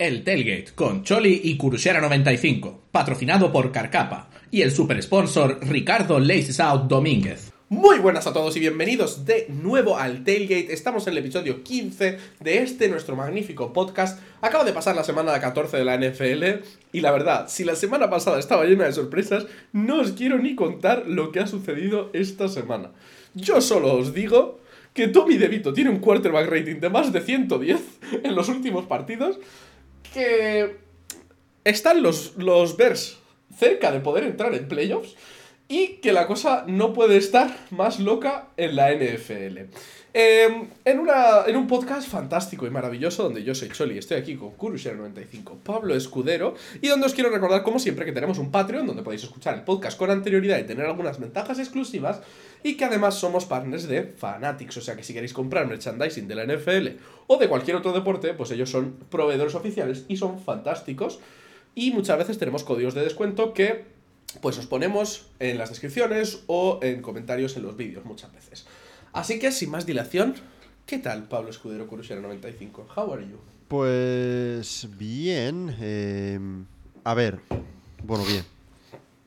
El Tailgate con Choli y Kurushera95, patrocinado por Carcapa y el super sponsor Ricardo Laces Out Domínguez. Muy buenas a todos y bienvenidos de nuevo al Tailgate. Estamos en el episodio 15 de este nuestro magnífico podcast. Acaba de pasar la semana 14 de la NFL y la verdad, si la semana pasada estaba llena de sorpresas, no os quiero ni contar lo que ha sucedido esta semana. Yo solo os digo que Tommy DeVito tiene un quarterback rating de más de 110 en los últimos partidos, que están los, los Bears cerca de poder entrar en playoffs y que la cosa no puede estar más loca en la NFL. Eh, en, una, en un podcast fantástico y maravilloso donde yo soy Choli, estoy aquí con Kurusher95, Pablo Escudero, y donde os quiero recordar, como siempre, que tenemos un Patreon donde podéis escuchar el podcast con anterioridad y tener algunas ventajas exclusivas, y que además somos partners de Fanatics, o sea que si queréis comprar merchandising de la NFL o de cualquier otro deporte, pues ellos son proveedores oficiales y son fantásticos, y muchas veces tenemos códigos de descuento que pues os ponemos en las descripciones o en comentarios en los vídeos muchas veces. Así que sin más dilación, ¿qué tal Pablo Escudero Curusera 95? How are you? Pues bien. eh, a ver. Bueno, bien.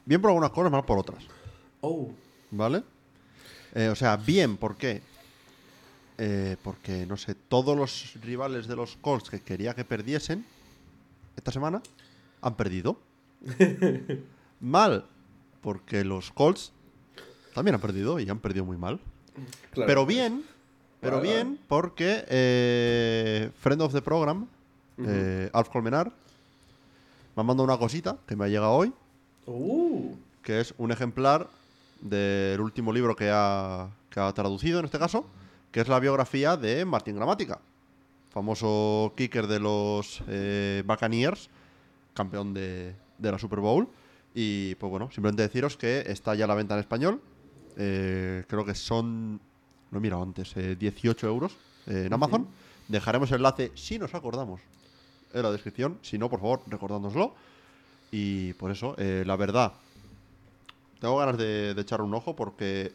Bien por algunas cosas, mal por otras. Oh, ¿Vale? Eh, o sea, bien, ¿por qué? Eh, porque, no sé, todos los rivales de los Colts que quería que perdiesen esta semana han perdido. mal, porque los Colts también han perdido y han perdido muy mal. Claro. Pero bien, pero Vale, bien, porque eh, Friend of the Program, eh, Alf Colmenar, me ha mandado una cosita que me ha llegado hoy, Uh, que es un ejemplar del último libro que ha, que ha traducido en este caso, que es la biografía de Martin Gramática, famoso kicker de los eh, Buccaneers, campeón de, de la Super Bowl. Y pues bueno, simplemente deciros que está ya a la venta en español. Eh, creo que son, no he mirado antes, eh, 18 euros eh, en Amazon. Dejaremos el enlace si nos acordamos en la descripción. Si no, por favor, recordándoslo. Y por eso, eh, la verdad, tengo ganas de, de echar un ojo porque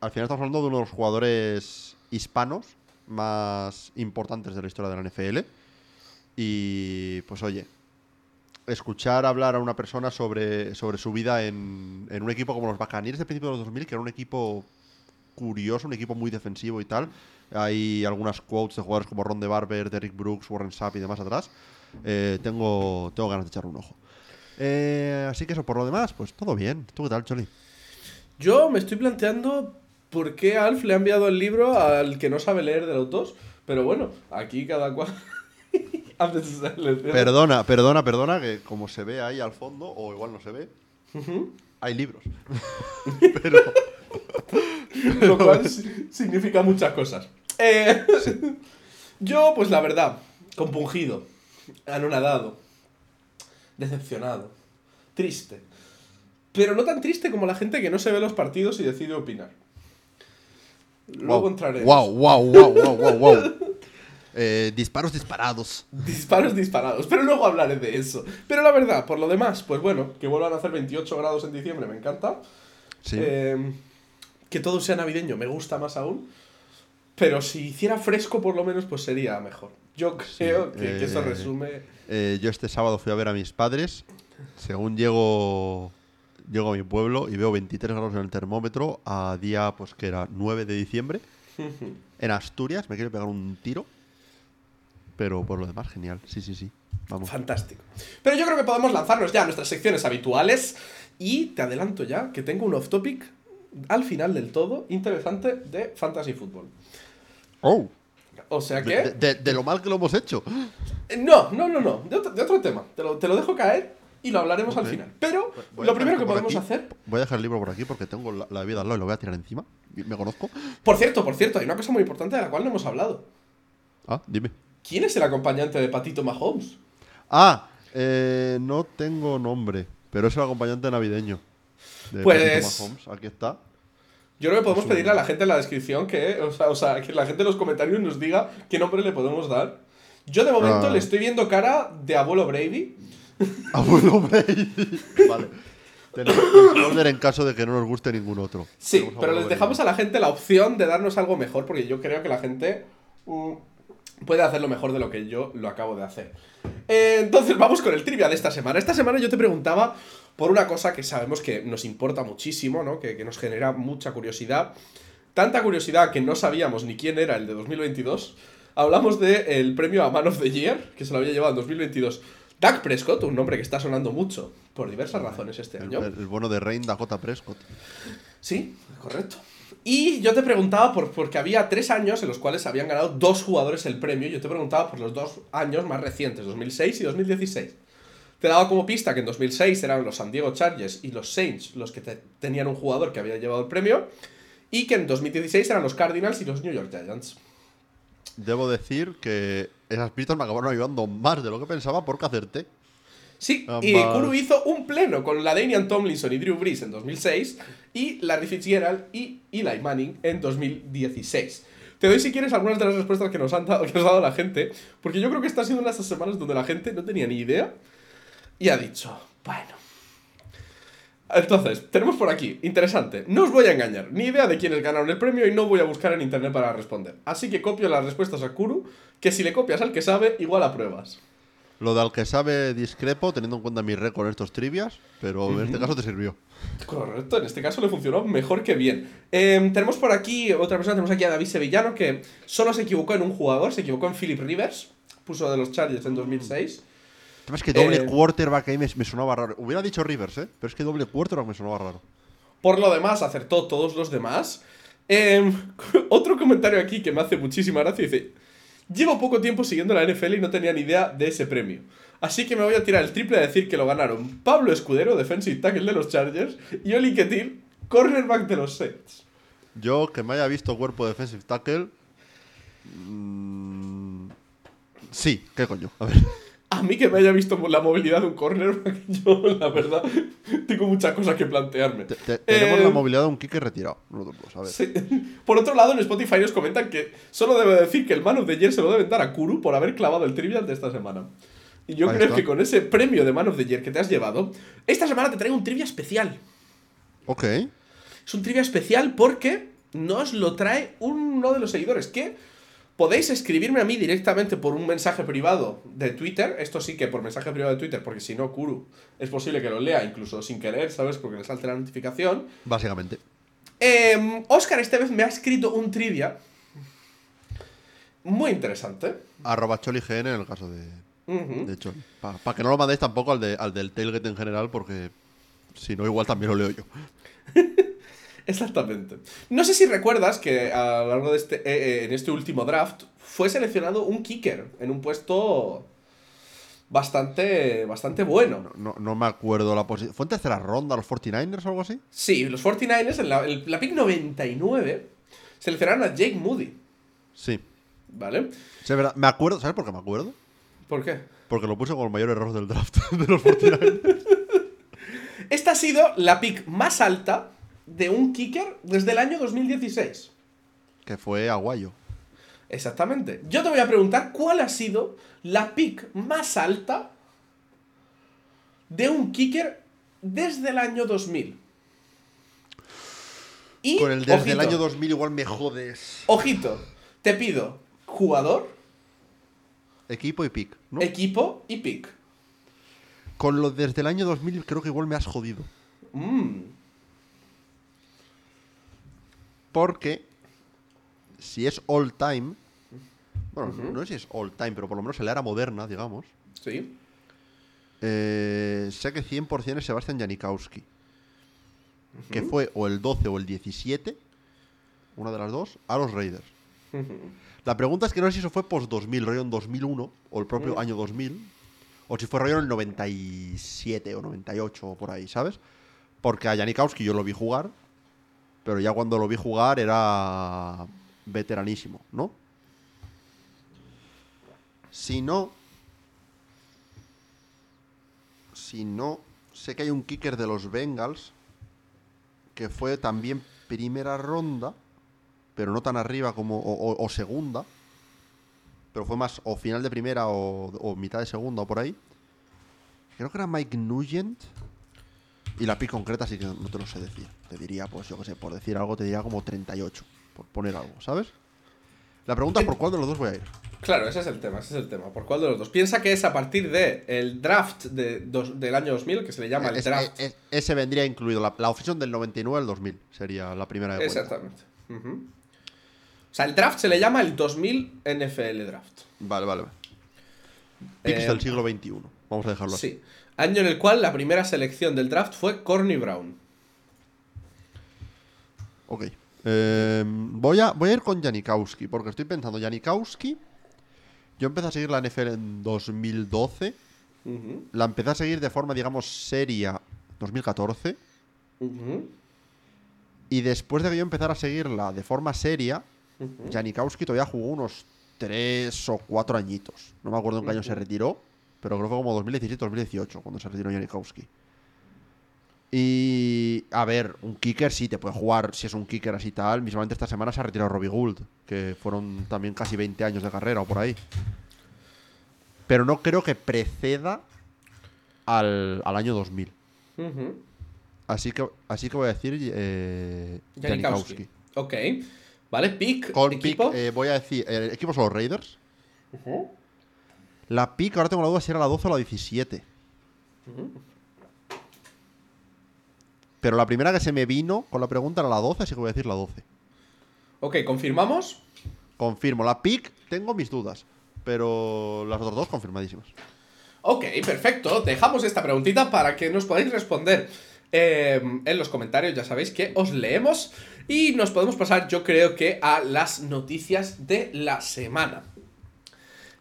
al final estamos hablando de uno de los jugadores hispanos más importantes de la historia de la NFL. Y pues oye, escuchar hablar a una persona sobre, sobre su vida en, en un equipo como los Buccaneers de principios de los 2000, que era un equipo curioso, un equipo muy defensivo y tal. Hay algunas quotes de jugadores como Ron de Barber, Derrick Brooks, Warren Sapp y demás atrás. Eh, tengo, tengo ganas de echar un ojo. Eh, así que eso, por lo demás, pues todo bien. ¿Tú qué tal, Choli? yo me estoy planteando por qué Alf le ha enviado el libro al que no sabe leer de los dos. Pero bueno, aquí cada cual. Perdona, perdona, perdona, que como se ve ahí al fondo, o igual no se ve, hay libros. Pero, Lo cual si- significa muchas cosas. Eh, yo, pues la verdad, compungido, anonadado, decepcionado, triste. Pero no tan triste como la gente que no se ve los partidos y decide opinar. Luego wow, wow, wow, wow, wow, wow, wow. Eh, disparos disparados. Disparos disparados, pero luego hablaré de eso. Pero la verdad, por lo demás, pues bueno, que vuelvan a hacer 28 grados en diciembre, me encanta. Sí. Eh, que todo sea navideño, me gusta más aún. Pero si hiciera fresco, por lo menos, pues sería mejor. Yo creo que, que eso eh, resume. Eh, yo este sábado fui a ver a mis padres. Según llego, llego a mi pueblo y veo 23 grados en el termómetro a día, pues que era 9 de diciembre. En Asturias, me quiero pegar un tiro. Pero por lo demás, genial. Sí, sí, sí. Vamos. Fantástico. Pero yo creo que podemos lanzarnos ya a nuestras secciones habituales. Y te adelanto ya que tengo un off-topic al final del todo interesante de Fantasy Football. Oh, O sea que. de- de- de lo mal que lo hemos hecho. Eh, No, no, no, no. De otro, de otro tema. Te lo, te lo dejo caer y lo hablaremos al final. Pero Voy lo primero que podemos aquí. hacer. Voy a dejar el libro por aquí porque tengo la, la bebida al lado y lo voy a tirar encima. Me conozco. Por cierto, por cierto, hay una cosa muy importante de la cual no hemos hablado. Ah, dime. ¿Quién es el acompañante de Patito Mahomes? Ah, eh, no tengo nombre, pero es el acompañante navideño. De Pues- Patito Mahomes. Aquí está. Yo creo que podemos pedirle a la gente en la descripción que, o sea, o sea, que la gente en los comentarios nos diga qué nombre le podemos dar. Yo de momento Ah. le estoy viendo cara de abuelo Brady. Abuelo Brady. vale. Tenemos folder en caso de que no nos guste ningún otro. Sí, pero les dejamos a la gente la opción de darnos algo mejor, porque yo creo que la gente mm, puede hacerlo mejor de lo que yo lo acabo de hacer. Eh, entonces vamos con el trivia de esta semana. Esta semana yo te preguntaba por una cosa que sabemos que nos importa muchísimo, ¿no? Que, que nos genera mucha curiosidad. Tanta curiosidad que no sabíamos ni quién era el de 2022. Hablamos del premio a Man of the Year, que se lo había llevado en 2022 Doug Prescott, un nombre que está sonando mucho por diversas razones este año. El, el bueno de Rain Dakota Prescott. Sí, correcto. Y yo te preguntaba por, porque había tres años en los cuales habían ganado dos jugadores el premio. Yo te preguntaba por los dos años más recientes, 2006 y 2016. Te daba como pista que en 2006 eran los San Diego Chargers y los Saints los que te- tenían un jugador que había llevado el premio. Y que en 2016 eran los Cardinals y los New York Giants. Debo decir que esas pistas me acabaron ayudando más de lo que pensaba porque acerté. Sí, y Ambas. Kuru hizo un pleno con la Damian Tomlinson y Drew Brees en 2006 y Larry Fitzgerald y Eli Manning en 2016. Te doy si quieres algunas de las respuestas que nos, han dado, que nos ha dado la gente, porque yo creo que esta ha sido una de esas semanas donde la gente no tenía ni idea y ha dicho, bueno. Entonces, tenemos por aquí, interesante, no os voy a engañar, ni idea de quiénes ganaron el premio y no voy a buscar en internet para responder. Así que copio las respuestas a Kuru, que si le copias al que sabe, igual apruebas. Lo de al que sabe discrepo, teniendo en cuenta mi récord en estos trivias, pero en este caso te sirvió. Correcto, en este caso le funcionó mejor que bien. Eh, tenemos por aquí otra persona, tenemos aquí a David Sevillano, que solo se equivocó en un jugador, se equivocó en Philip Rivers, puso de los Chargers en 2006. El tema es que doble Eh, quarterback ahí me, me sonaba raro. Hubiera dicho Rivers, ¿eh? Pero es que doble quarterback me sonaba raro. Por lo demás, acertó todos los demás. Eh, otro comentario aquí que me hace muchísima gracia dice: Llevo poco tiempo siguiendo la NFL y no tenía ni idea de ese premio. Así que me voy a tirar el triple a decir que lo ganaron Pablo Escudero, defensive tackle de los Chargers, y Oli Ketil, cornerback de los Saints. Yo, que me haya visto cuerpo defensive tackle. mm, sí, ¿qué coño? A ver. A mí que me haya visto la movilidad de un cornerback, yo la verdad tengo muchas cosas que plantearme. Te- te- tenemos Eh, la movilidad de un kicker retirado. Nosotros dos, a ver. sí. Por otro lado, en Spotify nos comentan que solo debe decir que el Man of the Year se lo deben dar a Kuru por haber clavado el trivial de esta semana. Y yo Ahí creo está. que con ese premio de Man of the Year que te has llevado, esta semana te traigo un trivia especial. Ok. Es un trivia especial porque nos lo trae uno de los seguidores que podéis escribirme a mí directamente por un mensaje privado de Twitter. Esto sí que por mensaje privado de Twitter, porque si no, Kuru es posible que lo lea incluso sin querer, ¿sabes? Porque le salte la notificación. Básicamente. Eh, Oscar esta vez me ha escrito un trivia muy interesante. Arroba CholiGN en el caso de, de Choli. Para que no lo mandéis tampoco al, de, al del tailgate en general, porque si no, igual también lo leo yo. Exactamente. No sé si recuerdas que a lo largo de este, eh, eh, en este último draft fue seleccionado un kicker en un puesto bastante, bastante bueno. No, no me acuerdo la posición. ¿Fue en tercera ronda los 49ers o algo así? Sí, los 49ers en la, la pick 99 seleccionaron a Jake Moody, Sí. ¿vale? Sí, es verdad. Me acuerdo. ¿Sabes por qué me acuerdo? ¿Por qué? Porque lo puse como el mayor error del draft de los 49ers. Esta ha sido la pick más alta de un kicker desde el año 2016. que fue Aguayo. Exactamente. Yo te voy a preguntar cuál ha sido la pick más alta de un kicker desde el año 2000. Y, Con el desde el año 2000 igual me jodes. Ojito, te pido jugador, Equipo y pick, ¿no? equipo y pick. Con lo desde el año 2000 creo que igual me has jodido. Mm, Porque si es all time, bueno, no sé si es all time, pero por lo menos en la era moderna, digamos, sí. eh, sé que 100% es Sebastian Janikowski. Que fue o el 12 o el 17, una de las dos, a los Raiders. La pregunta es que no sé si eso fue post-2000, rollo en 2001, o el propio año 2000, o si fue rollo en el 97 o 98 o por ahí, ¿sabes? Porque a Janikowski yo lo vi jugar, pero ya cuando lo vi jugar era veteranísimo, ¿no? Si no... Si no... Sé que hay un kicker de los Bengals que fue también primera ronda, pero no tan arriba como o, segunda, pero fue más o final de primera o mitad de segunda o por ahí. Creo que era Mike Nugent. Y la pick concreta sí que no te lo sé decir. Te diría, pues yo qué sé, por decir algo, te diría como 38, por poner algo, ¿sabes? La pregunta es por cuál de los dos voy a ir. Claro, ese es el tema, ese es el tema. ¿Por cuál de los dos? Piensa que es a partir de el draft de dos- del año 2000, que se le llama el Es- draft. es- ese vendría incluido. La, la del 99 al 2000 sería la primera de. Exactamente. O sea, el draft se le llama el 2000 NFL Draft. Vale, vale. vale. Picks Eh, del siglo XXI. Vamos a dejarlo así. Sí. Año en el cual la primera selección del draft fue Corny Brown. Ok. Eh, voy, a, voy a ir con Janikowski, porque estoy pensando, Janikowski, yo empecé a seguir la NFL en 2012, Ujú, la empecé a seguir de forma, digamos, seria 2014, ujú, y después de que yo empezara a seguirla de forma seria. Janikowski todavía jugó unos 3 o 4 añitos. No me acuerdo en qué año se retiró, pero creo que fue como 2017-2018 cuando se retiró Janikowski. Y a ver, un kicker sí te puede jugar si es un kicker así tal. Mismamente esta semana se ha retirado Robbie Gould, que fueron también casi 20 años de carrera o por ahí. Pero no creo que preceda al, al año 2000. Ujú. Así que, así que voy a decir eh, Janikowski. Ok. Vale, pick. Con equipo. pick, eh, voy a decir, el equipo son los Raiders. Ujú. La pick, ahora tengo la duda si era la 12 o la 17. Pero la primera que se me vino con la pregunta era la 12, así que voy a decir la 12. Ok, confirmamos. Confirmo. La pick, tengo mis dudas. Pero las otras dos confirmadísimas. Ok, perfecto. Dejamos esta preguntita para que nos podáis responder eh, en los comentarios. Ya sabéis que os leemos. Y nos podemos pasar, yo creo que, a las noticias de la semana.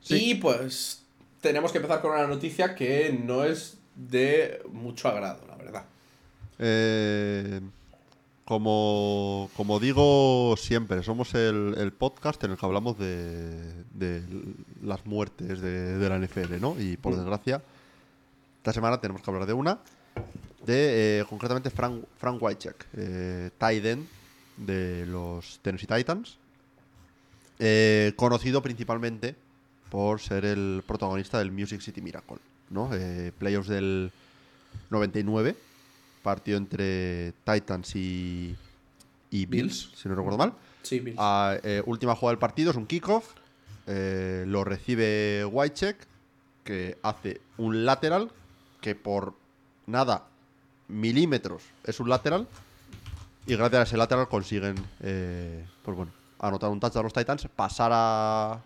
Sí. Y pues tenemos que empezar con una noticia que no es de mucho agrado, la verdad. Eh, como, como digo siempre, somos el, el podcast en el que hablamos de, de las muertes de, de la NFL, ¿no? Y por desgracia, esta semana tenemos que hablar de una, de eh, concretamente Frank, Frank Wycheck, eh, end de los Tennessee Titans, eh, conocido principalmente por ser el protagonista del Music City Miracle, ¿no? Eh, playoffs del 99, partido entre Titans y, y Bills, Bills. si no recuerdo mal. Sí, Bills. Ah, eh, última jugada del partido es un kickoff. eh, lo recibe Whitecheck, que hace un lateral que por nada, milímetros, es un lateral. Y gracias a ese lateral consiguen, pues bueno, anotar un touchdown a los Titans, pasar a,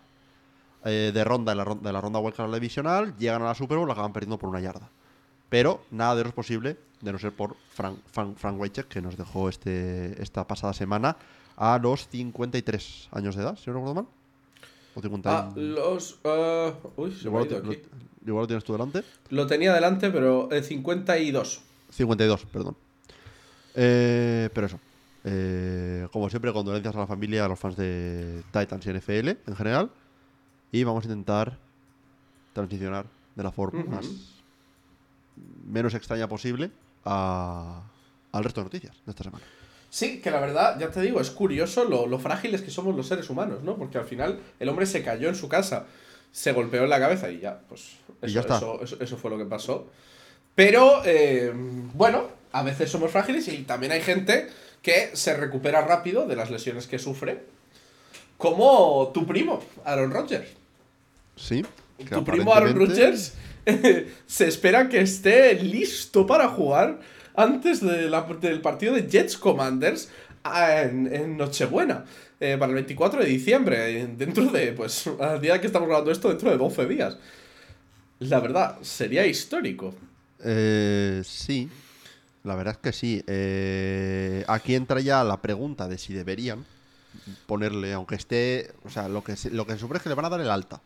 eh, de ronda en la ronda, de la ronda wildcard divisional, llegan a la Super Bowl, la acaban perdiendo por una yarda. Pero nada de eso es posible de no ser por Frank, Frank, Frank que nos dejó este, esta pasada semana a los 53 años de edad, si no recuerdo mal. O 50 Ah, los. ah, uy, se me ha igual, ido lo, aquí. lo- igual lo tienes tú delante. Lo tenía delante, pero eh, 52. 52, perdón. Eh, pero eso. Eh, como siempre, condolencias a la familia, a los fans de Titans y NFL en general. Y vamos a intentar transicionar de la forma más menos extraña posible a- al resto de noticias de esta semana. Sí, que la verdad, ya te digo, es curioso lo, lo frágiles que somos los seres humanos, ¿no? Porque al final el hombre se cayó en su casa, se golpeó en la cabeza y ya, pues Y eso, ya está. eso, eso- eso fue lo que pasó. Pero, eh, bueno, a veces somos frágiles y también hay gente que se recupera rápido de las lesiones que sufre, como tu primo, Aaron Rodgers. Sí. Tu primo Aaron Rodgers se espera que esté listo para jugar antes de la- del partido de Jets Commanders ah, en, en Nochebuena, eh, para el 24 de diciembre, eh, dentro de, pues, al día que estamos grabando esto, dentro de 12 días. La verdad, sería histórico. Eh, sí, la verdad es que sí. Eh, aquí entra ya la pregunta de si deberían ponerle, aunque esté, o sea, lo que lo que se supone es que le van a dar el alta.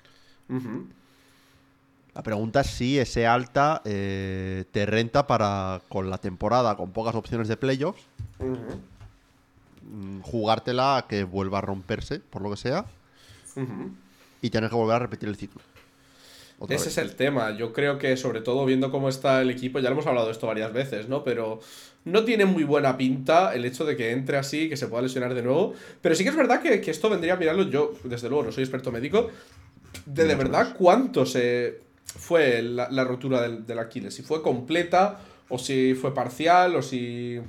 La pregunta es si ese alta eh, te renta para, con la temporada, con pocas opciones de playoffs, mm, jugártela a que vuelva a romperse, por lo que sea, y tener que volver a repetir el ciclo. Otra Ese vez. es el tema. Yo creo que, sobre todo, viendo cómo está el equipo, ya lo hemos hablado de esto varias veces, ¿no? Pero no tiene muy buena pinta el hecho de que entre así, que se pueda lesionar de nuevo. Pero sí que es verdad que, que esto vendría a mirarlo. Yo, desde luego, no soy experto médico. De de verdad, cuánto se fue la, la rotura del, del Aquiles. Si fue completa, o si fue parcial, o si.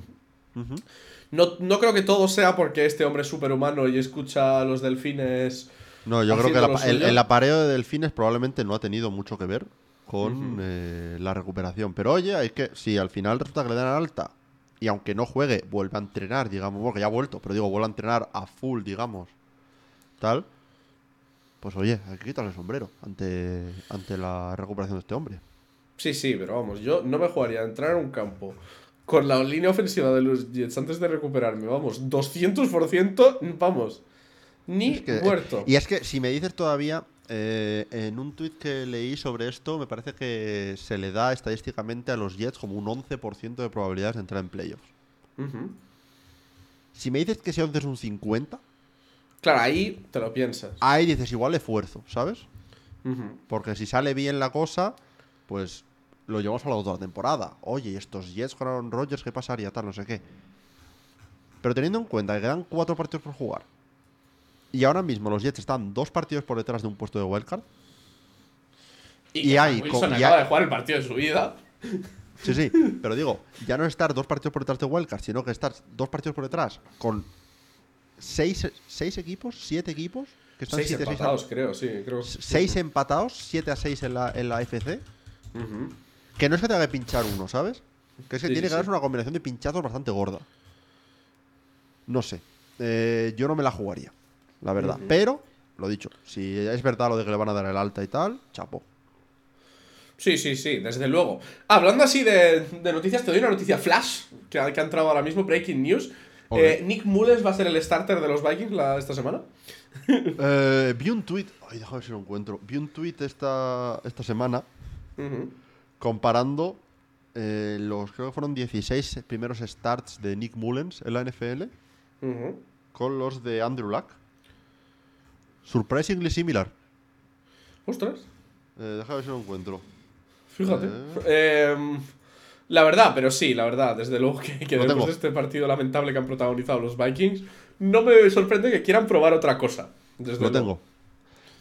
No, no creo que todo sea porque este hombre es superhumano y escucha a los delfines. No, yo creo que la- el, el apareo de delfines probablemente no ha tenido mucho que ver con eh, la recuperación. Pero oye, hay que, si al final resulta que le dan alta y aunque no juegue, vuelve a entrenar, digamos, porque ya ha vuelto, pero digo, vuelve a entrenar a full, digamos, tal, pues oye, hay que quitarle el sombrero ante, ante la recuperación de este hombre. Sí, sí, pero vamos, yo no me jugaría a entrar en un campo con la línea ofensiva de los Jets antes de recuperarme. Vamos, 200%, vamos. Ni Es que- muerto. Y es que si me dices todavía, eh, en un tuit que leí sobre esto, me parece que se le da estadísticamente a los Jets como un 11% de probabilidades de entrar en playoffs. Si me dices que ese 11 es un 50, Claro, ahí te lo piensas. ahí dices igual esfuerzo, ¿sabes? Porque si sale bien la cosa, pues lo llevamos a la otra temporada. Oye, ¿y estos Jets con Aaron Rodgers, ¿qué pasaría? Tal, no sé qué. Pero teniendo en cuenta que quedan cuatro partidos por jugar, y ahora mismo los Jets están dos partidos por detrás de un puesto de wildcard, y hay Wilson y acaba hay- de jugar el partido de su vida. Sí, sí, pero digo, ya no estar dos partidos por detrás de Wildcard, sino que estar dos partidos por detrás con seis, seis equipos, siete equipos, que están Seis siete, seis, empatados, creo, sí. Creo. seis empatados, 7 a 6 en la, en la FC, que no es que tenga que pinchar uno, ¿sabes? Que es que Sí, tiene que darse sí. una combinación de pinchazos bastante gorda. No sé. Eh, yo no me la jugaría, la verdad. Pero, lo dicho, si es verdad lo de que le van a dar el alta y tal, chapo. Sí, sí, sí, desde luego. Hablando así de, de noticias, te doy una noticia flash que que ha entrado ahora mismo, Breaking News. Eh, Nick Mullens va a ser el starter de los Vikings la- esta semana. Eh, vi un tweet, ay, déjame ver si lo encuentro. Vi un tweet esta, esta semana comparando eh, los, creo que fueron 16 primeros starts de Nick Mullens en la NFL con los de Andrew Luck. Surprisingly similar. Ostras, Eh, déjame ver si lo encuentro. fíjate. La verdad, pero sí, la verdad, desde luego que, que después de este partido lamentable que han protagonizado los Vikings, no me sorprende que quieran probar otra cosa. Desde Lo luego. tengo.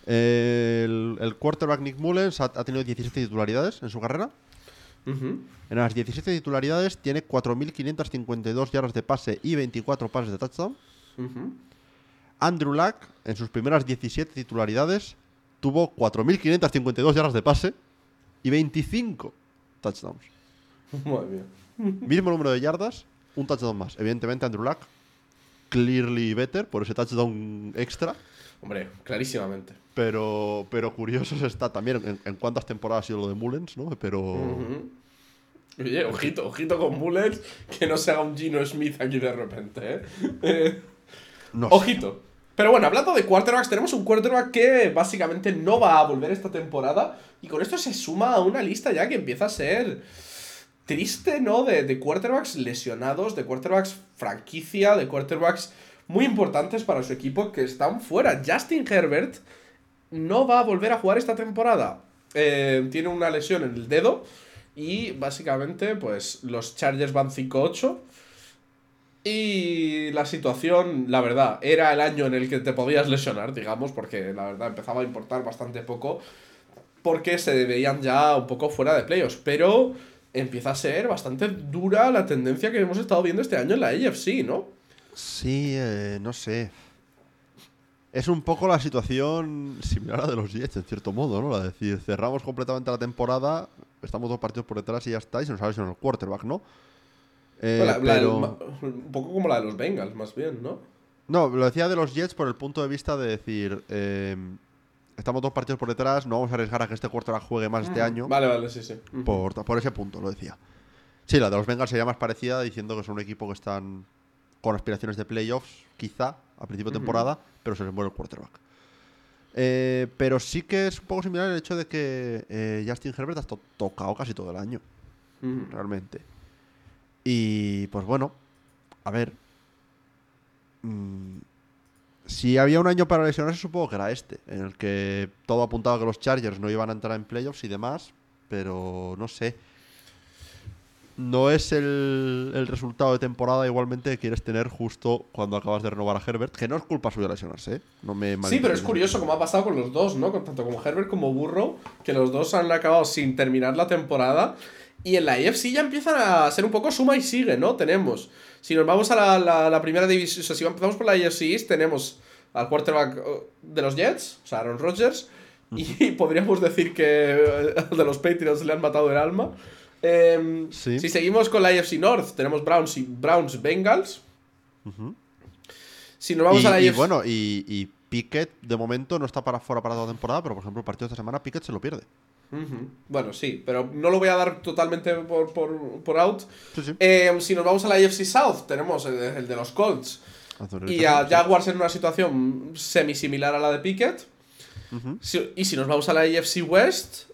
Eh, el, el quarterback Nick Mullens ha, ha tenido 17 titularidades en su carrera. En las 17 titularidades tiene 4.552 yardas de pase y 24 pases de touchdown. Andrew Luck, en sus primeras 17 titularidades, tuvo 4.552 yardas de pase y 25 touchdowns. Madre mía. Mismo número de yardas, un touchdown más. Evidentemente, Andrew Luck, clearly better por ese touchdown extra. Hombre, clarísimamente. Pero, pero curioso está también en, en cuántas temporadas ha sido lo de Mullens, ¿no? Pero. Ujú. Oye, ojito, ojito con Bullets, que no se haga un Gino Smith aquí de repente, ¿eh? Eh, No sé. ojito. Pero bueno, hablando de quarterbacks, tenemos un quarterback que básicamente no va a volver esta temporada. Y con esto se suma a una lista ya que empieza a ser triste, ¿no? De, de quarterbacks lesionados, de quarterbacks franquicia, de quarterbacks muy importantes para su equipo que están fuera. Justin Herbert no va a volver a jugar esta temporada. Eh, tiene una lesión en el dedo y básicamente pues los Chargers van 5-8 y la situación, la verdad, era el año en el que te podías lesionar, digamos, porque la verdad empezaba a importar bastante poco porque se veían ya un poco fuera de playoffs, pero empieza a ser bastante dura la tendencia que hemos estado viendo este año en la AFC, ¿no? Sí, eh, no sé. Es un poco la situación similar a la de los Jets, en cierto modo, ¿no? La de decir, cerramos completamente la temporada, estamos dos partidos por detrás y ya está, y se nos ha lesionado el quarterback, ¿no? Eh, La- la del pero- ma- un poco como la de los Bengals, más bien, ¿no? No, lo decía de los Jets por el punto de vista de decir, eh, estamos dos partidos por detrás, no vamos a arriesgar a que este quarterback juegue más este año. Vale, vale, sí, sí. Por, por ese punto, lo decía. Sí, la de los Bengals sería más parecida diciendo que son un equipo que están con aspiraciones de playoffs, quizá, a principio de temporada, pero se les muere el quarterback. Eh, pero sí que es un poco similar el hecho de que eh, Justin Herbert ha to- tocado casi todo el año, realmente. Y pues bueno, a ver. mm, si había un año para lesionarse, supongo que era este, en el que todo apuntaba que los Chargers no iban a entrar en playoffs y demás, pero no sé. No es el, el resultado de temporada igualmente que quieres tener justo cuando acabas de renovar a Herbert, que no es culpa suya lesionarse, ¿eh? No me Sí, pero es curioso como ha pasado con los dos, ¿no? Tanto como Herbert como Burrow, que los dos han acabado sin terminar la temporada. Y en la AFC ya empiezan a ser un poco suma y sigue, ¿no? Tenemos, si nos vamos a la, la- la primera división, o sea, si empezamos por la AFC East, tenemos al quarterback eh, de los Jets, o sea, Aaron Rodgers, y podríamos decir que eh, de los Patriots le han matado el alma. Em, Sí. Si seguimos con la AFC North, tenemos Browns y Browns Bengals. Si nos vamos y, a la y AFC bueno, y, y Pickett de momento no está para fuera para toda la temporada, pero por ejemplo el partido de esta semana Pickett se lo pierde. Bueno, sí, pero no lo voy a dar totalmente por, por, por out. Sí, sí. Eh, si nos vamos a la AFC South, tenemos el, el de los Colts y a. Jaguars en una situación semi-similar a la de Pickett. Si- y si nos vamos a la AFC West,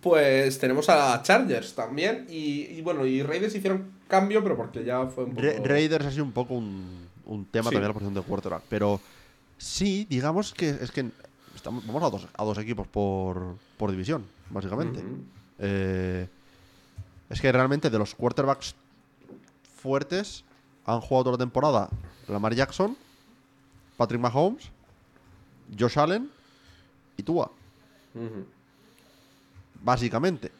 pues tenemos a Chargers también. Y, y bueno, y Raiders hicieron cambio, pero porque ya fue un poco... Ra- Raiders ha sido un poco un, un tema Sí. también la posición de quarterback. Pero sí, digamos que es que estamos, vamos a dos, a dos equipos por, por división, básicamente. Eh, es que realmente de los quarterbacks fuertes han jugado toda la temporada Lamar Jackson, Patrick Mahomes, Josh Allen y Tua, básicamente.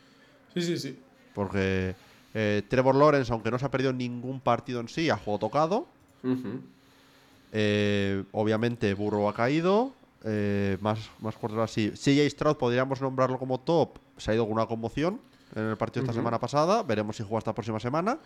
Sí, sí, sí. Porque eh, Trevor Lawrence, aunque no se ha perdido ningún partido en sí, ha jugado tocado. Eh, obviamente Burrow ha caído. Eh, más, más quarterbacks así. CJ Stroud podríamos nombrarlo como top. Se ha ido con una conmoción en el partido esta Ujú. semana pasada. Veremos si juega esta próxima semana.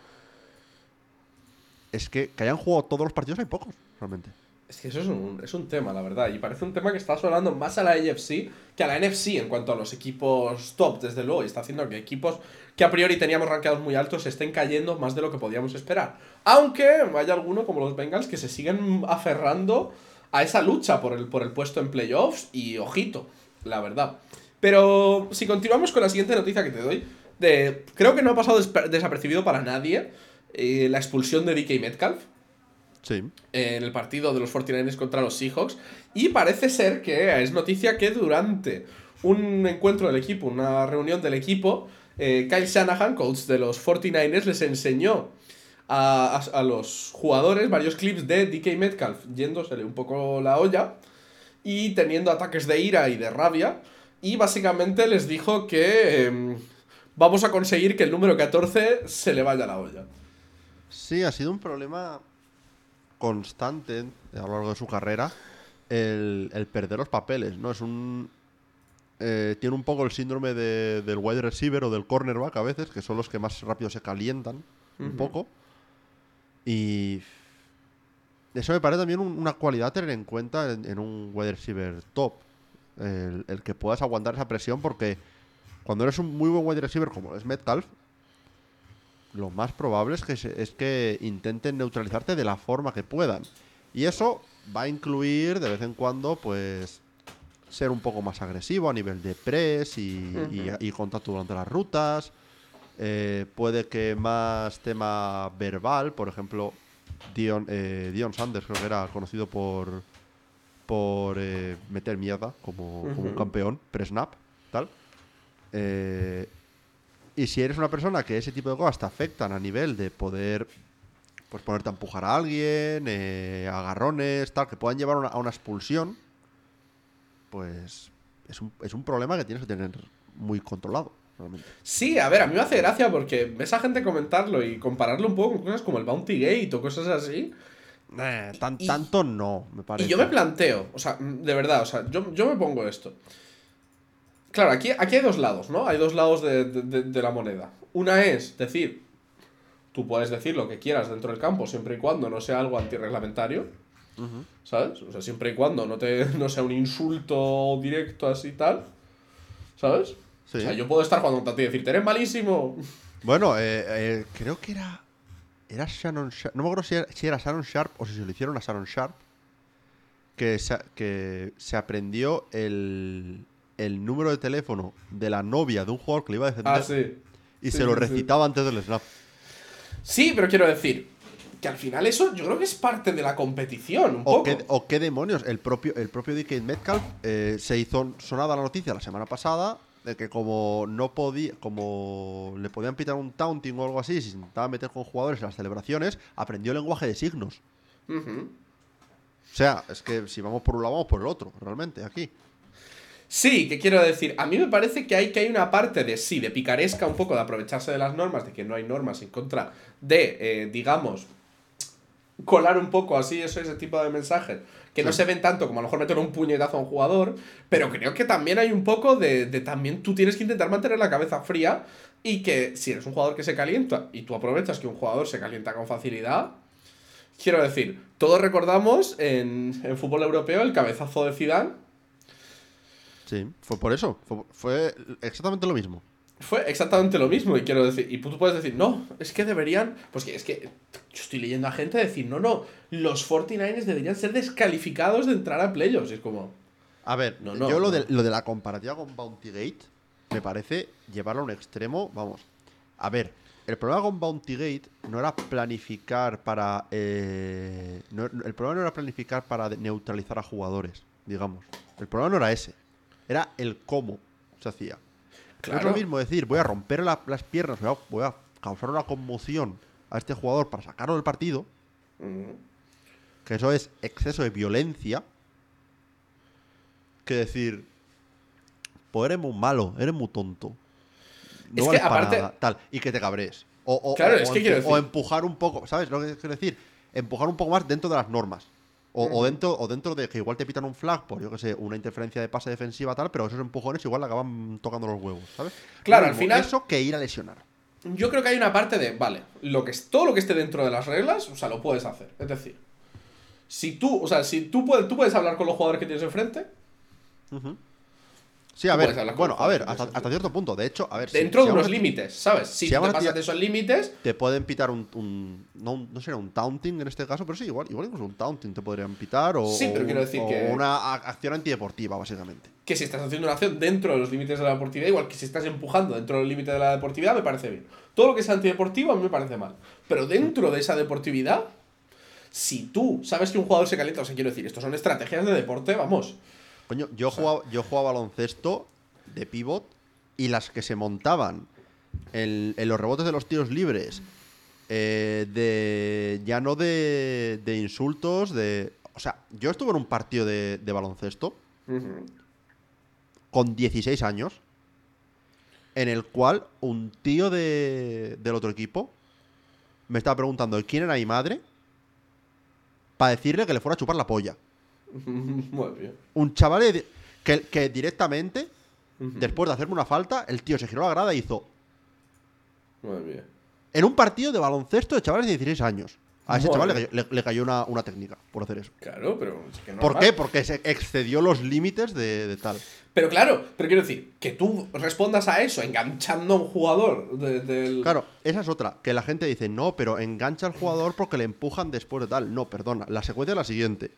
Es que que hayan jugado todos los partidos hay pocos, realmente. Es que eso es un, es un tema, la verdad. Y parece un tema que está sonando más a la AFC que a la NFC en cuanto a los equipos top, desde luego. Y está haciendo que equipos que a priori teníamos rankeados muy altos se estén cayendo más de lo que podíamos esperar. Aunque haya alguno como los Bengals que se siguen aferrando a esa lucha por el, por el puesto en playoffs. Y ojito, la verdad. Pero si continuamos con la siguiente noticia que te doy, de, creo que no ha pasado desapercibido para nadie eh, la expulsión de DK Metcalf Sí. en el partido de los 49ers contra los Seahawks. Y parece ser que es noticia que durante un encuentro del equipo, una reunión del equipo, eh, Kyle Shanahan, coach de los 49ers, les enseñó a, a- a los jugadores varios clips de DK Metcalf yéndosele un poco la olla y teniendo ataques de ira y de rabia. Y básicamente les dijo que em, vamos a conseguir que el número 14 se le vaya la olla. Sí, ha sido un problema constante a lo largo de su carrera el, el perder los papeles, ¿no? Es un... eh, tiene un poco el síndrome de- del wide receiver o del cornerback a veces, que son los que más rápido se calientan, un poco. Y eso me parece también un- una cualidad a tener en cuenta en, en un wide receiver top. El, el que puedas aguantar esa presión porque cuando eres un muy buen wide receiver como es Metcalf, lo más probable es que, se- es que intenten neutralizarte de la forma que puedan. Y eso va a incluir de vez en cuando, pues, ser un poco más agresivo a nivel de press y, y- y contacto durante las rutas. Eh, puede que más tema verbal, por ejemplo, Dion, eh, Dion Sanders, creo que era conocido por, por eh, meter mierda como, como un campeón, pre-snap, tal. Y si eres una persona que ese tipo de cosas te afectan a nivel de poder pues ponerte a empujar a alguien, agarrones, tal, que puedan llevar una- a una expulsión, pues es un, es un problema que tienes que tener muy controlado, realmente. Sí, a ver, a mí me hace gracia porque ves a gente comentarlo y compararlo un poco con cosas como el Bounty Gate o cosas así. Eh, tan- Y- tanto no, me parece. Y yo me planteo, o sea, de verdad, o sea, yo, yo me pongo esto. Claro, aquí, aquí hay dos lados, ¿no? Hay dos lados de, de- de- de la moneda. Una es decir, tú puedes decir lo que quieras dentro del campo siempre y cuando no sea algo antirreglamentario. ¿sabes? O sea, siempre y cuando no, te, no sea un insulto directo así tal, ¿sabes? Sí. O sea, yo puedo estar jugando contra ti y decirte, eres malísimo. Bueno, eh, eh, creo que era. Era Shannon Sharp. No me acuerdo si era, si era Shannon Sharp o si se lo hicieron a Shannon Sharp. Que se, que se aprendió el, el número de teléfono de la novia de un jugador que le iba a defender. Ah, sí. Y Sí, se lo recitaba antes del snap. Sí, pero quiero decir que al final eso yo creo que es parte de la competición, un O poco. qué, o qué demonios, el propio, el propio DK Metcalf eh, se hizo sonada la noticia la semana pasada de que como no podía, como le podían pitar un taunting o algo así, si se intentaba meter con jugadores en las celebraciones, aprendió lenguaje de signos. O sea, es que si vamos por un lado, vamos por el otro, realmente, aquí. Sí, que quiero decir, a mí me parece que hay, que hay una parte de sí, de picaresca un poco, de aprovecharse de las normas, de que no hay normas en contra de, eh, digamos, colar un poco así eso, ese tipo de mensajes, que no se ven tanto como a lo mejor meter un puñetazo a un jugador, pero creo que también hay un poco de, de también tú tienes que intentar mantener la cabeza fría y que si eres un jugador que se calienta y tú aprovechas que un jugador se calienta con facilidad, quiero decir, todos recordamos en, en fútbol europeo el cabezazo de Zidane Sí, fue por eso. Fue, fue exactamente lo mismo. Fue exactamente lo mismo, y quiero decir, y tú puedes decir, no, es que deberían, pues que es que yo estoy leyendo a gente decir, no, no, los 49ers deberían ser descalificados de entrar a playoffs, y es como... A ver, No, no, yo lo, no. De, lo de la comparativa con Bounty Gate me parece llevarlo a un extremo, vamos. A ver, el problema con Bounty Gate no era planificar para... eh, el problema no era planificar para neutralizar a jugadores, digamos. El problema no era ese, era el cómo se hacía. Es lo mismo decir, voy a romper la- las piernas, voy a, voy a causar una conmoción a este jugador para sacarlo del partido, que eso es exceso de violencia, que decir, pues eres muy malo, eres muy tonto. No Es vales que para aparte- nada, tal, y que te cabres. O, o- Claro, o- es que empujar un poco, ¿sabes lo que quiero decir? Empujar un poco más dentro de las normas. O, o dentro, o dentro de que igual te pitan un flag por, yo que sé, una interferencia de pase defensiva tal, pero esos empujones igual acaban tocando los huevos, ¿sabes? Claro, al final- Eso que ir a lesionar. Yo creo que hay una parte de, vale, lo que es, todo lo que esté dentro de las reglas, o sea, lo puedes hacer. Es decir, si tú, o sea, si tú puedes, tú puedes hablar con los jugadores que tienes enfrente, Sí, a ver, bueno, a ver, hasta, cierto punto. De hecho, a ver, dentro si de unos límites, ¿sabes? Si si te pasas de esos límites, te pueden pitar un, un- no, no será un taunting en este caso, pero sí, igual, igual incluso un taunting te podrían pitar o, Sí, pero quiero decir o que- una acción antideportiva, básicamente. que si estás haciendo una acción dentro de los límites de la deportividad, igual que si estás empujando dentro del límite de la deportividad, me parece bien. Todo lo que sea antideportivo a mí me parece mal. Pero dentro de esa deportividad, si tú sabes que un jugador se calienta, o sea, quiero decir, esto son estrategias de deporte, vamos. Coño, yo jugaba, yo jugaba baloncesto de pivot y las que se montaban en, en los rebotes de los tiros libres, eh, de ya no de, de insultos, de... O sea, yo estuve en un partido de, de baloncesto con 16 años, en el cual un tío de, del otro equipo me estaba preguntando quién era mi madre para decirle que le fuera a chupar la polla. Muy bien. Un chaval que, que directamente, después de hacerme una falta, el tío se giró la grada y hizo Muy bien. en un partido de baloncesto de chavales de 16 años. A ese Muy chaval le cayó, le- le cayó una, una técnica por hacer eso. Claro, pero es que ¿Por qué? Porque se excedió los límites de, de tal. Pero claro, pero quiero decir, que tú respondas a eso enganchando a un jugador de- del... Claro, esa es otra. Que la gente dice, no, pero engancha al jugador porque le empujan después de tal. No, perdona. La secuencia es la siguiente.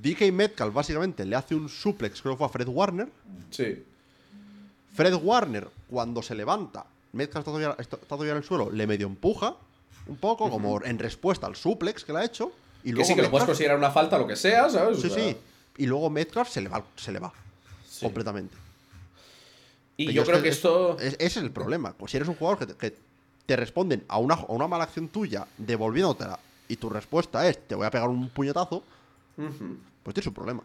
DK Metcalf básicamente le hace un suplex, creo que fue a Fred Warner. Sí. Fred Warner, cuando se levanta, Metcalf está todavía, está todavía en el suelo, le medio empuja un poco, como en respuesta al suplex que le ha hecho. Y Que sí, que lo puedes considerar una falta, lo que sea, ¿sabes? O Sí, sea, sí. Y luego Metcalf se le va, se le va sí. completamente. Y Pero yo es creo que es- esto... es- ese es el problema. Pues si eres un jugador que te, que te responden a una, a una mala acción tuya devolviéndotela y tu respuesta es te voy a pegar un puñetazo, Pues tienes un problema.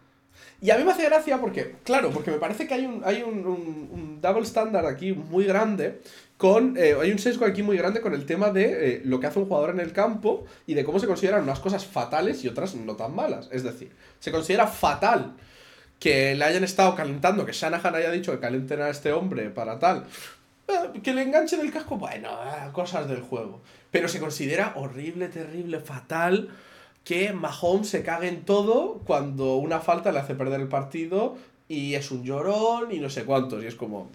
Y a mí me hace gracia porque, claro, porque me parece que hay un, hay un, un- un double standard aquí muy grande con... eh, hay un sesgo aquí muy grande con el tema de eh, lo que hace un jugador en el campo y de cómo se consideran unas cosas fatales y otras no tan malas. Es decir, se considera fatal que le hayan estado calentando, que Shanahan haya dicho que calenten a este hombre para tal. Eh, Que le enganchen el casco, bueno, eh, cosas del juego. Pero se considera horrible, terrible, fatal que Mahomes se cague en todo cuando una falta le hace perder el partido y es un llorón y no sé cuántos. Y es como.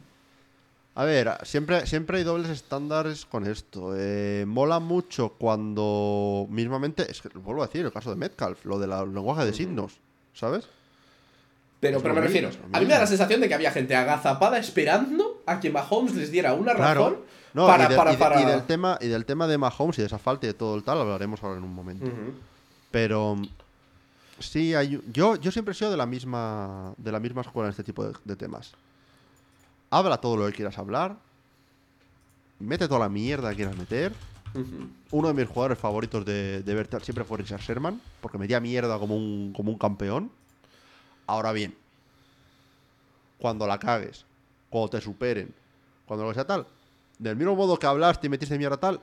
A ver, siempre, siempre hay dobles estándares con esto. Eh, mola mucho cuando mismamente, es que lo vuelvo a decir, el caso de Metcalf, lo del lenguaje de signos, ¿sabes? Pero, pero me mismo, refiero, a mí me da la sensación de que había gente agazapada esperando a que Mahomes les diera una razón. No, para, y, de- para, y de- para... y del tema, y del tema de Mahomes y de esa falta y de todo el tal, hablaremos ahora en un momento. Ujú. Pero sí hay yo yo siempre he sido de la misma de la misma escuela en este tipo de, de temas. Habla todo lo que quieras hablar. Mete toda la mierda que quieras meter. Uno de mis jugadores favoritos de, de ver siempre fue Richard Sherman, porque metía mierda como un, como un campeón. Ahora bien, cuando la cagues, cuando te superen, cuando lo que sea tal. Del mismo modo que hablaste y metiste mierda tal,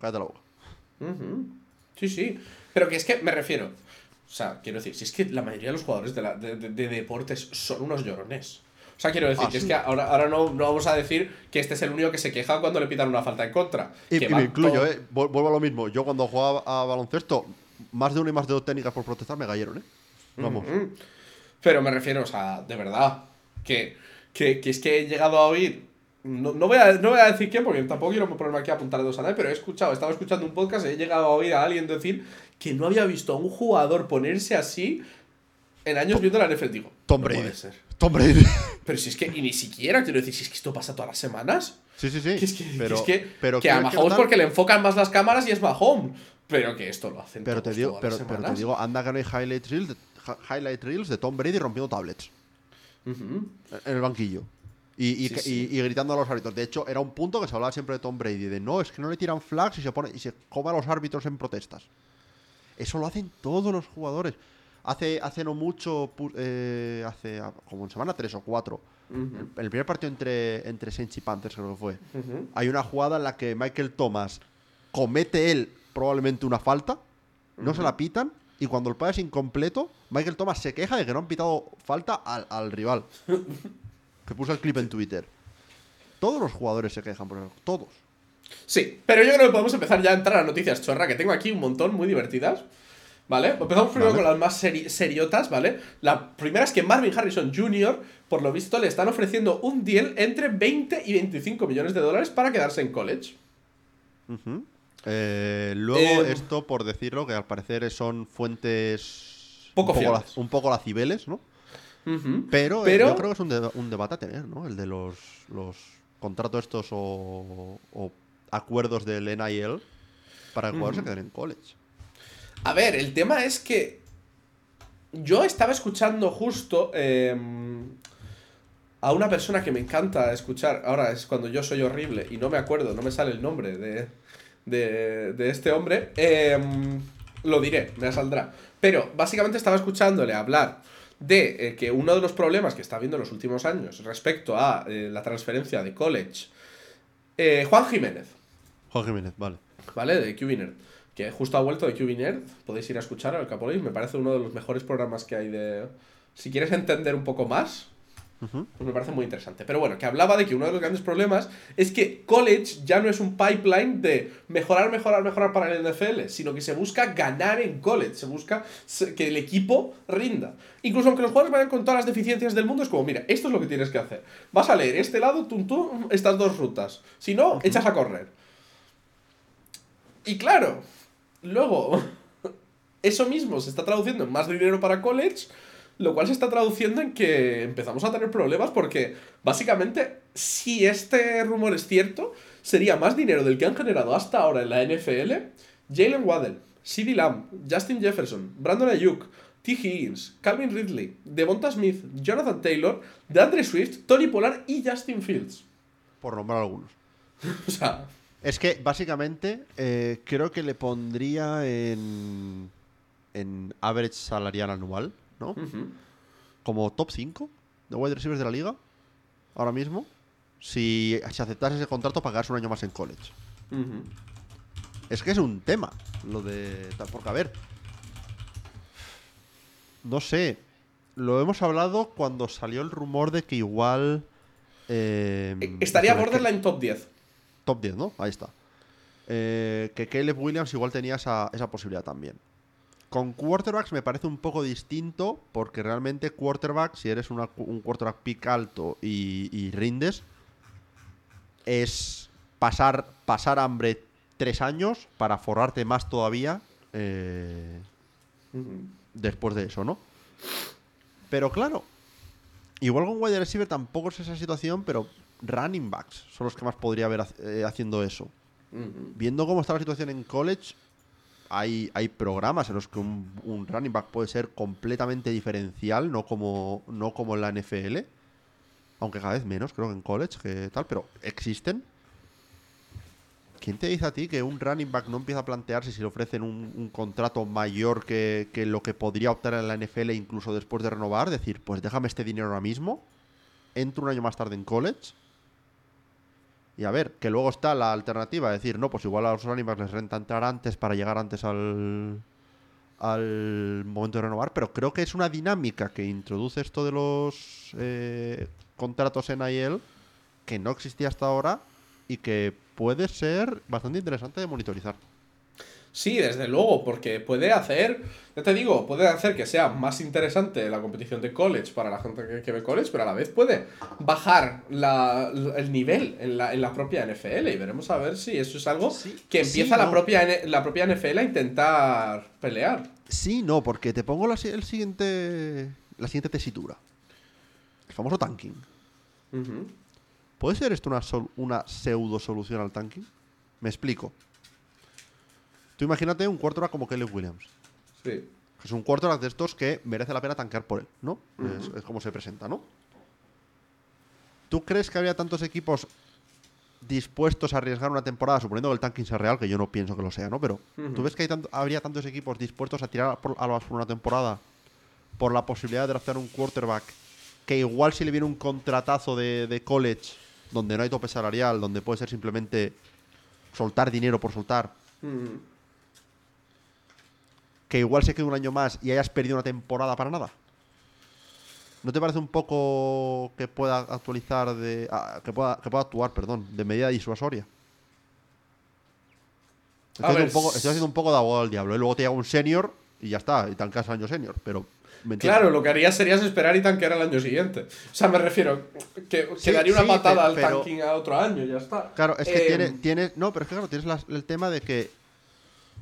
cállate la boca. Sí, sí. Pero que es que me refiero. O sea, quiero decir, si es que la mayoría de los jugadores de, la- de- de- de deportes son unos llorones. O sea, quiero decir, Ah, que es que ahora, ahora no, no vamos a decir que este es el único que se queja cuando le pitan una falta en contra. Y, Que y me incluyo, todo- ¿eh? Vu- Vuelvo a lo mismo. Yo cuando jugaba a baloncesto, más de una y más de dos técnicas por protestar me cayeron, ¿eh? Vamos. Ujú. Pero me refiero, o sea, de verdad, que, que, que es que he llegado a oír. No, no voy a, no voy a decir quién, porque tampoco quiero ponerme aquí a apuntar dos a nadie, pero he escuchado, estaba escuchando un podcast y he llegado a oír a alguien decir que no había visto a un jugador ponerse así en años viendo la NFL. Digo, Tom no Brady. puede ser. Tom Brady. Pero si es que, y ni siquiera, quiero decir, si es que esto pasa todas las semanas. sí, sí, sí. Que es que, que pero, es que, pero que a Mahomes porque le enfocan más las cámaras y es Mahomes. Pero que esto lo hacen Pero te digo, todas pero, las pero te semanas. digo, anda que no hay highlight reels, highlight reels de Tom Brady rompiendo tablets en el banquillo. Y, y, Sí, y- gritando a los árbitros. De hecho, era un punto que se hablaba siempre de Tom Brady. De no, es que no le tiran flags y se pone y se come a los árbitros en protestas. Eso lo hacen todos los jugadores. Hace, hace no mucho, eh, hace ah, como en semana 3 o 4, Ujú. el, el primer partido entre, entre Saints y Panthers creo que fue. Ujú. Hay una jugada en la que Michael Thomas comete él probablemente una falta, no se la pitan, y cuando el pase es incompleto, Michael Thomas se queja de que no han pitado falta al, al rival. que puso el clip en Twitter. Todos los jugadores se quejan por eso, todos. Sí, pero yo creo que podemos empezar ya a entrar a noticias chorra, que tengo aquí un montón muy divertidas. ¿Vale? Empezamos primero Vale. con las más seri- seriotas, ¿vale? La primera es que Marvin Harrison Jr., por lo visto, le están ofreciendo un deal entre 20 y 25 millones de dólares para quedarse en college. Eh, luego, Eh, esto, por decirlo, que al parecer son fuentes Poco un, poco la- un poco lacibeles, ¿no? Pero, eh, Pero- yo creo que es un, deba- un debate a tener, ¿no? El de los, los contratos estos o, o acuerdos del NIL para que jugadores se queden en college. A ver, el tema es que yo estaba escuchando justo eh, a una persona que me encanta escuchar. Ahora es cuando yo soy horrible y no me acuerdo, no me sale el nombre de, de, de este hombre. Eh, lo diré, me saldrá. Pero básicamente estaba escuchándole hablar de eh, que uno de los problemas que está habiendo en los últimos años respecto a eh, la transferencia de college. eh, Juan Jiménez, Juan Jiménez, vale. ¿vale? De QBNerd. Que justo ha vuelto de QBNerd. Podéis ir a escuchar al Capolis. Me parece uno de los mejores programas que hay de. Si quieres entender un poco más. Pues me parece muy interesante. Pero bueno, que hablaba de que uno de los grandes problemas es que college ya no es un pipeline de mejorar, mejorar, mejorar para el NFL, sino que se busca ganar en college, se busca que el equipo rinda. Incluso aunque los jugadores vayan con todas las deficiencias del mundo, es como, mira, esto es lo que tienes que hacer. Vas a leer este lado, tum, tum, estas dos rutas. Si no, echas a correr. Y claro, luego, eso mismo se está traduciendo en más dinero para college, lo cual se está traduciendo en que empezamos a tener problemas porque, básicamente, si este rumor es cierto, sería más dinero del que han generado hasta ahora en la NFL Jalen Waddell, CeeDee Lamb, Justin Jefferson, Brandon Ayuk, T. Higgins, Calvin Ridley, Devonta Smith, Jonathan Taylor, DeAndre Swift, Tony Pollard y Justin Fields. Por nombrar algunos. O sea, Es que básicamente eh, creo que le pondría en, en average salarial anual, ¿no? Como top 5 de wide receivers de la liga, ahora mismo, si, si aceptase ese contrato, pagarse un año más en college. Es que es un tema, lo de... Porque, a ver, no sé, lo hemos hablado cuando salió el rumor de que igual... eh, Eh, Estaría sobre que- borderline top 10. Top 10, ¿no? Ahí está. Eh, que Caleb Williams igual tenía esa, esa posibilidad también. Con quarterbacks me parece un poco distinto porque realmente quarterback, si eres una- un quarterback pick alto y, y rindes, es pasar, pasar hambre tres años para forrarte más todavía eh, después de eso, ¿no? Pero claro, igual con wide receiver tampoco es esa situación, pero running backs son los que más podría haber eh, haciendo eso. Viendo cómo está la situación en college, hay, hay programas en los que un, un running back puede ser completamente diferencial, no como, no como en la NFL. Aunque cada vez menos, creo que en college, que tal, pero existen. ¿quién te dice a ti que un running back no empieza a plantearse si le ofrecen un, un contrato mayor que, que lo que podría optar en la NFL incluso después de renovar? Decir, pues déjame este dinero ahora mismo, entro un año más tarde en college. Y a ver, que luego está la alternativa, decir, no, pues igual a los backs les renta entrar antes para llegar antes al, al momento de renovar, pero creo que es una dinámica que introduce esto de los eh, contratos en IL que no existía hasta ahora y que puede ser bastante interesante de monitorizar. Sí, desde luego, porque puede hacer, ya te digo, puede hacer que sea más interesante la competición de college para la gente que, que ve college, pero a la vez puede bajar la- el nivel en la, en la propia NFL y veremos a ver si eso es algo Sí, que sí, empieza la, propia, la propia NFL a intentar pelear. Sí, no, porque te pongo la, el siguiente, la siguiente tesitura. El famoso tanking. ¿Puede ser esto una, sol- una pseudo solución al tanking? Me explico. Tú imagínate un quarterback como Caleb Williams. Sí. Es un quarterback de estos que merece la pena tanquear por él, ¿no? es, es como se presenta, ¿no? ¿Tú crees que habría tantos equipos dispuestos a arriesgar una temporada, suponiendo que el tanking sea real, que yo no pienso que lo sea, ¿no? Pero ¿tú ves que hay tanto- habría tantos equipos dispuestos a tirar por, a la basura una temporada por la posibilidad de draftear un quarterback que igual si le viene un contratazo de, de college donde no hay tope salarial, donde puede ser simplemente soltar dinero por soltar. Que igual se quede un año más y hayas perdido una temporada para nada? ¿No te parece un poco que pueda actualizar de. ah, que, pueda, que pueda actuar, perdón, de medida disuasoria? Estoy, haciendo un poco, estoy haciendo un poco de abogado del diablo. Y luego te llega un senior y ya está, y tancas el año senior. Pero. Claro, lo que harías sería esperar y tanquear al año siguiente. O sea, me refiero que, que Sí, daría una sí, patada al tanking a otro año, ya está. Claro, es que Eh, tiene, tiene- No, pero es que claro, tienes el tema de que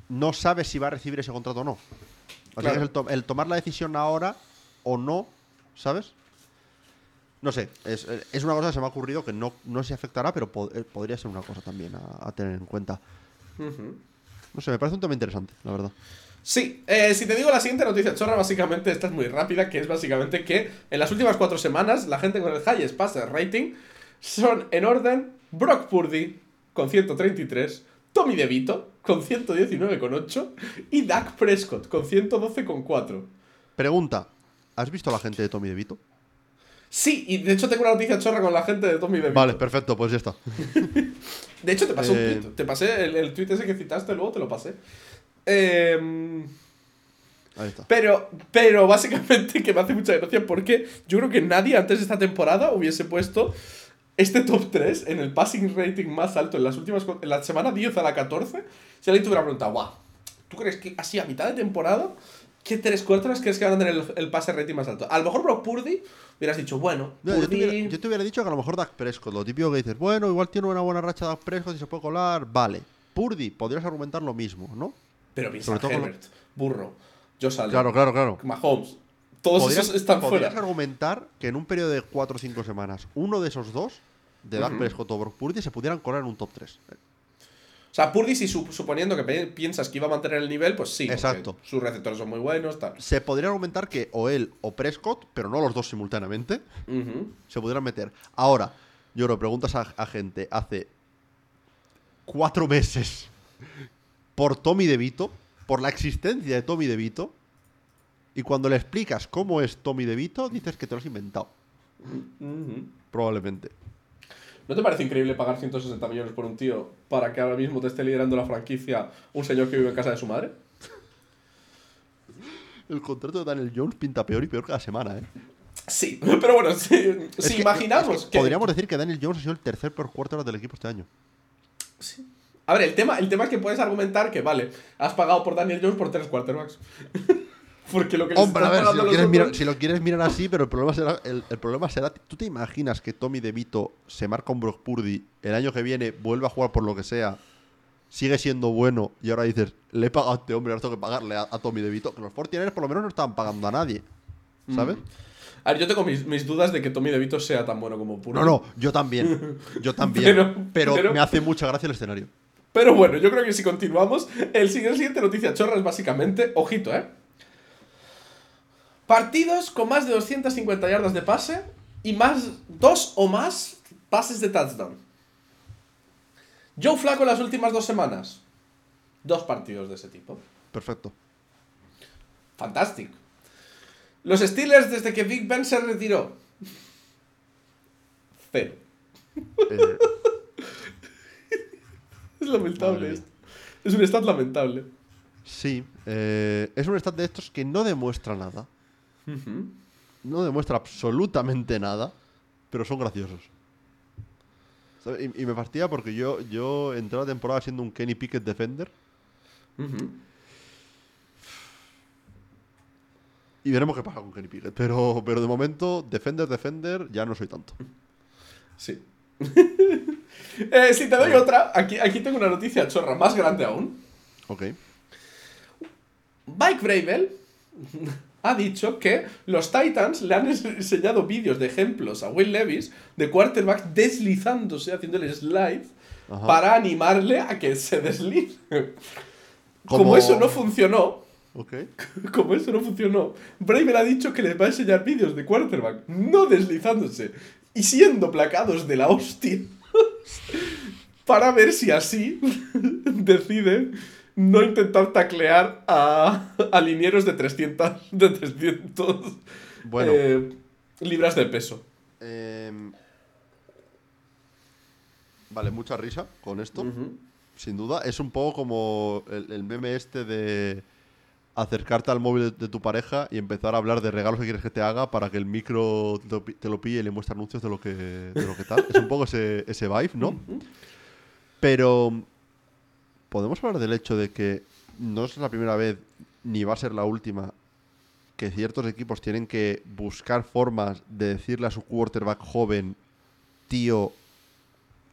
no sabes si va a recibir ese contrato o no. O sea, Claro. el, to- el tomar la decisión ahora o no, ¿sabes? No sé, es, es una cosa que se me ha ocurrido que no, no se afectará, pero po- eh, podría ser una cosa también a, a tener en cuenta. No sé, me parece un tema interesante, la verdad. Sí, eh, si te digo la siguiente noticia chorra, básicamente esta es muy rápida, que es básicamente que en las últimas cuatro semanas la gente con el highest passer rating son en orden Brock Purdy con 133, Tommy DeVito con 119,8 y Dak Prescott con 112,4. Pregunta, ¿has visto a la gente de Tommy DeVito? Sí, y de hecho tengo una noticia chorra con la gente de Tommy DeVito. Vale, perfecto, pues ya está. De hecho, te pasé Eh, un tweet. Te pasé el, el tweet ese que citaste, luego te lo pasé. Em, Ahí está. Pero, pero básicamente que me hace mucha gracia porque yo creo que nadie antes de esta temporada hubiese puesto este top 3 en el passing rating más alto en las últimas en la semana 10 a la 14. Si alguien te hubiera preguntado, guau, ¿tú crees que así a mitad de temporada qué tres cuartos crees que van a tener el, el passer rating más alto? A lo mejor Brock Purdy hubieras dicho, bueno, No, yo, te Purdy... hubiera, yo te hubiera dicho que a lo mejor Dak Prescott, lo típico que dices, bueno, igual tiene una buena racha Dak Prescott y se puede colar, vale. Purdy, podrías argumentar lo mismo, ¿no? Pero piensa con lo- Herbert, Burro, Josh Allen, Claro, claro, claro. Mahomes, todos Podrías, esos están podrías fuera. argumentar que en un periodo de 4 o 5 semanas, uno de esos dos, de Ujú. Prescott o Brock Purdy, se pudieran colar en un top 3. O sea, Purdy, si su- suponiendo que piensas que iba a mantener el nivel, pues sí. Exacto. Sus receptores son muy buenos, tal. Se podría argumentar que o él o Prescott, pero no los dos simultáneamente, se pudieran meter. Ahora, yo lo preguntas a, a gente hace cuatro meses por Tommy DeVito, por la existencia de Tommy DeVito, y cuando le explicas cómo es Tommy DeVito, dices que te lo has inventado. Probablemente. ¿No te parece increíble pagar 160 millones por un tío para que ahora mismo te esté liderando la franquicia un señor que vive en casa de su madre? El contrato de Daniel Jones pinta peor y peor cada semana, ¿eh? Sí, pero bueno, si, Es si que- imaginamos es que que... Podríamos decir que Daniel Jones ha sido el tercer peor quarterback del equipo este año. A ver, el tema, el tema es que puedes argumentar que, vale, has pagado por Daniel Jones por tres quarterbacks. Porque lo que Hombre, a ver, si lo, quieres otros- mirar, si lo quieres mirar así, pero el problema será. El, el problema será. ¿Tú te imaginas que Tommy DeVito se marca un Brock Purdy el año que viene, vuelve a jugar por lo que sea, sigue siendo bueno y ahora dices, le he pagado a este hombre, ahora tengo que pagarle a, a Tommy DeVito? Que los 49ers por lo menos no estaban pagando a nadie. ¿Sabes? A ver, yo tengo mis, mis dudas de que Tommy DeVito sea tan bueno como Purdy. No, no, yo también. Yo también. Pero- pero, pero- me hace mucha gracia el escenario. Pero bueno, yo creo que si continuamos, el siguiente, siguiente noticia chorra es básicamente, ojito, ¿eh? Partidos con más de 250 yardas de pase y más, dos o más pases de touchdown. Joe Flaco en las últimas dos semanas. Dos partidos de ese tipo. Perfecto. Fantástico. Los Steelers desde que Big Ben se retiró. Cero. Eh, Es lamentable esto. Es un stat lamentable. sí, eh, es un stat de estos que no demuestra nada. No demuestra absolutamente nada, pero son graciosos. ¿Sabe? Y, y me fastidia porque yo, yo entré a la temporada siendo un Kenny Pickett defender y veremos qué pasa con Kenny Pickett. Pero, pero de momento, defender, defender, ya no soy tanto. Sí. Eh, si te doy otra, aquí, aquí tengo una noticia chorra más grande aún. Ok. Mike Bravel ha dicho que los Titans le han ens- enseñado vídeos de ejemplos a Will Levis de quarterback deslizándose, haciéndole slide, Ajá. para animarle a que se deslice. Como... Como- eso no funcionó, Ok. como eso no funcionó, Bravel ha dicho que les va a enseñar vídeos de quarterback no deslizándose y siendo placados de la hostia para ver si así deciden no intentar taclear a, a linieros de 300, de 300 Bueno. eh, libras de peso. Em, vale, mucha risa con esto. Sin duda. Es un poco como el, el meme este de acercarte al móvil de, de tu pareja y empezar a hablar de regalos que quieres que te haga para que el micro te lo, pi- te lo pille y le muestre anuncios de lo que, de lo que tal. es un poco ese, ese vibe, ¿no? Pero podemos hablar del hecho de que no es la primera vez ni va a ser la última que ciertos equipos tienen que buscar formas de decirle a su quarterback joven, tío,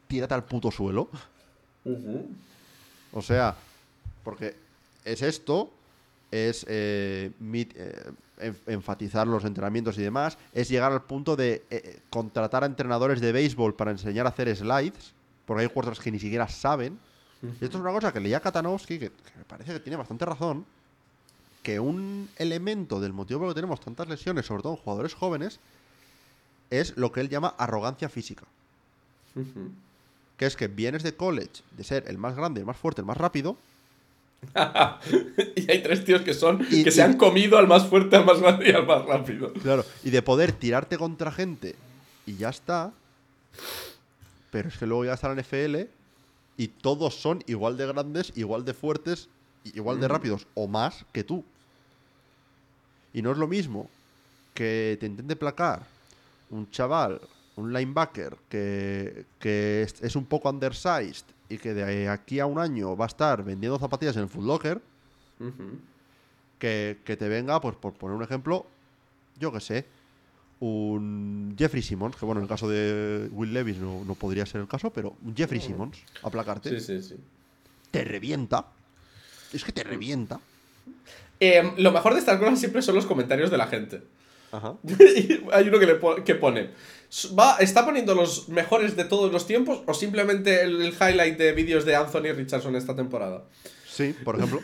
tírate al puto suelo. O sea, porque es esto, es eh, mit- eh, en- enfatizar los entrenamientos y demás, es llegar al punto de eh, contratar a entrenadores de béisbol para enseñar a hacer slides, porque hay quarterbacks que ni siquiera saben. Y esto es una cosa que leía Katanowski, que, que me parece que tiene bastante razón, que un elemento del motivo por el que tenemos tantas lesiones, sobre todo en jugadores jóvenes, es lo que él llama arrogancia física. Que es que vienes de college de ser el más grande, el más fuerte, el más rápido, y hay tres tíos que son Y- que se y- han comido al más fuerte, al más grande y al más rápido. Claro, y de poder tirarte contra gente y ya está. Pero es que luego ya está la NFL y todos son igual de grandes, igual de fuertes, igual de rápidos o más que tú. Y no es lo mismo que te intente placar un chaval, un linebacker que, que es, es un poco undersized y que de aquí a un año va a estar vendiendo zapatillas en el Foot Locker que, que te venga, pues por poner un ejemplo, yo que sé, un Jeffrey Simmons, que bueno, en el caso de Will Levis no, no podría ser el caso, pero un Jeffrey Simmons, aplacarte, Sí, sí, sí. te revienta. Es que te revienta. Eh, lo mejor de estas cosas siempre son los comentarios de la gente. Ajá. Hay uno que, le po- que pone. Va, ¿Está poniendo los mejores de todos los tiempos o simplemente el, el highlight de vídeos de Anthony Richardson esta temporada? Sí, por ejemplo.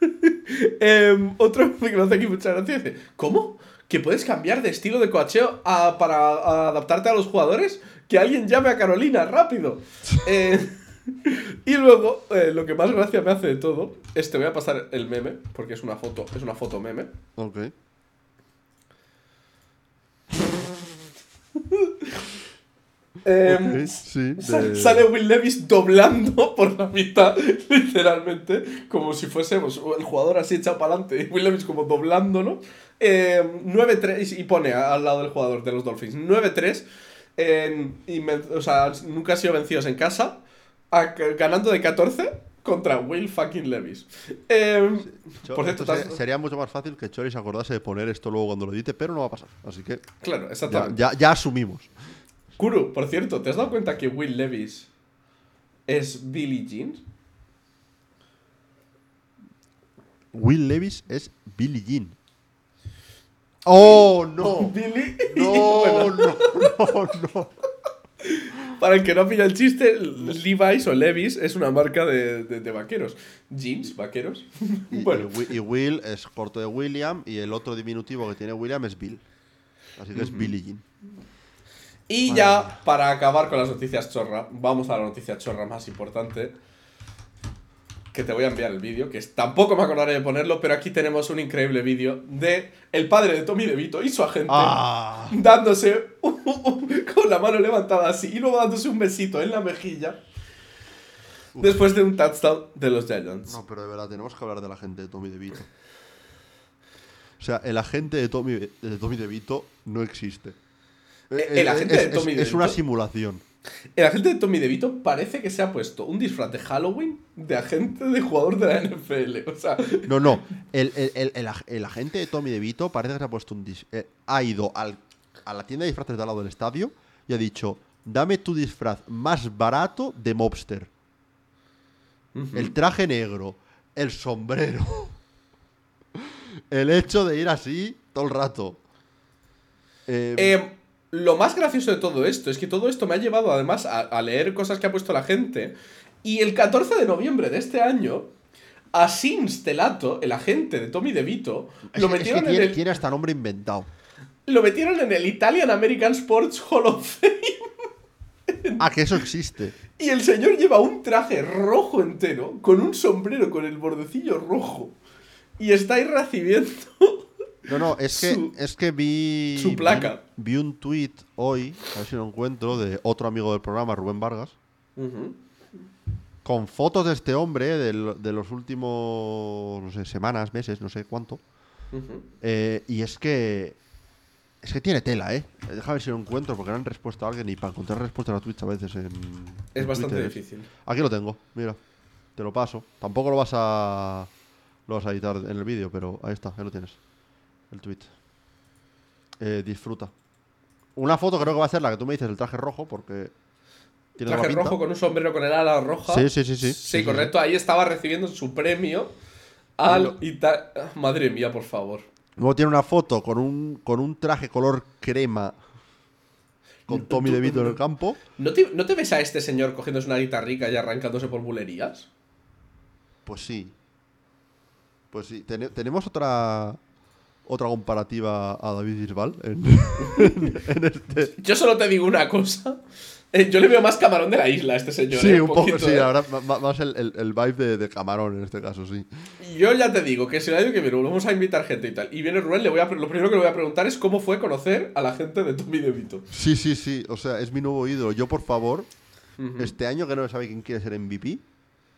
Em, otro que me hace aquí mucha gracia dice: ¿Cómo? ¿Que puedes cambiar de estilo de coacheo a- para a adaptarte a los jugadores? Que alguien llame a Carolina, rápido. Eh, y luego, eh, lo que más gracia me hace de todo es te voy a pasar el meme, porque es una foto, es una foto meme. Ok. Em, Ok, sí. De- Sale Will Levis doblando por la mitad, literalmente, como si fuésemos el jugador así echado para adelante y Will Levis como doblándolo. Eh, 9-3 y pone al lado del jugador de los Dolphins 9-3. en- y me- o sea, nunca han sido vencidos en casa, a- ganando de 14 contra Will fucking Levis. Eh, Cho- por cierto, esto ¿te se- has- sería mucho más fácil que Chori se acordase de poner esto luego cuando lo edite, pero no va a pasar. Así que claro, ya, exactamente. ya, ya asumimos. Kuro, por cierto, ¿te has dado cuenta que Will Levis es Billy Jean? Will Levis es Billie Jean. ¡Oh, no! Billy. No, Bueno, no, no, no. Para el que no pilla el chiste, Levi's o Levis es una marca de, de- de vaqueros. Jeans, vaqueros. Y, bueno, y Wi- y Will es corto de William y el otro diminutivo que tiene William es Bill. Así que es Billie Jean. Y ya, para acabar con las noticias chorra, vamos a la noticia chorra más importante. Que te voy a enviar el vídeo, que tampoco me acordaré de ponerlo, pero aquí tenemos un increíble vídeo de el padre de Tommy DeVito y su agente ¡Ah! dándose con la mano levantada así y luego dándose un besito en la mejilla después de un touchdown de los Giants. No, pero de verdad, tenemos que hablar de la gente de Tommy DeVito. O sea, el agente de Tommy, de Tommy DeVito no existe. El agente es, de Tommy es- es una DeVito. simulación. El agente de Tommy DeVito parece que se ha puesto un disfraz de Halloween de agente de jugador de la NFL. O sea, No, no. El, el- el- el ag- el agente de Tommy DeVito parece que se ha puesto un dis- eh, ha ido al- a la tienda de disfraces de al lado del estadio y ha dicho: Dame tu disfraz más barato de mobster. El traje negro, el sombrero. El hecho de ir así todo el rato. Eh, Eh, lo más gracioso de todo esto es que todo esto me ha llevado además a, a leer cosas que ha puesto la gente. Y el 14 de noviembre de este año, Asin Stelato, el agente de Tommy DeVito, es lo que- es que metieron, tiene, en el, tiene hasta nombre inventado. lo metieron en el Italian American Sports Hall of Fame. Ah, que eso existe. Y el señor lleva un traje rojo entero, con un sombrero con el bordecillo rojo. Y está ahí recibiendo. No, no, es que, Su- es que vi. su placa. Vi, vi un tweet hoy, a ver si lo encuentro, de otro amigo del programa, Rubén Vargas, con fotos de este hombre del- de los últimos, no sé, semanas, meses, no sé cuánto. Eh, y es que. Es que tiene tela, ¿eh? Deja ver si lo encuentro, porque no han respuesto a alguien y para encontrar respuestas a Twitch a veces en. Es en bastante Twitter difícil. Aquí lo tengo, mira. Te lo paso. Tampoco lo vas a. Lo vas a editar en el vídeo, pero ahí está, ahí lo tienes. El tweet. Eh, disfruta. Una foto creo que va a ser la que tú me dices, el traje rojo, porque. Tiene Traje rojo con un sombrero con el ala roja. Sí, sí, sí, sí. Sí, Sí, sí, correcto. Ahí estaba recibiendo su premio al Ita- Madre mía, por favor. Luego tiene una foto con un, con un traje color crema. Con Tommy tú- DeVito en el campo. ¿No te, ¿No te ves a este señor cogiéndose una guitarrica y arrancándose por bulerías? Pues sí. Pues sí. Tene- tenemos otra. Otra comparativa a David Bisbal en, en este. Yo solo te digo una cosa. Eh, yo le veo más camarón de la isla a este señor. Sí, eh, un poco, poquito, sí, eh. ahora ma- más el, el- el vibe de, de camarón en este caso, sí. Yo ya te digo que si el año que viene vamos a invitar gente y tal, y viene Rubén, le voy a, lo primero que le voy a preguntar es cómo fue conocer a la gente de Tommy DeVito. Sí, sí, sí. O sea, es mi nuevo ídolo. Yo, por favor, este año que no sabe quién quiere ser MVP,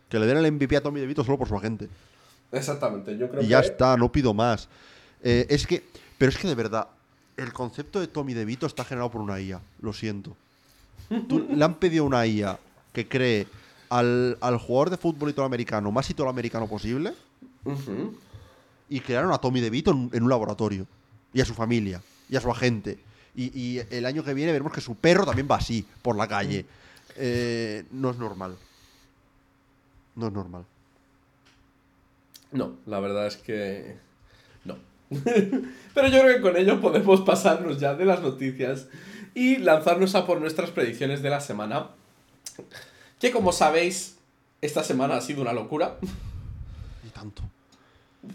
que le den el MVP a Tommy DeVito solo por su agente. Exactamente, yo creo Y que. ya está, no pido más. Eh, es que, pero es que de verdad, el concepto de Tommy DeVito está generado por una IA. Lo siento. Tú- le han pedido una IA que cree al, al jugador de fútbol italoamericano más italoamericano posible y crearon a Tommy DeVito en, en un laboratorio. Y a su familia. Y a su agente. Y, y el año que viene veremos que su perro también va así, por la calle. Eh, no es normal. No es normal. No, la verdad es que. Pero yo creo que con ello podemos pasarnos ya de las noticias y lanzarnos a por nuestras predicciones de la semana. Que como sabéis, esta semana ha sido una locura. Y tanto.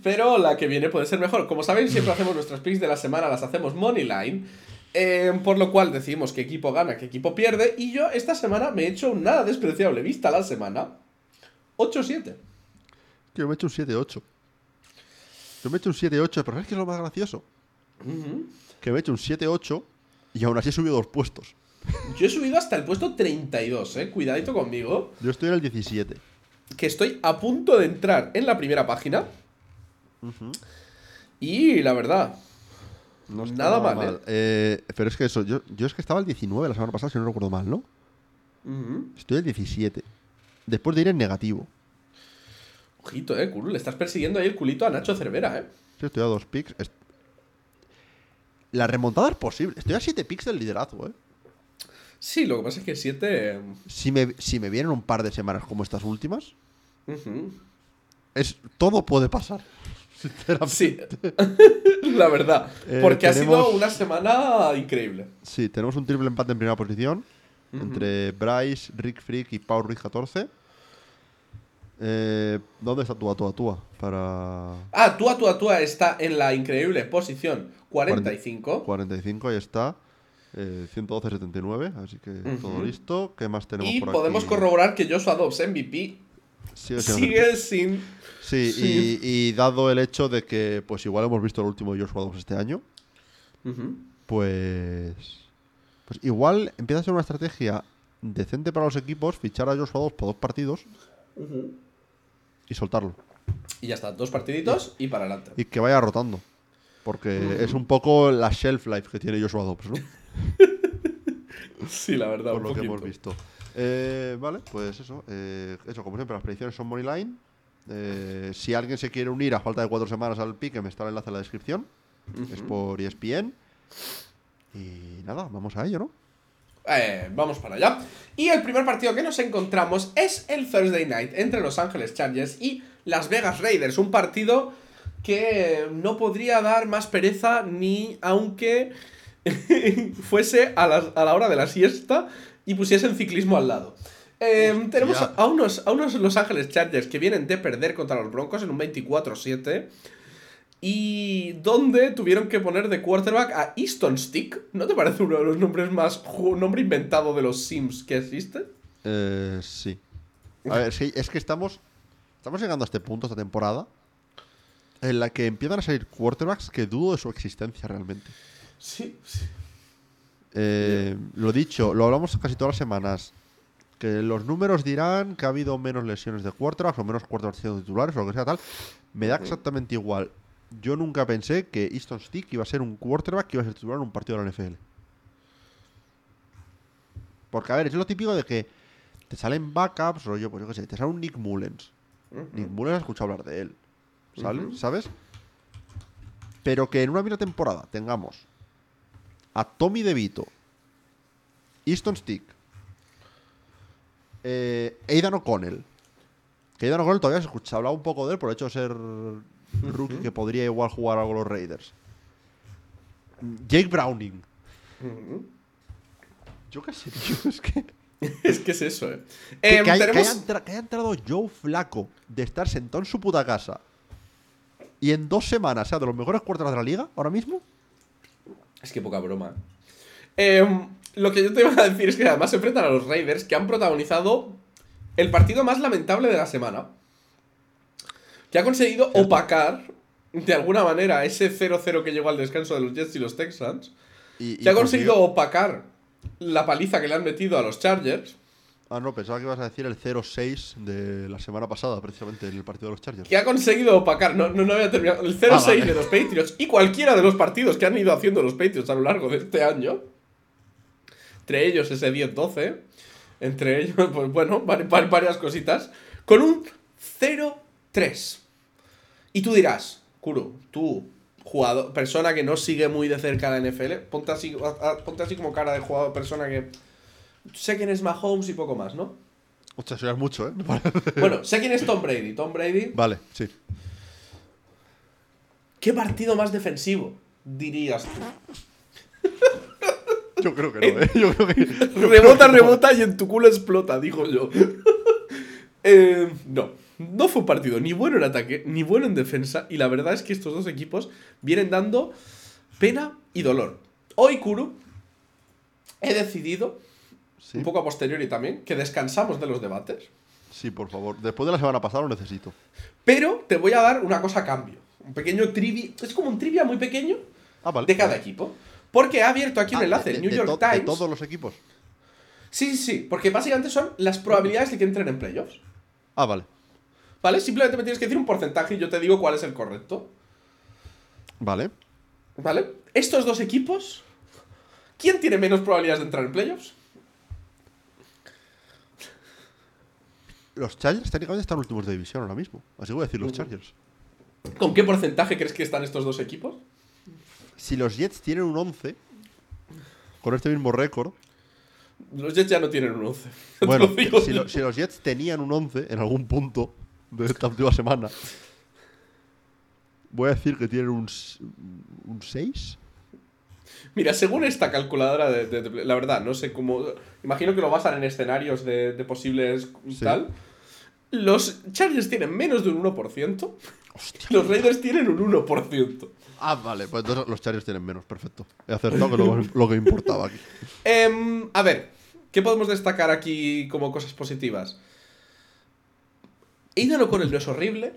Pero la que viene puede ser mejor. Como sabéis, siempre hacemos nuestras picks de la semana, las hacemos Moneyline. eh, por lo cual decimos qué equipo gana, qué equipo pierde. Y yo esta semana me he hecho un nada despreciable. Vista la semana. 8-7. Que yo me he hecho un 7-8. Yo me he hecho un 7-8, pero ¿sabes qué es lo más gracioso? Que me he hecho un 7-8 y aún así he subido dos puestos. Yo he subido hasta el puesto 32, eh. Cuidadito conmigo. Yo estoy en el 17. Que estoy a punto de entrar en la primera página. Y la verdad, No Nada mal, ¿eh? Eh, Pero es que eso, yo, yo es que estaba el 19 la semana pasada, si no recuerdo mal, ¿no? Estoy el 17. Después de ir en negativo. Ojito, eh, culo, le estás persiguiendo ahí el culito a Nacho Cervera, eh. Sí, estoy a dos picks. La remontada es posible. Estoy a 7 picks del liderazgo, ¿eh? Sí, lo que pasa es que 7. Si me, si me vienen un par de semanas como estas últimas, es, todo puede pasar. Sinceramente. Sí, la verdad. Eh, Porque ha sido una semana increíble. Sí, tenemos un triple empate en primera posición entre Bryce, Rick Freak y Pau Ruiz 14. Eh, ¿Dónde está Tua Tua Tua? Para Ah, Tua Tua Tua está en la increíble posición 45. 45, ahí está. Eh, 112-79, así que todo listo. ¿Qué más tenemos Y por podemos aquí? corroborar que Joshua Dobbs MVP Sigue sin. Sí, Sí. Y, y dado el hecho de que, pues igual hemos visto el último Joshua Dobbs este año, pues. Pues igual empieza a ser una estrategia decente para los equipos fichar a Joshua Dobbs por dos partidos y soltarlo. Y ya está, dos partiditos y para adelante. Y que vaya rotando. Porque es un poco la shelf life que tiene Joshua Dobbs, ¿no? Sí, la verdad, Por un lo que hemos visto. Eh, vale, pues eso. eh, eso, como siempre, las predicciones son Moneyline. Eh, si alguien se quiere unir a falta de cuatro semanas al pique, me está el enlace en la descripción. Es por ESPN. Y nada, vamos a ello, ¿no? Eh, vamos para allá. Y el primer partido que nos encontramos es el Thursday Night entre Los Ángeles Chargers y Las Vegas Raiders. Un partido que no podría dar más pereza ni aunque fuese a, las- a la hora de la siesta y pusiesen ciclismo al lado. Eh, tenemos a, a unos, a unos Los Ángeles Chargers que vienen de perder contra los Broncos en un 24-7. Y donde tuvieron que poner de quarterback a Easton Stick. ¿No te parece uno de los nombres más. nombre inventado de los Sims que existe? Eh, sí. A ver, sí, es que estamos. Estamos llegando a este punto, esta temporada. En la que empiezan a salir quarterbacks que dudo de su existencia realmente. Sí, sí. Eh, Lo dicho, lo hablamos casi todas las semanas. Que los números dirán que ha habido menos lesiones de quarterbacks o menos quarterbacks siendo titulares o lo que sea tal. Me da exactamente igual. Yo nunca pensé que Easton Stick iba a ser un quarterback que iba a ser titular en un partido de la NFL. Porque, a ver, es lo típico de que te salen backups, o yo, pues yo qué sé, te sale un Nick Mullens. Nick Mullens has escuchado hablar de él. ¿Sabes? Pero que en una misma temporada tengamos a Tommy DeVito, Easton Stick, eh, Aidan O'Connell. Que Aidan O'Connell todavía se escucha, hablaba un poco de él por el hecho de ser rookie que podría igual jugar algo los Raiders. Jake Browning. Yo qué sé, tío, es que. Es que es eso, eh. Que, que haya, que tenemos- haya entra- que haya entrado Joe Flaco de estar sentado en su puta casa y en dos semanas sea de los mejores quarterbacks de la liga ahora mismo. Es que poca broma. eh. Em, lo que yo te iba a decir es que además se enfrentan a los Raiders que han protagonizado el partido más lamentable de la semana. Que ha conseguido opacar de alguna manera ese 0-0 que llegó al descanso de los Jets y los Texans. Y, y Que ha conseguido consiguió- opacar la paliza que le han metido a los Chargers. Ah, no, pensaba que ibas a decir el 0-6 de la semana pasada, precisamente en el partido de los Chargers. Que ha conseguido opacar, no, no, no había terminado, el 0-6 Ah, vale. de los Patriots y cualquiera de los partidos que han ido haciendo los Patriots a lo largo de este año. Entre ellos ese 10-12. Entre ellos, pues bueno, vari- vari- varias cositas. Con un 0-3. Y tú dirás, Kuro, tú, jugador, persona que no sigue muy de cerca la NFL, ponte así, a- a- ponte así como cara de jugador, persona que. Sé quién es Mahomes y poco más, ¿no? Ya es mucho, ¿eh? Bueno, sé quién es Tom Brady. Tom Brady. vale, sí. ¿Qué partido más defensivo dirías tú? Yo creo que no, ¿eh? Yo creo que. Rebota, rebota y en tu culo explota, dijo yo. Eh, no, no fue un partido ni bueno en ataque, ni bueno en defensa. Y la verdad es que estos dos equipos vienen dando pena y dolor. Hoy, Kuru, he decidido, Sí, un poco a posteriori también, que descansamos de los debates. sí, por favor. Después de la semana pasada lo necesito. Pero te voy a dar una cosa a cambio. Un pequeño trivia. Es como un trivia muy pequeño Ah, vale. de cada equipo. Porque ha abierto aquí un Ah, enlace, de- el New de York de Times. todos los equipos. Sí, sí, sí, porque básicamente son las probabilidades de que entren en playoffs. Ah, vale. ¿Vale? Simplemente me tienes que decir un porcentaje y yo te digo cuál es el correcto. Vale. ¿Vale? Estos dos equipos, ¿quién tiene menos probabilidades de entrar en playoffs? Los Chargers técnicamente están últimos de división ahora mismo. Así voy a decir los. Chargers. ¿Con qué porcentaje crees que están estos dos equipos? Si los Jets tienen un 11, con este mismo récord, Los Jets ya no tienen un 11. Te Bueno, lo digo. si, lo- si los Jets tenían un 11 en algún punto de esta última semana, voy a decir que tienen un, un 6. Mira, según esta calculadora de, de- de- La verdad, no sé cómo... Imagino que lo basan en escenarios de, posibles Sí. tal. Los Chargers tienen menos de un 1%. Hostia. Los Raiders tienen un 1%. Ah, vale, pues entonces los Chargers tienen menos, perfecto. He acertado que lo, lo que importaba aquí. Em, a ver, ¿qué podemos destacar aquí como cosas positivas? Aidan O'Connell no es horrible.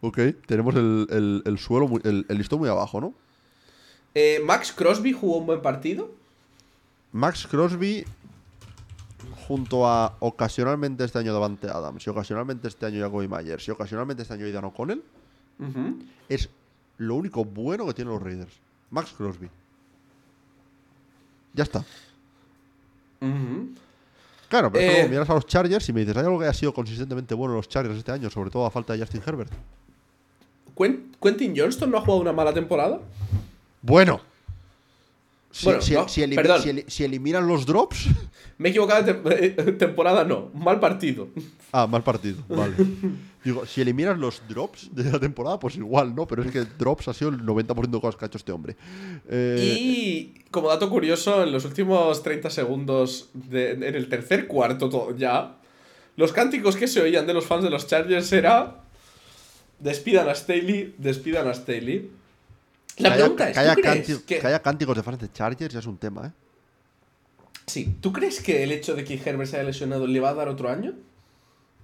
Ok, tenemos el, el- el suelo, muy- el, el listón muy abajo, ¿no? Eh, Max Crosby jugó un buen partido. Max Crosby, junto a ocasionalmente este año Davante Adams, y ocasionalmente este año Jacoby Myers, y ocasionalmente este año Aidan O'Connell, es lo único bueno que tienen los Raiders. Max Crosby. Ya está. Ujú. Claro, pero Eh. luego miras a los Chargers y me dices, ¿hay algo que haya sido consistentemente bueno en los Chargers este año? Sobre todo a falta de Justin Herbert. Quen- Quentin Johnston no ha jugado una mala temporada. Bueno. Si, Bueno, si- no, si elimi- perdón. si eli- si eliminan los drops. Me he equivocado de tem- eh, temporada, no. Mal partido. Ah, mal partido, vale. Digo, si eliminas los drops de la temporada, pues igual, ¿no? Pero es que drops ha sido el 90% de cosas que ha hecho este hombre. Eh, Y como dato curioso, en los últimos 30 segundos, de- en el tercer cuarto to- ya, los cánticos que se oían de los fans de los Chargers era despidan a Staley, despidan a Staley. La pregunta es, que haya, ¿tú crees que... que haya cánticos de fans de Chargers ya es un tema, ¿eh? Sí, ¿tú crees que el hecho de que Herbert se haya lesionado le va a dar otro año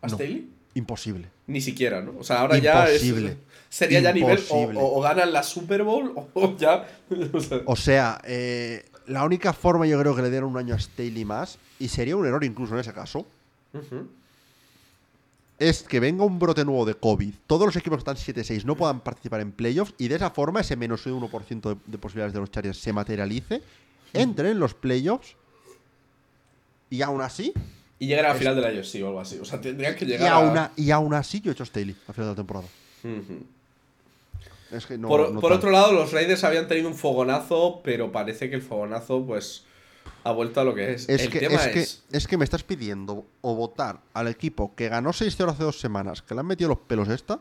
a No. Staley? Imposible. Ni siquiera, ¿no? O sea, ahora ya es, Imposible. sería ya nivel o, Imposible. o- o ganan la Super Bowl o, ya... o sea, O sea, eh, la única forma yo creo que le dieran un año a Staley más, y sería un error incluso en ese caso, ujú. Es que venga un brote nuevo de COVID, todos los equipos que están 7-6 no puedan participar en playoffs y de esa forma ese menos 1% de, de posibilidades de los Chargers se materialice, entren en los playoffs y aún así, Y llegar a la final del año, sí, o algo así. O sea, tendrían que y llegar aún, a... a- y aún así yo he hecho Staley al final de la temporada. Ujú. Es que no, por no por otro lado, los Raiders habían tenido un fogonazo, pero parece que el fogonazo, pues, ha vuelto a lo que es. Es el que, tema es, es... que, es que me estás pidiendo o votar al equipo que ganó 6-0 hace dos semanas, que le han metido los pelos esta,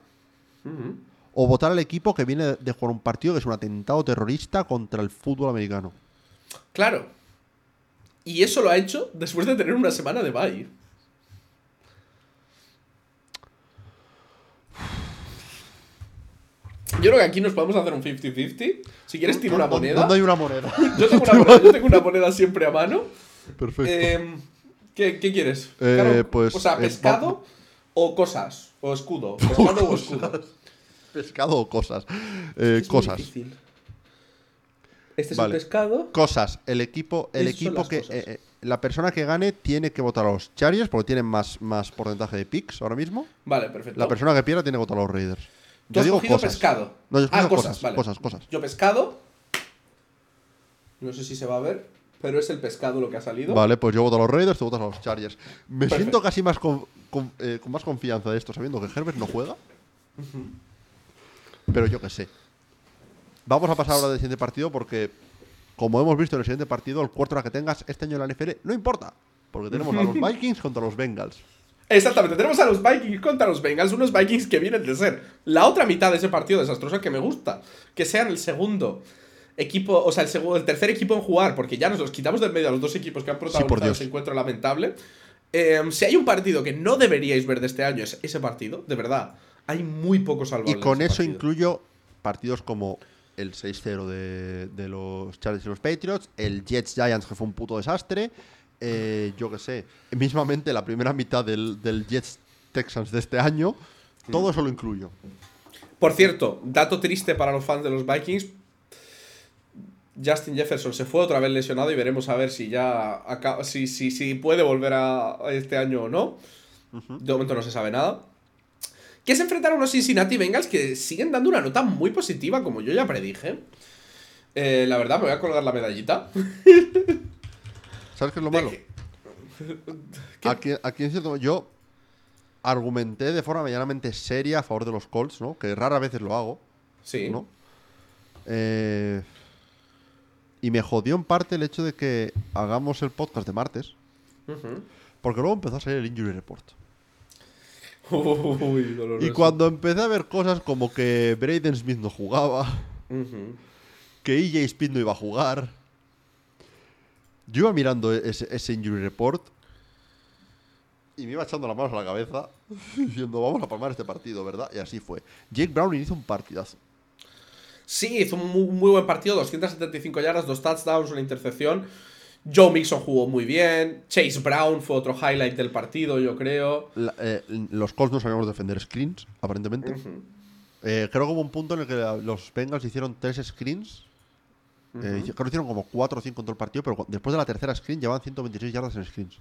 o votar al equipo que viene de jugar un partido que es un atentado terrorista contra el fútbol americano. Claro. Y eso lo ha hecho después de tener una semana de bye. Yo creo que aquí nos podemos hacer un 50-50. Si quieres, tiro una ¿Dónde- moneda. ¿Dónde hay una moneda? Yo tengo una moneda, yo tengo una moneda siempre a mano. Perfecto. Eh, ¿qué, qué quieres? Eh, Claro, pues, o sea, eh, pescado o cosas. O escudo. Pescado o escudo. Pescado o cosas. Eh, Es cosas. difícil. Este es Vale. el pescado. Cosas. El equipo, el equipo que. eh, la persona que gane tiene que votar a los Chargers porque tienen más, más porcentaje de picks ahora mismo. Vale, perfecto. La persona que pierda tiene que votar a los Raiders. Tú Yo has digo cogido cosas. pescado. No, yo ah, cosas, cosas, vale. cosas, cosas. Yo pescado. No sé si se va a ver, pero es el pescado lo que ha salido. Vale, pues yo voto a los Raiders, tú votas a los Chargers. Me Perfecto. siento casi más con, con- eh, con más confianza de esto, sabiendo que Herbert no juega. Pero yo qué sé. Vamos a pasar ahora del siguiente partido porque, como hemos visto en el siguiente partido, el cuarto que tengas este año en la NFL no importa. Porque tenemos a los Vikings contra los Bengals. Exactamente, tenemos a los Vikings contra los Bengals, unos Vikings que vienen de ser la otra mitad de ese partido desastroso que me gusta. Que sean el segundo equipo, o sea, el, segundo, el tercer equipo en jugar, porque ya nos los quitamos del medio a los dos equipos que han protagonizado Dios. ese encuentro lamentable. Eh, si hay un partido que no deberíais ver de este año, es ese partido, de verdad. Hay muy pocos salvables. Y con eso partido. incluyo partidos como el 6-0 de, de los Chargers y los Patriots, el Jets Giants, que fue un puto desastre. Eh, yo qué sé, mismamente la primera mitad del, del Jets Texans de este año. Todo eso lo incluyo. Por cierto, dato triste para los fans de los Vikings. Justin Jefferson se fue otra vez lesionado y veremos a ver si ya acaba- si, si, si puede volver a este año o no. De momento no se sabe nada. Que se enfrentaron a unos Cincinnati Bengals que siguen dando una nota muy positiva, como yo ya predije. Eh, la verdad, me voy a colgar la medallita. ¿Sabes qué es lo malo? Aquí, aquí en cierto yo argumenté de forma medianamente seria a favor de los Colts, ¿no? Que raras veces lo hago, Sí. ¿no? Eh, y me jodió en parte el hecho de que hagamos el podcast de martes, porque luego empezó a salir el Injury Report. Uy, doloroso. Y cuando empecé a ver cosas como que Braden Smith no jugaba, que EJ Speed no iba a jugar, yo iba mirando ese, ese Injury Report y me iba echando las manos a la cabeza diciendo, vamos a palmar este partido, ¿verdad? Y así fue. Jake Browning hizo un partidazo. Sí, hizo un muy, muy buen partido, 275 yardas, dos touchdowns, una intercepción. Joe Mixon jugó muy bien. Chase Brown fue otro highlight del partido, yo creo. La- eh, los Colts no sabíamos defender screens, aparentemente. Eh, creo que hubo un punto en el que los Bengals hicieron tres screens. Eh, hici- creo que hicieron como cuatro o cinco en todo el partido, pero después de la tercera screen llevaban 126 yardas en screens.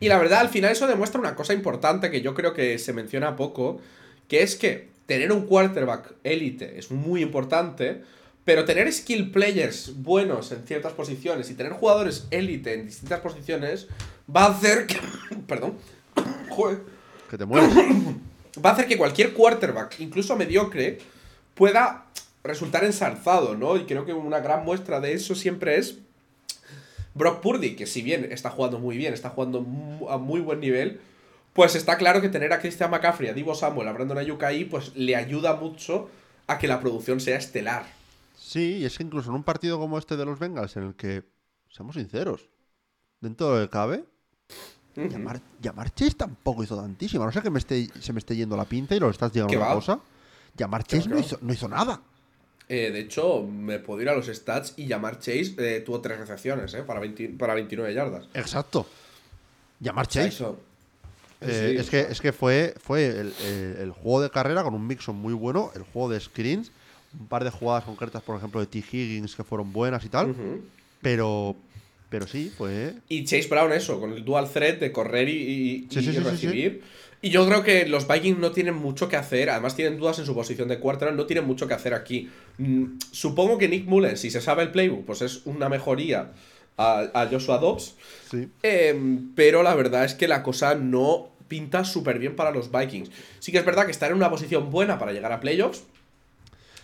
Y la verdad, al final eso demuestra una cosa importante que yo creo que se menciona poco, que es que tener un quarterback élite es muy importante, pero tener skill players buenos en ciertas posiciones y tener jugadores élite en distintas posiciones va a hacer que... Perdón. Joder. Que te mueres. va a hacer que cualquier quarterback, incluso mediocre, pueda resultar ensalzado, ¿no? Y creo que una gran muestra de eso siempre es Brock Purdy, que si bien está jugando muy bien, está jugando a muy buen nivel, pues está claro que tener a Christian McCaffrey, a Divo Samuel, a Brandon Ayuk ahí, pues le ayuda mucho a que la producción sea estelar. Sí, y es que incluso en un partido como este de los Bengals, en el que, seamos sinceros, dentro de lo que cabe, llamar, llamar Chase tampoco hizo tantísimo. No sé que me esté, se me esté yendo la pinta y lo estás llegando ¿Qué a una va? cosa. Llamar ¿Qué va, Chase no hizo, no hizo nada. Eh, de hecho, me puedo ir a los stats y llamar Chase eh, tuvo tres recepciones, ¿eh? Para, 20 para 29 yardas. Exacto. Llamar Chase. eso- Eh, sí, es, que, es que fue, fue el, el- el juego de carrera con un mixon muy bueno, el juego de screens, un par de jugadas concretas, por ejemplo, de T. Higgins que fueron buenas y tal, pero, pero sí, fue... Y Chase Brown, eso, con el dual threat de correr y, y- Sí, y sí, recibir. Y yo creo que los Vikings no tienen mucho que hacer. Además, tienen dudas en su posición de quarterback. No tienen mucho que hacer aquí. Mm, supongo que Nick Mullen, si se sabe el playbook, pues es una mejoría a, a Joshua Dobbs. Sí. Em, pero la verdad es que la cosa no pinta súper bien para los Vikings. Sí que es verdad que están en una posición buena para llegar a playoffs.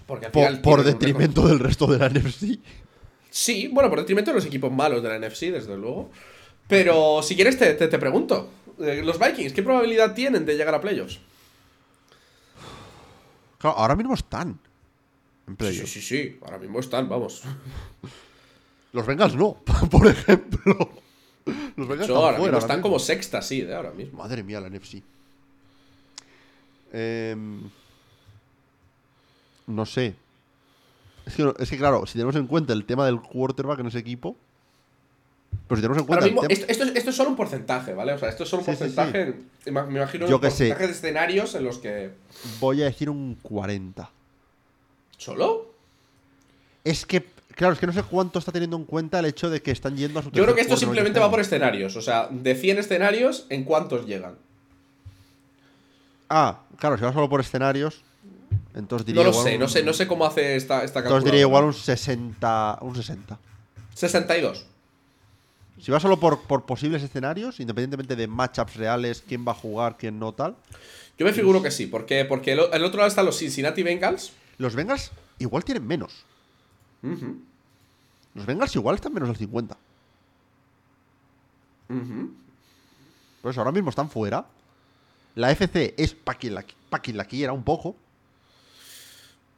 Porque al Por, final por récord- detrimento del resto de la NFC. Sí, bueno, por detrimento de los equipos malos de la NFC, desde luego. Pero si quieres, te, te, te pregunto. Eh, Los Vikings, ¿qué probabilidad tienen de llegar a playoffs? Claro, ahora mismo están en Sí, playoffs. sí, sí, sí. Ahora mismo están, vamos. Los Bengals no, por ejemplo. Los Bengals Yo, están ahora fuera. mismo ahora están mismo. como sexta, sí, de ahora mismo. Madre mía, la NFC. Em, no sé. Es que, es que, claro, si tenemos en cuenta el tema del quarterback en ese equipo. Pero si tenemos en cuenta mismo, tema. esto, esto es, esto es solo un porcentaje, ¿vale? O sea, esto es solo un Sí, sí, porcentaje. en- ima- Me imagino Yo un sé. porcentaje de escenarios en los que. Voy a decir un 40. ¿Solo? Es que, claro, es que no sé cuánto está teniendo en cuenta el hecho de que están yendo a su Yo creo que esto simplemente va por escenarios. O sea, de 100 escenarios, ¿en cuántos llegan? Ah, claro, si va solo por escenarios. Entonces No diría lo igual sé, un- no sé, no sé cómo hace esta, esta Entonces diría igual un 60. Un 60. 62. Si va solo por, por posibles escenarios, independientemente de matchups reales, quién va a jugar, quién no tal. Yo me figuro que sí, porque, porque el, el otro lado están los Cincinnati Bengals. Los Bengals igual tienen menos. Los Bengals igual están menos del 50. ujú. Por eso ahora mismo están fuera. La FC es para quien, pa' quien la quiera un poco.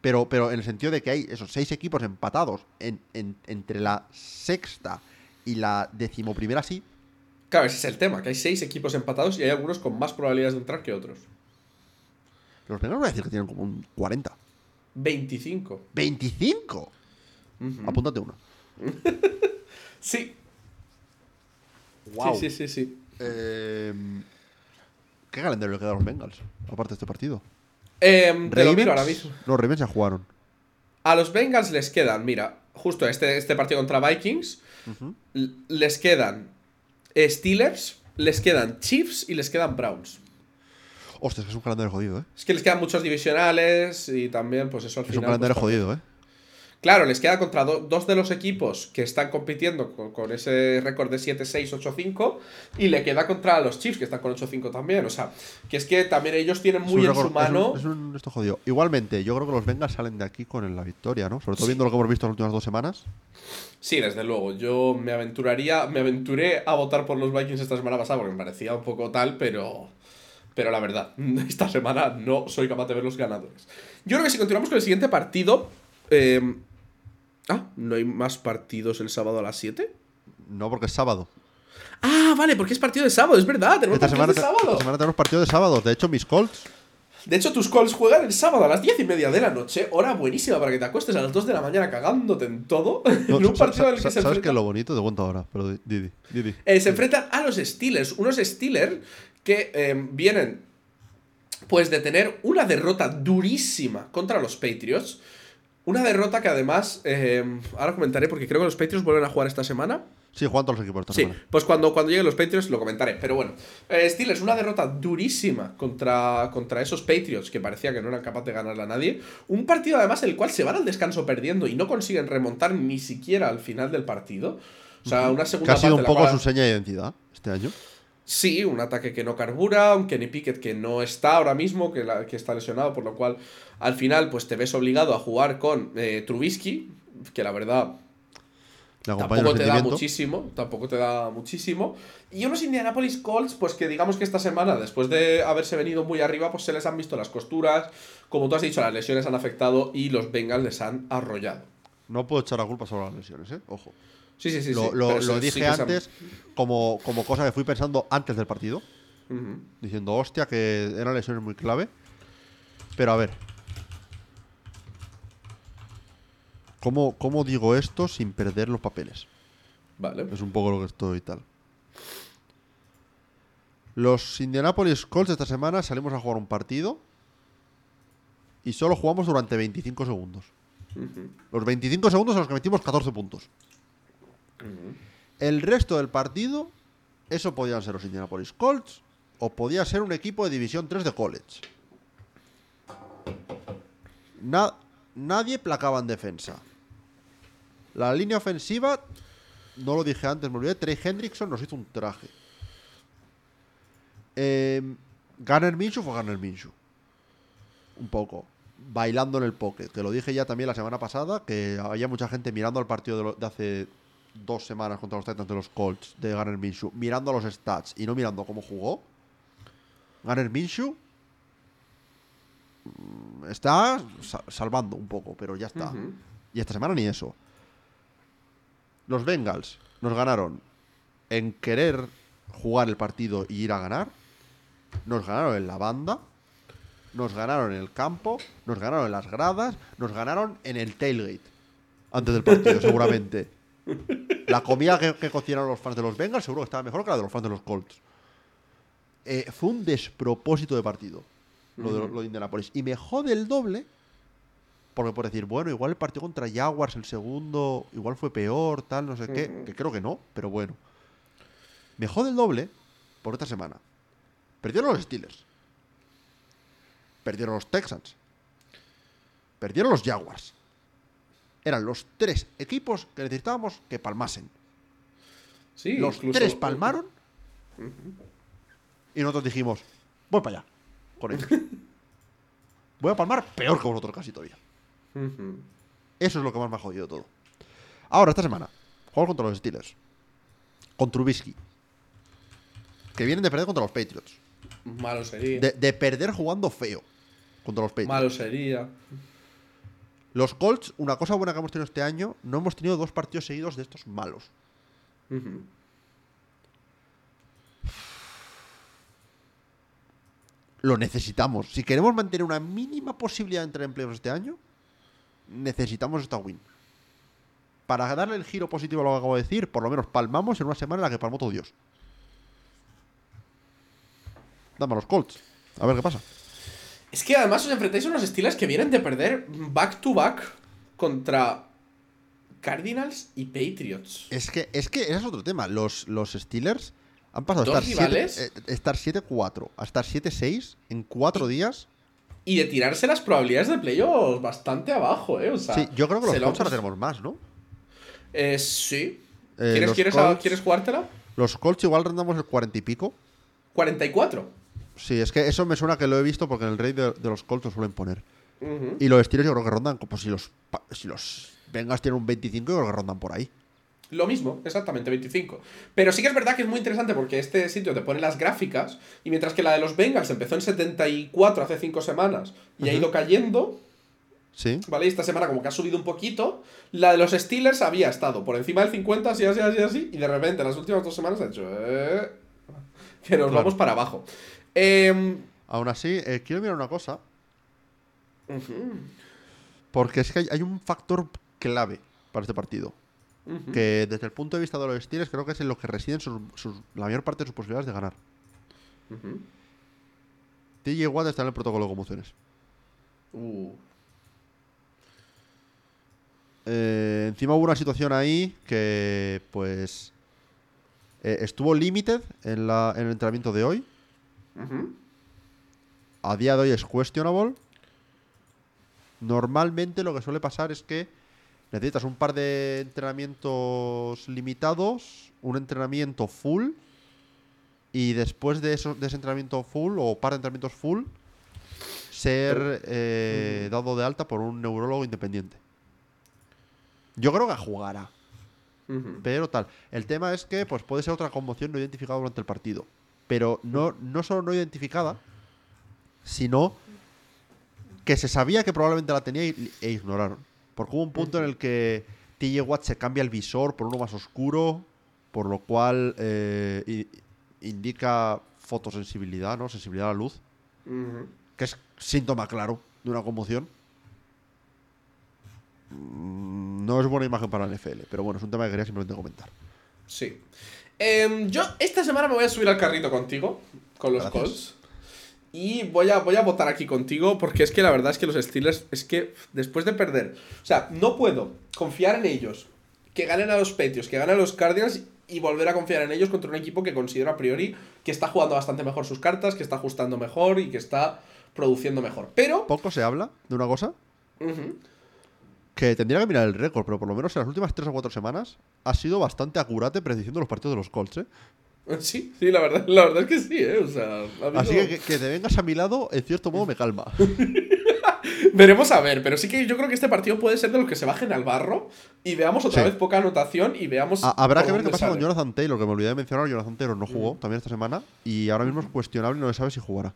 Pero, pero en el sentido de que hay esos seis equipos empatados en- en- entre la sexta y la decimoprimera sí. Claro, ese es el tema, que hay seis equipos empatados y hay algunos con más probabilidades de entrar que otros. Los Bengals voy a decir que tienen como un 40. 25. ¡25! Ujú. Apúntate uno. Sí. Guau. Sí, sí, sí, sí. Eh, ¿Qué calendario le queda a los Bengals? Aparte de este partido. Em, lo miro ahora mismo. Los Ravens ya jugaron. A los Bengals les quedan, mira, justo este, este partido contra Vikings, les quedan Steelers, les quedan Chiefs y les quedan Browns. Hostia, es que es un calendario jodido, ¿eh? Es que les quedan muchos divisionales y también, pues eso al Es un final. calendario pues, jodido, ¿eh? Claro, les queda contra do- dos de los equipos que están compitiendo con, con ese récord de 7-6, 8-5 y le queda contra los Chiefs que están con 8-5 también. O sea, que es que también ellos tienen muy en su mano. Es un, es un- esto jodido. Igualmente, yo creo que los Bengals salen de aquí con la victoria, ¿no? Sobre todo viendo lo que hemos visto las últimas dos semanas. Sí, desde luego. Yo me aventuraría, me aventuré a votar por los Vikings esta semana pasada porque me parecía un poco tal, pero. Pero la verdad, esta semana no soy capaz de ver los ganadores. Yo creo que si continuamos con el siguiente partido. eh, ah, ¿no hay más partidos el sábado a las 7? No porque es sábado. Ah, vale, porque es partido de sábado, es verdad, tenemos Esta semana, de te- sábado. esta semana tenemos partido de sábado. De hecho, mis Colts De hecho, tus calls juegan el sábado a las 10 y media de la noche, hora buenísima para que te acuestes a las 2 de la mañana cagándote en todo. No, en un partido en el que se ¿Sabes qué es enfrentan, lo bonito? Te cuento ahora, pero di- Didi, Didi. eh, se enfrentan a los Steelers. Unos Steelers que eh, vienen pues de tener una derrota durísima contra los Patriots. Una derrota que además, eh, ahora comentaré porque creo que los Patriots vuelven a jugar esta semana. Sí, juegan todos los equipos Sí, semana. pues cuando, cuando lleguen los Patriots lo comentaré. Pero bueno, eh, Steelers, una derrota durísima contra, contra esos Patriots que parecía que no eran capaces de ganarle a nadie. Un partido además en el cual se van al descanso perdiendo y no consiguen remontar ni siquiera al final del partido. O sea, una Que segunda ha sido un parte poco cual- su seña de identidad este año. Sí, un ataque que no carbura, un Kenny Pickett que no está ahora mismo, que, la- que está lesionado, por lo cual al final pues te ves obligado a jugar con eh, Trubisky, que la verdad tampoco te da muchísimo, tampoco te da muchísimo. Y unos Indianapolis Colts, pues que digamos que esta semana, después de haberse venido muy arriba, pues se les han visto las costuras, como tú has dicho, las lesiones han afectado y los Bengals les han arrollado. No puedo echar la culpa sobre las lesiones, ¿eh? Ojo. Sí, sí, sí. lo sí, lo- dije sí han- antes como, como cosa que fui pensando antes del partido. Diciendo, hostia, que eran lesiones muy clave. Pero a ver. ¿Cómo, cómo digo esto sin perder los papeles? Vale. Es un poco lo que estoy y tal. Los Indianapolis Colts esta semana salimos a jugar un partido y solo jugamos durante 25 segundos. Los 25 segundos en los que metimos 14 puntos. El resto del partido, eso podían ser los Indianapolis Colts o podía ser un equipo de División 3 de college. Na- nadie placaba en defensa. La línea ofensiva, no lo dije antes, me olvidé, Trey Hendrickson nos hizo un traje. Eh, Gunner Minshew fue Gunner Minshew. Un poco. Bailando en el pocket. Que lo dije ya también la semana pasada, que había mucha gente mirando al partido de, lo- de hace dos semanas contra los Titans de los Colts de Gunner Minshew, mirando los stats y no mirando cómo jugó. Gunner Minshew mm, está sa- salvando un poco, pero ya está. Y esta semana ni eso. Los Bengals nos ganaron en querer jugar el partido y ir a ganar. Nos ganaron en la banda. Nos ganaron en el campo. Nos ganaron en las gradas. Nos ganaron en el tailgate. Antes del partido, seguramente. La comida que, que cocinaron los fans de los Bengals seguro que estaba mejor que la de los fans de los Colts. Eh, fue un despropósito de partido. Lo de, lo de Indianapolis. Y me jode el doble. Porque por decir, bueno, igual el partido contra Jaguars, el segundo, igual fue peor, tal, no sé qué. Que creo que no, pero bueno. Me jode el doble por esta semana. Perdieron los Steelers. Perdieron los Texans. Perdieron los Jaguars. Eran los tres equipos que necesitábamos que palmasen. Sí, Los incluso- tres palmaron. Y nosotros dijimos, voy para allá. Con ellos. Voy a palmar peor que vosotros casi todavía. Eso es lo que más me ha jodido todo. Ahora, esta semana, juego contra los Steelers. Con Trubisky. Que vienen de perder contra los Patriots. Malo sería. De, de perder jugando feo contra los Patriots. Malo sería. Los Colts, una cosa buena que hemos tenido este año, no hemos tenido dos partidos seguidos de estos malos. Lo necesitamos. Si queremos mantener una mínima posibilidad de entrar en playoffs este año, necesitamos esta win. Para darle el giro positivo a lo que acabo de decir, por lo menos palmamos en una semana en la que palmó todo Dios. Dame a los Colts. A ver qué pasa. Es que además os enfrentáis a unos Steelers que vienen de perder back to back contra Cardinals y Patriots. Es que, es que ese es otro tema. Los, los Steelers han pasado de ¿Dos estar rivales? 7 eh, estar 7-4 a estar 7-6 en 4 días. Y de tirarse las probabilidades de playoffs bastante abajo, ¿eh? O sea, Sí, yo creo que los Colts ahora tenemos más, ¿no? Eh, sí. Eh, ¿Quieres, quieres, Colts- ¿Quieres jugártela? Los Colts igual rondamos el 40 y pico. 44. Sí, es que eso me suena que lo he visto porque en el rey de, de los Colts lo suelen poner. Y los Steelers yo creo que rondan, pues si los, si los Bengals tienen un 25, yo creo que rondan por ahí. Lo mismo, exactamente, 25. Pero sí que es verdad que es muy interesante porque este sitio te pone las gráficas y mientras que la de los Bengals empezó en 74 hace 5 semanas y ha ido cayendo, Sí. ¿vale? Y esta semana como que ha subido un poquito, la de los Steelers había estado por encima del 50, así, así, así, así, y de repente las últimas dos semanas ha hecho... eh, que nos Claro. vamos para abajo. Em, Aún así, eh, quiero mirar una cosa. Porque es que hay, hay un factor clave para este partido. Que desde el punto de vista de los Steelers creo que es en lo que residen sus- sus- la mayor parte de sus posibilidades de ganar. Ujú. TJ Watt está en el protocolo de conmociones. Uh, Eh, encima hubo una situación ahí que, pues, eh, estuvo limited en, la- en el entrenamiento de hoy. A día de hoy es questionable. Normalmente lo que suele pasar es que necesitas un par de entrenamientos limitados, un entrenamiento full, y después de, eso, de ese entrenamiento full o par de entrenamientos full, ser eh, dado de alta por un neurólogo independiente. Yo creo que jugará, pero tal. El tema es que pues, puede ser otra conmoción no identificada durante el partido. Pero no, no solo no identificada, sino que se sabía que probablemente la tenía y- e ignoraron. Porque hubo un punto en el que TJ Watt se cambia el visor por uno más oscuro, por lo cual eh, indica fotosensibilidad, ¿no? Sensibilidad a la luz, que es síntoma claro de una conmoción. Mm, No es buena imagen para el NFL, pero bueno, es un tema que quería simplemente comentar. Sí. Em, yo esta semana me voy a subir al carrito contigo, con los Gracias. Colts. Y voy a, voy a votar aquí contigo porque es que la verdad es que los Steelers, es que después de perder, o sea, no puedo confiar en ellos, que ganen a los Patriots, que ganen a los Cardinals y volver a confiar en ellos contra un equipo que considero a priori que está jugando bastante mejor sus cartas, que está ajustando mejor y que está produciendo mejor. Pero... Poco se habla de una cosa que tendría que mirar el récord, pero por lo menos en las últimas 3 o 4 semanas ha sido bastante acurate prediciendo los partidos de los Colts, ¿eh? Sí, sí, la verdad, la verdad es que sí, ¿eh? O sea, Así que, que que te vengas a mi lado, en cierto modo, me calma. Veremos a ver, pero sí que yo creo que este partido puede ser de los que se bajen al barro y veamos otra Sí. vez poca anotación y veamos. Ha- habrá que ver qué pasa con. Jonathan Taylor, que me olvidé de mencionar. Jonathan Taylor no jugó también esta semana y ahora mismo es cuestionable y no se sabe si jugará.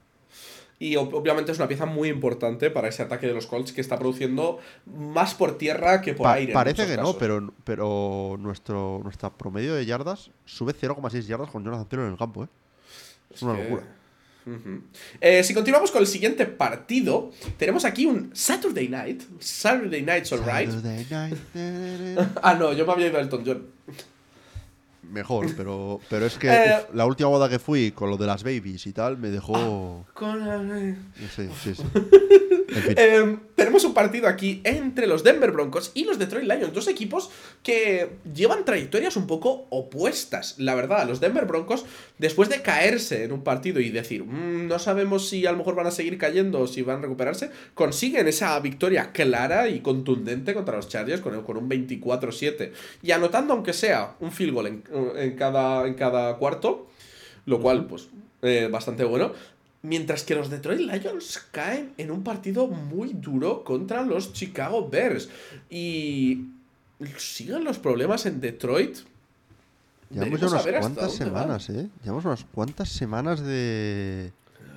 Y ob- obviamente es una pieza muy importante para ese ataque de los Colts que está produciendo más por tierra que por Pa- aire. parece que no, pero, pero nuestro nuestra promedio de yardas sube 0,6 yardas con Jonathan Taylor en el campo, ¿eh? Es una que- locura. Eh, si continuamos con el siguiente partido, tenemos aquí un Saturday Night. Saturday Night's Alright. Night. Ah, no, yo me había ido a Elton John. Mejor, pero, pero es que Eh, uf, la última boda que fui con lo de las babies y tal me dejó. Con la- Sí, sí, sí. En fin. Eh, tenemos un partido aquí entre los Denver Broncos y los Detroit Lions, dos equipos que llevan trayectorias un poco opuestas. La verdad, los Denver Broncos, después de caerse en un partido y decir, "Mm, no sabemos si a lo mejor van a seguir cayendo o si van a recuperarse, consiguen esa victoria clara y contundente contra los Chargers con, con un 24-7 y anotando, aunque sea un field goal en, en cada, en cada cuarto, lo cual, pues, eh, bastante bueno. Mientras que los Detroit Lions caen en un partido muy duro contra los Chicago Bears. Y siguen los problemas en Detroit. Llevamos ya unas cuantas semanas, ¿eh? Llevamos unas cuantas semanas de.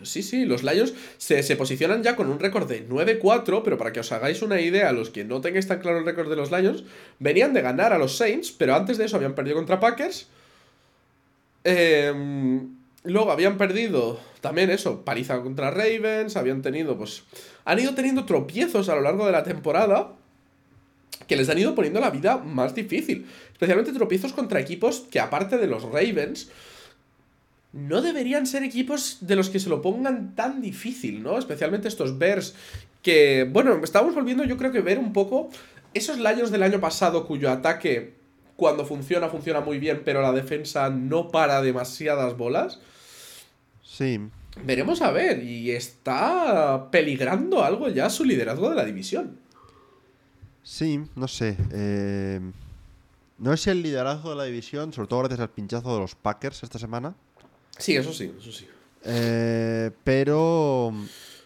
Sí, sí, los Lions se, se posicionan ya con un récord de 9-4, pero para que os hagáis una idea, los que no tengáis tan claro el récord de los Lions, venían de ganar a los Saints, pero antes de eso habían perdido contra Packers. Em, luego habían perdido también eso, paliza contra Ravens, habían tenido, pues, han ido teniendo tropiezos a lo largo de la temporada que les han ido poniendo la vida más difícil. Especialmente tropiezos contra equipos que aparte de los Ravens, no deberían ser equipos de los que se lo pongan tan difícil, ¿no? Especialmente estos Bears que, bueno, estamos volviendo yo creo que ver un poco esos Lions del año pasado cuyo ataque cuando funciona funciona muy bien, pero la defensa no para demasiadas bolas. Sí. Veremos a ver, y está peligrando algo ya su liderazgo de la división. Sí, no sé. eh, no es el liderazgo de la división, sobre todo gracias al pinchazo de los Packers esta semana. Sí, eso sí, eso sí. eh, pero.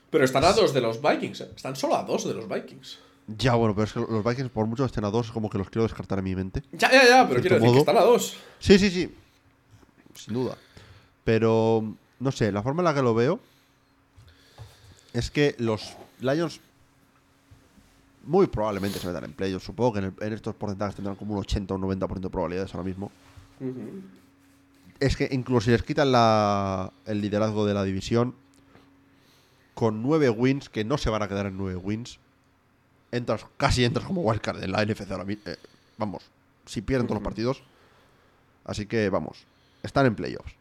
Pero están a dos de los Vikings, ¿eh? Están solo a dos de los Vikings. Ya, bueno, pero es que los Vikings, por mucho que estén a dos, como que los quiero descartar en mi mente. Ya, ya, ya, pero quiero decir que están a dos. Sí, sí, sí. Sin duda. Pero, no sé, la forma en la que lo veo es que los Lions muy probablemente se metan en playoffs. Supongo que en, el- en estos porcentajes tendrán como un 80 o un 90% de probabilidades ahora mismo. Es que incluso si les quitan la- el liderazgo de la división, con nueve wins, que no se van a quedar en nueve wins, entras, casi entras como wildcard en la NFC ahora mismo. Eh, vamos, si pierden todos los partidos. Así que vamos, están en playoffs.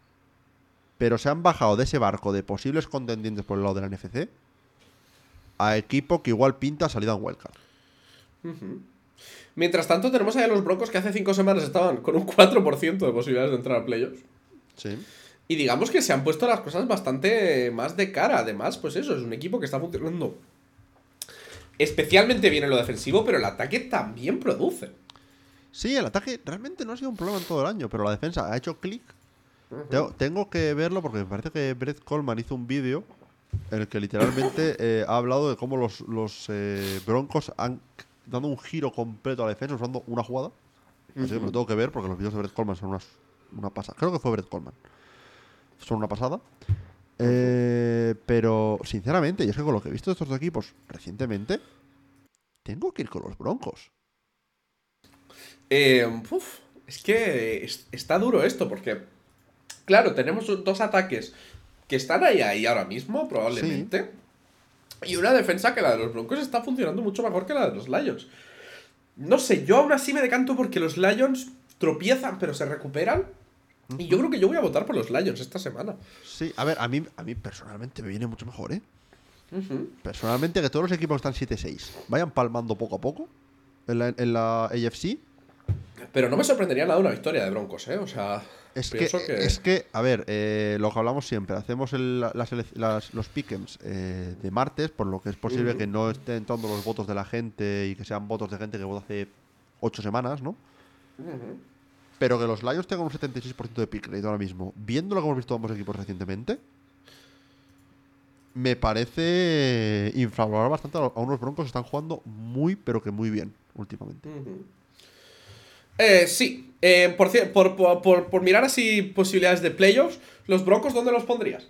Pero se han bajado de ese barco de posibles contendientes por el lado de la NFC a equipo que igual pinta salida en wildcard. Mientras tanto, tenemos ahí a los Broncos que hace cinco semanas estaban con un 4% de posibilidades de entrar a playoffs. Sí. Y digamos que se han puesto las cosas bastante más de cara. Además, pues eso, es un equipo que está funcionando especialmente bien en lo defensivo, pero el ataque también produce. Sí, el ataque realmente no ha sido un problema en todo el año, pero la defensa ha hecho clic. Tengo, tengo que verlo porque me parece que Brett Coleman hizo un vídeo en el que literalmente eh, ha hablado de cómo los, los eh, Broncos han dado un giro completo a la defensa usando una jugada. Así que me lo tengo que ver porque los vídeos de Brett Coleman son unas, una pasada. Creo que fue Brett Coleman. Son una pasada. Eh, pero, sinceramente, yo es que con lo que he visto de estos dos equipos recientemente, tengo que ir con los Broncos. Eh, uf, es que es- está duro esto, porque, claro, tenemos dos ataques que están ahí, ahí ahora mismo, probablemente. Y una defensa que la de los Broncos está funcionando mucho mejor que la de los Lions. No sé, yo aún así me decanto porque los Lions tropiezan, pero se recuperan. Y yo creo que yo voy a votar por los Lions esta semana. Sí, a ver, a mí, a mí personalmente me viene mucho mejor, ¿eh? Personalmente, que todos los equipos que están 7-6 vayan palmando poco a poco en la, en la AFC. Pero no me sorprendería nada una victoria de Broncos, ¿eh? O sea, Es que, es que, a ver, eh, lo que hablamos siempre, hacemos el- las elec- las- los pick'ems eh, de martes, por lo que es posible que no estén entrando los votos de la gente y que sean votos de gente que votó hace 8 semanas, ¿no? Pero que los Lions tengan un 76% de pick rate ahora mismo, viendo lo que hemos visto ambos equipos recientemente, me parece infravalorar bastante a unos broncos que están jugando muy, pero que muy bien últimamente. Ujú. Eh, sí, Eh, por, por, por, por- mirar así posibilidades de playoffs, ¿los Broncos dónde los pondrías?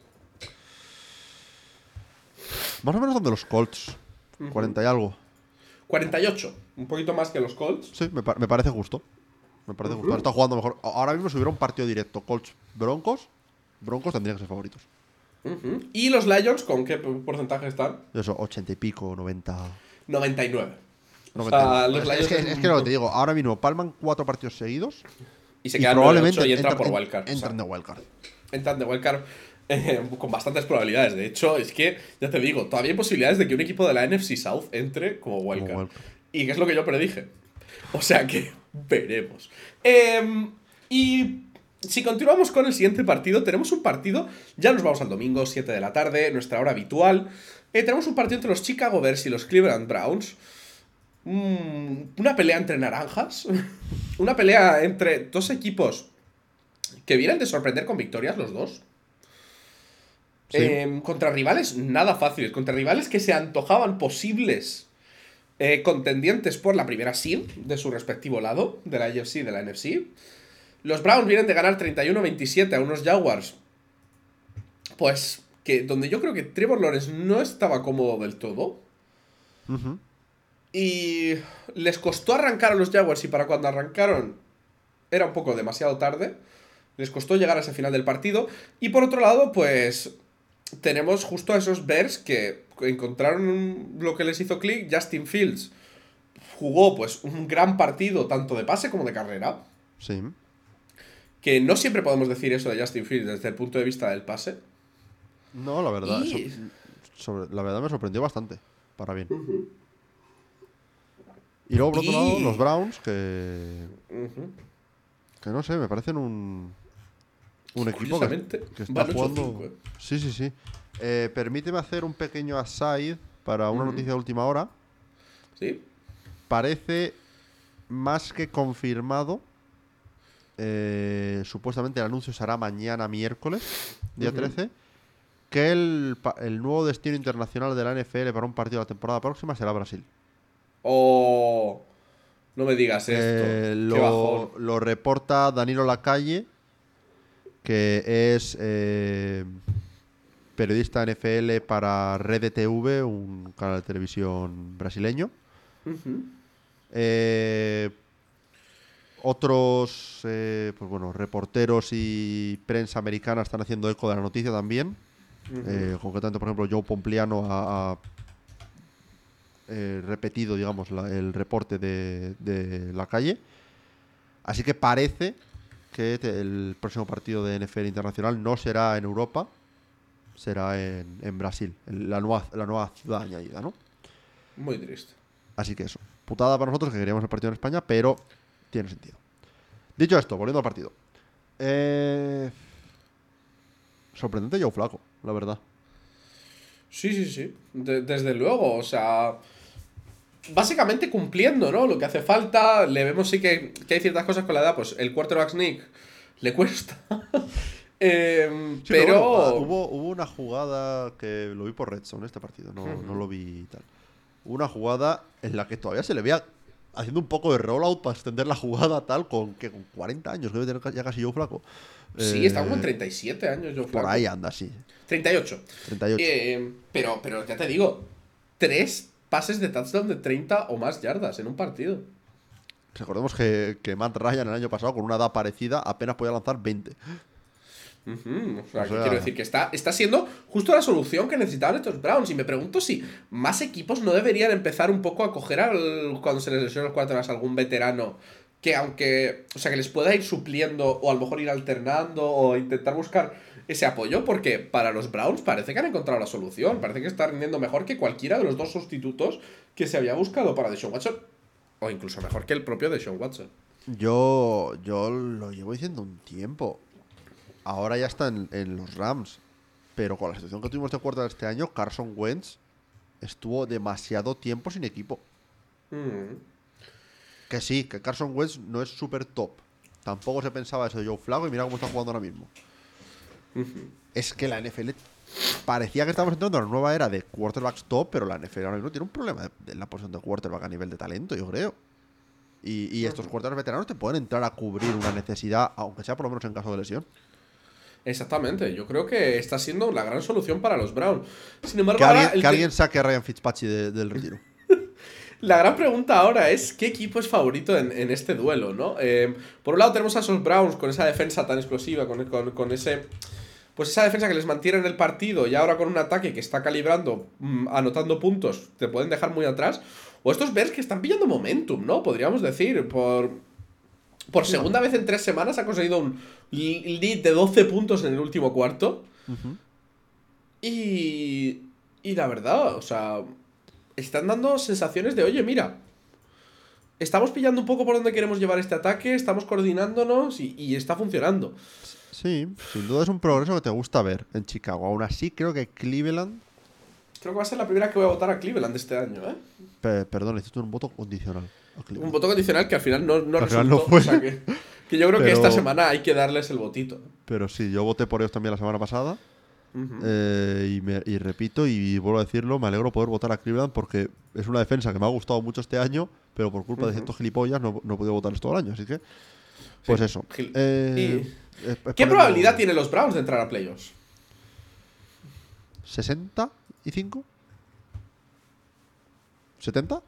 Más o menos donde los Colts, 40 y algo. 48, un poquito más que los Colts. Sí, me, pa- me parece justo. Me parece justo. Está jugando mejor. Ahora mismo, si hubiera un partido directo Colts-Broncos, Broncos tendrían que ser favoritos. ¿Y los Lions con qué porcentaje están? Eso, 80 y pico, 90. 99. O 90. sea, los es, que, es es que lo que te digo, ahora mismo palman cuatro partidos seguidos Y se y quedan probablemente 9-8 y entran por en- wildcard. o sea, entran de wildcard. entran de wildcard eh, con bastantes probabilidades. De hecho, es que, ya te digo, todavía hay posibilidades de que un equipo de la NFC South entre como wildcard. wildcard. Y que es lo que yo predije. O sea que veremos. Em, y si continuamos con el siguiente partido, tenemos un partido, ya nos vamos al domingo, 7 de la tarde, nuestra hora habitual. Eh, tenemos un partido entre los Chicago Bears y los Cleveland Browns. Mm, una pelea entre naranjas. una pelea entre dos equipos que vienen de sorprender con victorias los dos. Sí. Em, contra rivales nada fáciles, contra rivales que se antojaban posibles eh, contendientes por la primera seed de su respectivo lado, de la AFC y de la NFC. Los Browns vienen de ganar 31-27 a unos Jaguars. Pues que donde yo creo que Trevor Lawrence no estaba cómodo del todo. Ujú. Y les costó arrancar a los Jaguars y para cuando arrancaron era un poco demasiado tarde. Les costó llegar a ese final del partido. Y por otro lado, pues tenemos justo a esos Bears que encontraron lo que les hizo clic. Justin Fields jugó pues un gran partido tanto de pase como de carrera. Sí. Que no siempre podemos decir eso de Justin Fields desde el punto de vista del pase. No, la verdad. Y- sobre- la verdad me sorprendió bastante. Para bien. Y luego, por otro lado, los Browns, que. Que no sé, me parecen un. Un equipo que, está jugando. 8-5, eh. Sí, sí, sí. Eh, permíteme hacer un pequeño aside para una noticia de última hora. ¿Sí? Parece más que confirmado. eh, supuestamente el anuncio será mañana miércoles, día Ujú. 13. Que el, el nuevo destino internacional de la NFL para un partido de la temporada próxima será Brasil. O. No me digas esto. Eh, Qué lo, reporta Danilo Lacalle, que es eh, periodista NFL para Red TV, un canal de televisión brasileño. Eh, otros eh, pues bueno, reporteros y prensa americana están haciendo eco de la noticia también. Eh, concretamente, por ejemplo, Joe Pompliano ha, ha, eh, repetido, digamos, la- el reporte de, de la calle. Así que parece que te- el próximo partido de NFL internacional no será en Europa, será en, en Brasil, en la nueva, la nueva ciudad añadida, ¿no? Muy triste. Así que eso. Putada para nosotros que queríamos el partido en España, pero tiene sentido. Dicho esto, volviendo al partido. Eh, Sorprendente Joe Flaco, la verdad. Sí, sí, sí. De- desde luego, o sea. Básicamente cumpliendo, ¿no? Lo que hace falta. Le vemos sí que, que hay ciertas cosas con la edad. Pues el quarterback sneak le cuesta. Sí, pero. bueno, ah, hubo, hubo una jugada que lo vi por Red Zone este partido, no, no lo vi tal. Hubo una jugada en la que todavía se le veía haciendo un poco de rollout para extender la jugada tal con que con 40 años, que debe tener ya casi Joe Flaco. sí, Eh, está como en 37 años, yo Por ahí anda, sí. 38. 38. Eh, pero, pero ya te digo, tres pases de touchdown de 30 o más yardas en un partido. Recordemos que, que Matt Ryan el año pasado, con una edad parecida, apenas podía lanzar 20. Ujú, O sea, O que sea- quiero decir que está, está siendo justo la solución que necesitaban estos Browns. Y me pregunto si más equipos no deberían empezar un poco a coger al, cuando se les lesionan los quarterbacks algún veterano que aunque, o sea, que les pueda ir supliendo o a lo mejor ir alternando o intentar buscar ese apoyo, porque para los Browns parece que han encontrado la solución, parece que está rindiendo mejor que cualquiera de los dos sustitutos que se había buscado para Deshaun Watson, o incluso mejor que el propio Deshaun Watson. Yo, yo lo llevo diciendo un tiempo. Ahora ya está en, en los Rams. Pero con la situación que tuvimos de cuarta este año, Carson Wentz estuvo demasiado tiempo sin equipo. Mm. Que sí, que Carson Wentz no es súper top. Tampoco se pensaba eso de Joe Flaco y mira cómo está jugando ahora mismo. Es que la NFL parecía que estábamos entrando en una nueva era de quarterbacks top, pero la NFL ahora mismo tiene un problema de la posición de quarterback a nivel de talento, yo creo. Y, y estos quarterbacks veteranos te pueden entrar a cubrir una necesidad, aunque sea por lo menos en caso de lesión. Exactamente, yo creo que está siendo la gran solución para los Browns. Sin embargo, Que ahora alguien, el que te- alguien saque a Ryan Fitzpatrick de- del retiro. la gran pregunta ahora es ¿qué equipo es favorito en, en este duelo? ¿no? Eh, por un lado tenemos a esos Browns con esa defensa tan explosiva, con, con- con ese... Pues esa defensa que les mantiene en el partido y ahora con un ataque que está calibrando, mm, anotando puntos, te pueden dejar muy atrás. O estos Bears que están pillando momentum, ¿no? Podríamos decir, por... Por segunda vez en tres semanas ha conseguido un lead de 12 puntos en el último cuarto. Y. Y la verdad, o sea. Están dando sensaciones de, oye, mira. Estamos pillando un poco por dónde queremos llevar este ataque, estamos coordinándonos y, y está funcionando. Sí, sin duda es un progreso que te gusta ver en Chicago. Aún así, creo que Cleveland. Creo que va a ser la primera que voy a votar a Cleveland este año, ¿eh? pe- perdón, hiciste un voto condicional. a Un voto condicional que al final no, no Al final resultó. no fue. o sea que, que yo creo que Pero- esta semana hay que darles el votito. Pero sí, yo voté por ellos también la semana pasada. Ujú. Eh, y, me- y repito y vuelvo a decirlo, me alegro poder votar a Cleveland porque es una defensa que me ha gustado mucho este año, pero por culpa de ciertos gilipollas no, no he podido votarles todo el año, así que... Pues Sí, eso. Eh, y- es- es ¿Qué probabilidad tienen los Browns de entrar a playoffs? ¿65? ¿70?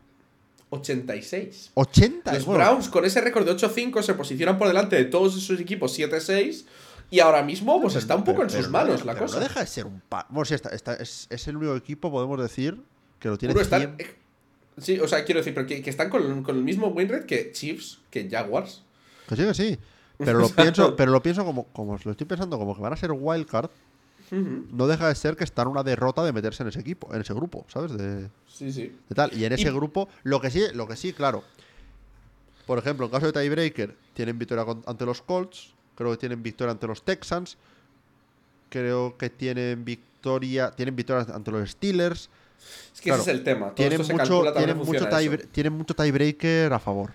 86. ¿80? Los Bueno, Browns con ese récord de 8-5 se posicionan por delante de todos esos equipos 7-6 y ahora mismo pues está un poco en sus manos la cosa. No deja de ser un pa... Bueno, sí, está, está- es, es el único equipo, podemos decir, que lo tiene Uno están- 100 eh, Sí, o sea, quiero decir, pero que, que están con, con el mismo win rate que Chiefs, que Jaguars. Que sí, que sí. Pero lo pienso, pero lo pienso como, como lo estoy pensando, como que van a ser wildcard. No deja de ser que están una derrota de meterse en ese equipo, en ese grupo, ¿sabes? De, Sí, sí. de tal. Y en ese Y- grupo, lo que sí, lo que sí, claro. Por ejemplo, en caso de tiebreaker, tienen victoria ante los Colts. Creo que tienen victoria ante los Texans. Creo que tienen victoria. Tienen victoria ante los Steelers. Es que Claro, ese es el tema. Todo Tienen esto se mucho, calcula tienen, en mucho tie, tienen mucho tiebreaker a favor.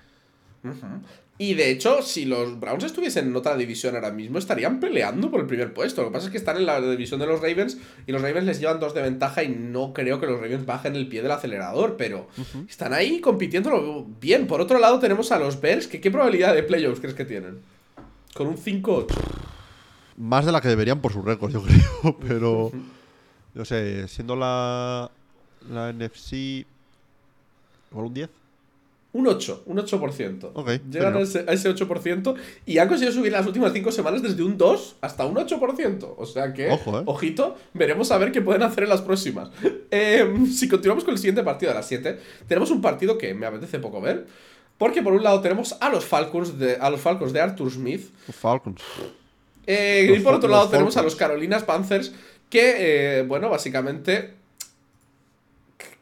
Y de hecho, si los Browns estuviesen en otra división ahora mismo, estarían peleando por el primer puesto. Lo que pasa es que están en la división de los Ravens y los Ravens les llevan dos de ventaja y no creo que los Ravens bajen el pie del acelerador, pero están ahí compitiéndolo bien. Por otro lado, tenemos a los Bears, que ¿qué probabilidad de playoffs crees que tienen? Con un 5-8. Más de la que deberían por su récord, yo creo. Pero. No sé, siendo la. La NFC. Igual un 10. Un 8, un 8%. Ok, Llegan a ese, a ese 8% y han conseguido subir las últimas 5 semanas desde un 2 hasta un 8%. O sea que, Ojo, eh. ojito, veremos a ver qué pueden hacer en las próximas. Eh, si continuamos con el siguiente partido de las 7, tenemos un partido que me apetece poco ver. Porque por un lado tenemos a los Falcons de, a los Falcons de Arthur Smith. Falcons. Eh, Los y por otro lado tenemos a los Carolinas Panthers, que, eh, bueno, básicamente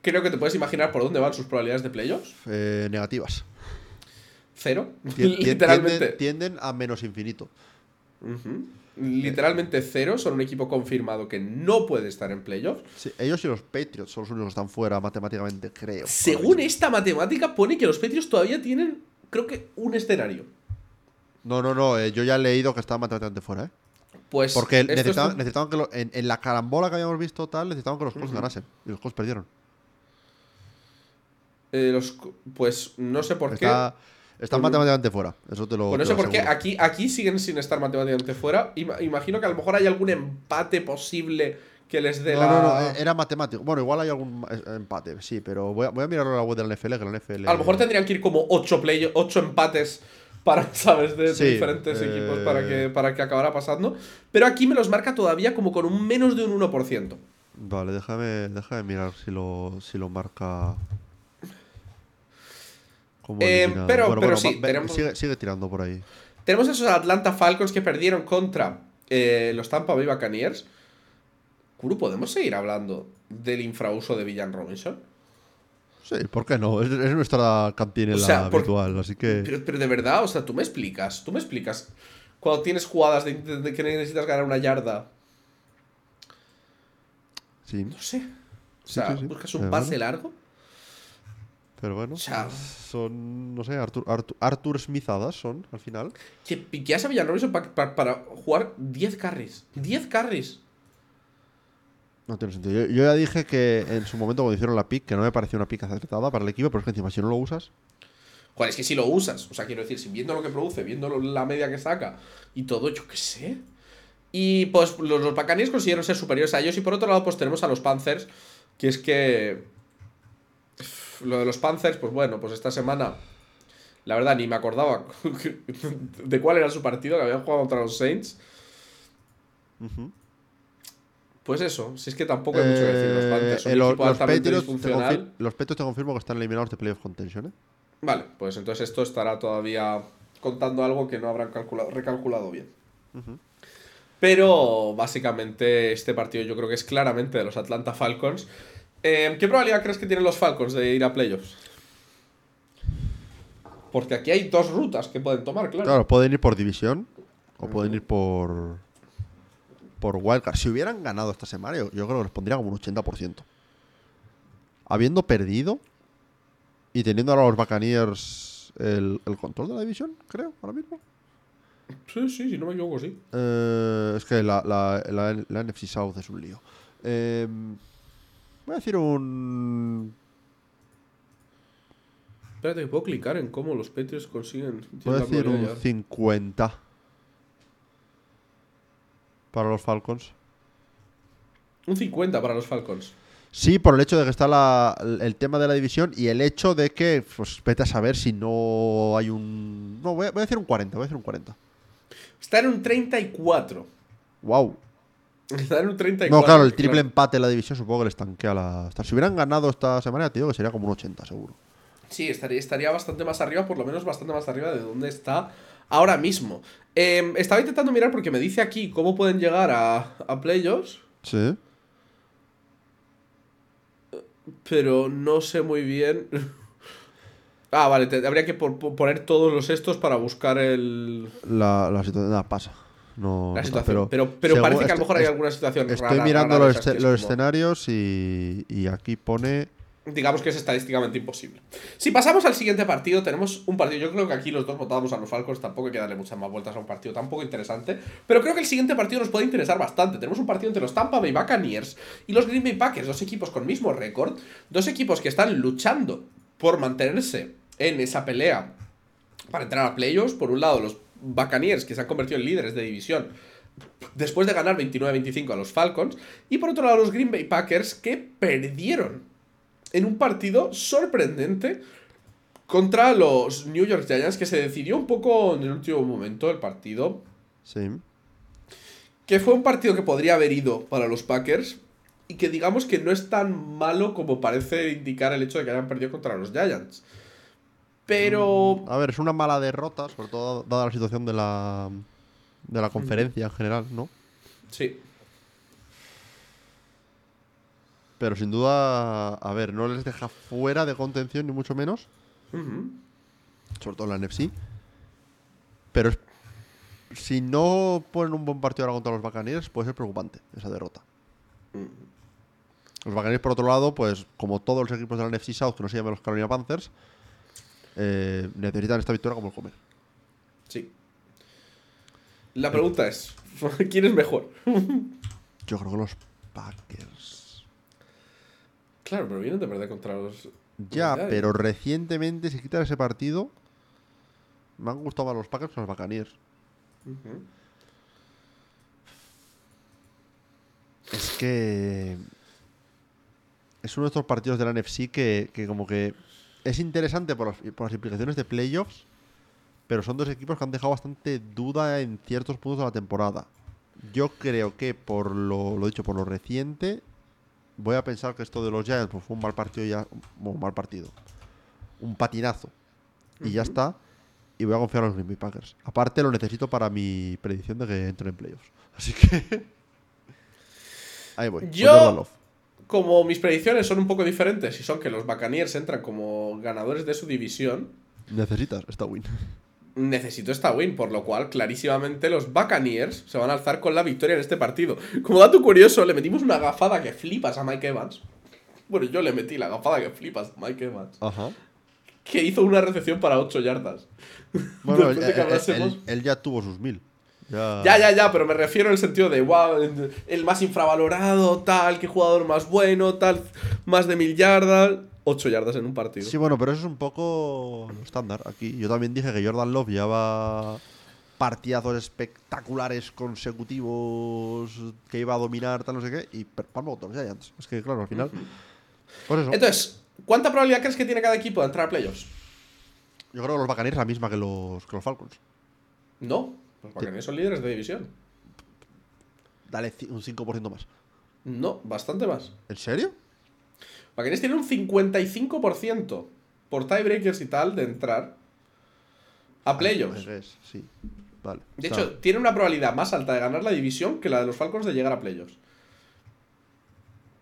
creo que te puedes imaginar por dónde van sus probabilidades de playoffs. Eh, negativas. Cero, Tien- literalmente. Tienden, tienden a menos infinito. Ujú. Literalmente cero, son un equipo confirmado que no puede estar en playoffs. Sí, ellos y los Patriots son los únicos que están fuera matemáticamente, creo. Según esta matemática, pone que los Patriots todavía tienen, creo que, un escenario. No, no, no. eh, yo ya he leído que están matemáticamente fuera, ¿eh? Pues Porque necesitaban, está- necesitaban que lo- en, en la carambola que habíamos visto tal, necesitaban que los Colts ganasen. Y los Colts perdieron. eh, los- pues no sé por qué. Está, están Por- matemáticamente fuera. Eso te lo. Te sé lo por qué aseguro. aquí, aquí siguen sin estar matemáticamente fuera. Ima- imagino que a lo mejor hay algún empate posible que les dé No, la. no, no, eh, era matemático. Bueno, igual hay algún eh, empate, sí, pero voy a, voy a mirarlo en la web de la NFL, que la NFL. A lo mejor tendrían que ir como 8 play, ocho empates para, ¿sabes? De, de Sí, diferentes eh, equipos para que, para que acabara pasando. Pero aquí me los marca todavía como con un menos de un 1%. Vale, déjame, déjame mirar si lo, si lo marca. Eh, pero- pero sí, va- tenemos- sigue, sigue tirando por ahí. Tenemos esos Atlanta Falcons que perdieron contra eh, los Tampa Bay Buccaneers. Kuru, ¿podemos seguir hablando del infrauso de Villan Robinson? Sí, ¿por qué no? Es, es nuestra cantinela O sea, por- habitual, así que. Pero, pero de verdad, o sea, tú me explicas, tú me explicas. Cuando tienes jugadas de, de- de que necesitas ganar una yarda, Sí, no sé. O sea, sí, sí. buscas un pase largo. Pero bueno. O sea- son, no sé, Arthur, Arthur, Arthur Smithadas son, al final. Que piqueas a pa- pa- para jugar 10 carries. 10 carries. No tiene sentido. Yo, yo ya dije que en su momento cuando hicieron la pick, que no me pareció una pick acertada para el equipo, pero es que encima si no lo usas. Joder, es que si lo usas, o sea, quiero decir, si viendo lo que produce, viendo lo- la media que saca y todo, yo qué sé. Y pues los, los Buccaneers consiguieron ser superiores a ellos. Y por otro lado, pues tenemos a los Panthers, que es que. Lo de los Panthers, pues bueno, pues esta semana. La verdad, ni me acordaba de cuál era su partido, que habían jugado contra los Saints. Pues eso, si es que tampoco hay mucho que decir. Los Panthers son Eh, los, los Patriots te los Patriots te confirmo que están eliminados de playoff contention, ¿eh? Vale, pues entonces esto estará todavía contando algo que no habrán calculado, recalculado bien. Pero básicamente este partido yo creo que es claramente de los Atlanta Falcons. Eh, ¿Qué probabilidad crees que tienen los Falcons de ir a playoffs? Porque aquí hay dos rutas que pueden tomar, claro. Claro, pueden ir por división o pueden ir por. Por wildcard. Si hubieran ganado esta semana, yo, yo creo que les pondría como un 80%. Habiendo perdido y teniendo ahora los Buccaneers el, el control de la división, creo, ahora mismo. Sí, sí, si no me equivoco, sí. Eh, es que la, la, la- la NFC South es un lío. Eh, voy a decir un. Espérate, puedo clicar en cómo los Patriots consiguen. Voy a decir un probabilidad. 50 para los Falcons. Un 50 para los Falcons. Sí, por el hecho de que está la- el tema de la división y el hecho de que, pues vete a saber si no hay un. No, voy a, voy a decir un 40, voy a decir un 40. Está en un 34. ¡Wow! Está en un 34. No, claro, el triple empate en la división supongo que les tanquea la. Si hubieran ganado esta semana, digo que sería como un 80, seguro. Sí, estaría, estaría bastante más arriba, por lo menos bastante más arriba de donde está ahora mismo. Eh, estaba intentando mirar porque me dice aquí cómo pueden llegar a, a playoffs, Sí. pero no sé muy bien. ah, vale, te- habría que por- por poner todos los estos para buscar el, La, la situación. Nada, pasa. No, la no situación. está, Pero, parece que a lo mejor hay alguna situación Estoy rara- mirando rara los, esas que esce- es los como- escenarios y, y aquí pone. digamos que es estadísticamente imposible. Si pasamos al siguiente partido, tenemos un partido. Yo creo que aquí los dos votábamos a los Falcons. Tampoco hay que darle muchas más vueltas a un partido tan poco interesante. Pero creo que el siguiente partido nos puede interesar bastante. Tenemos un partido entre los Tampa Bay Buccaneers y los Green Bay Packers, dos equipos con mismo récord, dos equipos que están luchando por mantenerse en esa pelea para entrar a playoffs. Por un lado, los Buccaneers, que se han convertido en líderes de división después de ganar 29-25 a los Falcons. Y por otro lado, los Green Bay Packers, que perdieron en un partido sorprendente contra los New York Giants, que se decidió un poco en el último momento el partido. Sí. Que fue un partido que podría haber ido para los Packers. Y que digamos que no es tan malo como parece indicar el hecho de que hayan perdido contra los Giants. Pero. A ver, es una mala derrota, sobre todo dada la situación de la, de la conferencia en general, ¿no? Sí. Pero sin duda, a ver, no les deja fuera de contención, ni mucho menos. Sobre todo en la NFC. Pero es- si no ponen un buen partido ahora contra los Buccaneers, puede ser preocupante esa derrota. Los Buccaneers, por otro lado, pues como todos los equipos de la NFC South, que no se llaman los Carolina Panthers, eh, necesitan esta victoria como el comer. Sí. La pregunta es: ¿quién es mejor? Yo creo que los Packers. Claro, pero vienen de perder contra los. Ya, pero recientemente, si quitan ese partido, me han gustado más los Packers que los Buccaneers. Es que. Es uno de estos partidos de la NFC que, que como que es interesante por las, por las implicaciones de playoffs, pero son dos equipos que han dejado bastante duda en ciertos puntos de la temporada. Yo creo que por lo, lo dicho, por lo reciente, voy a pensar que esto de los Giants pues, fue un mal partido ya. bueno, un mal partido. Un patinazo. Y ya está. Y voy a confiar en los Green Bay Packers. Aparte, lo necesito para mi predicción de que entren en playoffs. Así que. Ahí voy. Yo-. Como mis predicciones son un poco diferentes y son que los Buccaneers entran como ganadores de su división, Necesitas esta win. necesito esta win, por lo cual clarísimamente los Buccaneers se van a alzar con la victoria en este partido. Como dato curioso, le metimos una gafada que flipas a Mike Evans. Bueno, yo le metí la gafada que flipas a Mike Evans. Ajá. Que hizo una recepción para 8 yardas. Bueno, él, él- él- él ya tuvo sus mil. Ya, Ya, ya, ya, pero me refiero en el sentido de, wow, el más infravalorado, tal, qué jugador más bueno, tal, más de mil yardas, 8 yardas en un partido. Sí, bueno, pero eso es un poco estándar aquí. Yo también dije que Jordan Love lleva partidazos espectaculares consecutivos que iba a dominar, tal, no sé qué, y palma contra los Giants. Es que, claro, al final. Pues eso. Entonces, ¿cuánta probabilidad crees que tiene cada equipo de entrar a playoffs? Yo creo que los Buccaneers la misma que los, que los Falcons. No, los Buccaneers son líderes de división. Dale un 5% más. No, bastante más. ¿En serio? Buccaneers tienen un 55% por tiebreakers y tal de entrar a playoffs. Es, sí. Vale. De Está- hecho, tiene una probabilidad más alta de ganar la división que la de los Falcons de llegar a playoffs.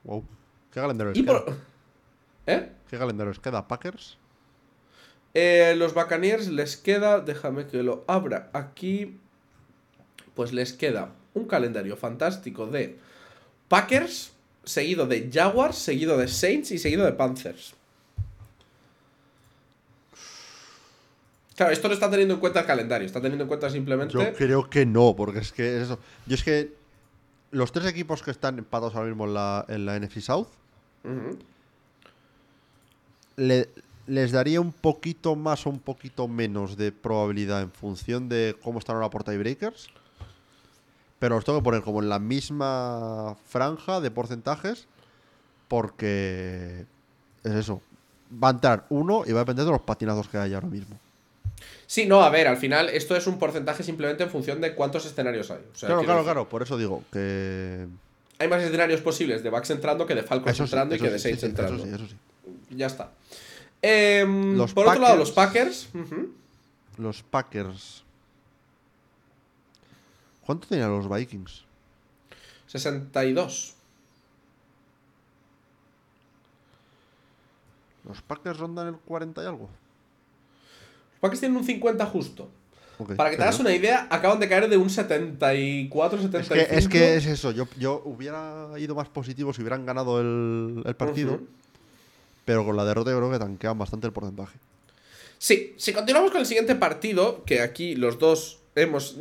Wow. ¿Qué calendario les queda? por... ¿Eh? ¿Qué calendario les queda? ¿Packers? Eh, los Buccaneers les queda, déjame que lo abra aquí, pues les queda un calendario fantástico de Packers, seguido de Jaguars, seguido de Saints y seguido de Panthers. Claro, esto no está teniendo en cuenta el calendario, está teniendo en cuenta simplemente... Yo creo que no, porque es que es eso. Yo es que los tres equipos que están empatados ahora mismo en la, en la NFC South le- les daría un poquito más o un poquito menos de probabilidad en función de cómo están ahora por tiebreakers. Pero los tengo que poner como en la misma franja de porcentajes porque es eso. Va a entrar uno y va a depender de los patinazos que hay ahora mismo. Sí, no, a ver, al final esto es un porcentaje simplemente en función de cuántos escenarios hay. O sea, claro, claro, decir, claro. Por eso digo que... Hay más escenarios posibles de Bucks entrando que de Falcons Eso sí, entrando y que de Saints sí, entrando. Eso sí, eso sí. Ya está. Em, Los por otro lado, los Packers-. Los Packers. ¿Cuánto tenían los Vikings? 62. Los Packers rondan el 40 y algo. Los Packers tienen un 50 justo. Para que te hagas una idea, acaban de caer de un 74, Es 75. que, es que es eso. Yo, yo hubiera ido más positivo si hubieran ganado el, el partido. Pero con la derrota yo creo que tanquean bastante el porcentaje. Sí, si continuamos con el siguiente partido, que aquí los dos hemos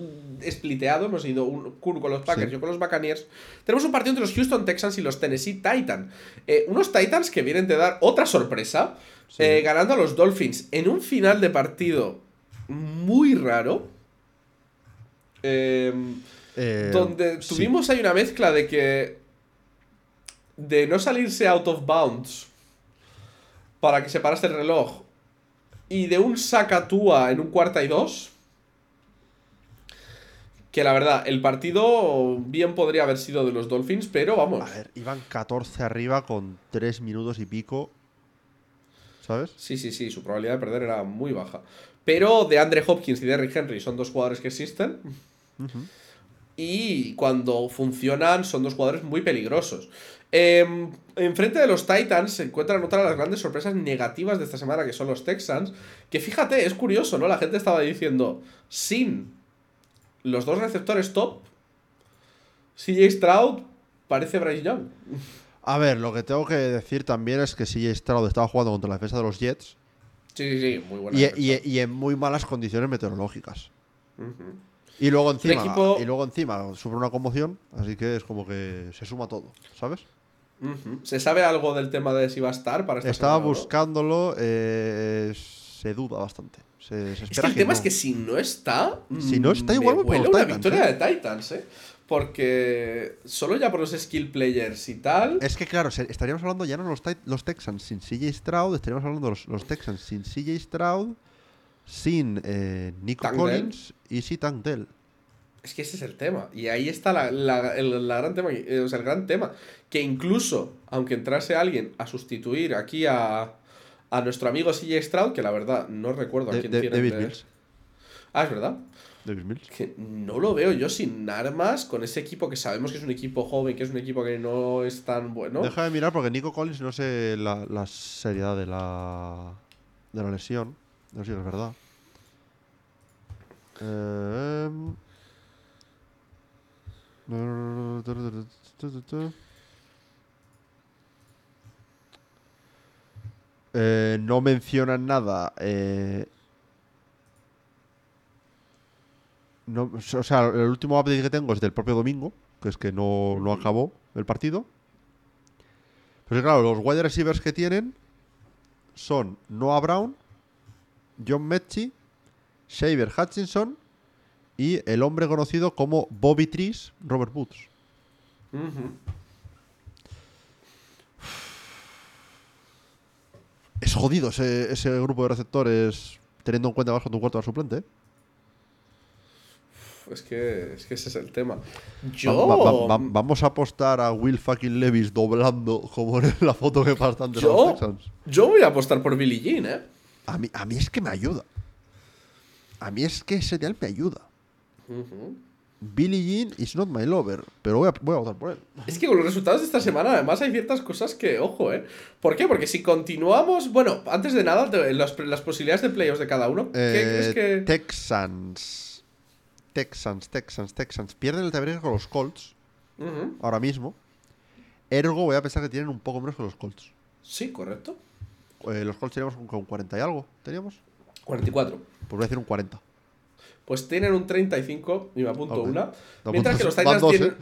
spliteado, hemos ido un, uno con los Packers Sí. y yo con los Buccaneers, tenemos un partido entre los Houston Texans y los Tennessee Titans. Eh, unos Titans que vienen de dar otra sorpresa, Sí. eh, ganando a los Dolphins en un final de partido muy raro. Eh, donde sí. tuvimos ahí una mezcla de que. de no salirse out of bounds para que se parase el reloj. y de un Sacatúa en un cuarta y dos. Que la verdad, el partido bien podría haber sido de los Dolphins, pero vamos. A ver, iban 14 arriba con 3 minutos y pico. ¿Sabes? Sí, sí, sí, su probabilidad de perder era muy baja. Pero de Andre Hopkins y Derrick Henry son dos jugadores que existen. Y cuando funcionan son dos jugadores muy peligrosos. Eh, enfrente de los Titans se encuentran otra de las grandes sorpresas negativas de esta semana, que son los Texans. Que fíjate, es curioso, ¿no? La gente estaba diciendo, sin los dos receptores top, CJ Stroud parece Bryce Young. A ver, lo que tengo que decir también es que CJ Stroud estaba jugando contra la defensa de los Jets. Sí, sí, sí, muy buena. Y, y- y en muy malas condiciones meteorológicas. Y luego encima, equipo- y luego encima sufre una conmoción, así que es como que se suma todo, ¿sabes? ¿Se sabe algo del tema de si va a estar para esta Estaba semana, no? buscándolo, eh, se duda bastante. Se, se Es que el tema no. es que si no está. Si no está, igual me los una Titans, victoria ¿eh? de Titans, ¿eh? Porque solo ya por los skill players y tal. Es que claro, estaríamos hablando ya no los, los Texans sin CJ Stroud, estaríamos hablando de los, los Texans sin CJ Stroud, sin eh, Nico Tank. Collins y sin Tank Dell. Es que ese es el tema. Y ahí está la, la- el, la gran tema, eh, o sea, el gran tema. Que incluso, aunque entrase alguien a sustituir aquí a, a nuestro amigo CJ Stroud, que la verdad no recuerdo a De- quién de- tiene. David Mills. Ah, es verdad. David Mills. Que no lo veo yo sin armas, con ese equipo que sabemos que es un equipo joven, que es un equipo que no es tan bueno. Deja de mirar porque Nico Collins no sé la, la seriedad de la, de la lesión. No sé si es verdad. Em. Eh, no mencionan nada. eh, no, o sea, el último update que tengo es del propio domingo, que es que no, no acabó el partido. Pues claro, los wide receivers que tienen son Noah Brown, John Mechie, Shaver Hutchinson y el hombre conocido como Bobby Trees, Robert Woods. Es jodido ese, ese grupo de receptores teniendo en cuenta con tu cuarto de suplente. ¿eh? Es que, es que ese es el tema. Yo. Va- va- va- va- vamos a apostar a Will fucking Levis doblando como en la foto que pasan de Yo- los Texans. Yo voy a apostar por Billie Jean, ¿eh? A mí, a mí es que me ayuda. A mí es que ese tal me ayuda. Ujú. Billie Jean is not my lover, pero voy a, voy a votar por él. Es que con los resultados de esta semana, además, hay ciertas cosas que, ojo, ¿eh? ¿Por qué? Porque si continuamos. Bueno, antes de nada, las, las posibilidades de playoffs de cada uno. ¿Qué Eh, que.? Texans. Texans, Texans, Texans. Pierden el tiebreaker con los Colts ahora mismo. Ergo, voy a pensar que tienen un poco menos que los Colts. Sí, correcto. Eh, los Colts teníamos un- con 40 y algo. ¿Teníamos? 44. Pues voy a decir un 40. Pues tienen un 35, y me apunto una. Mientras que los Titans dos, tienen ¿eh?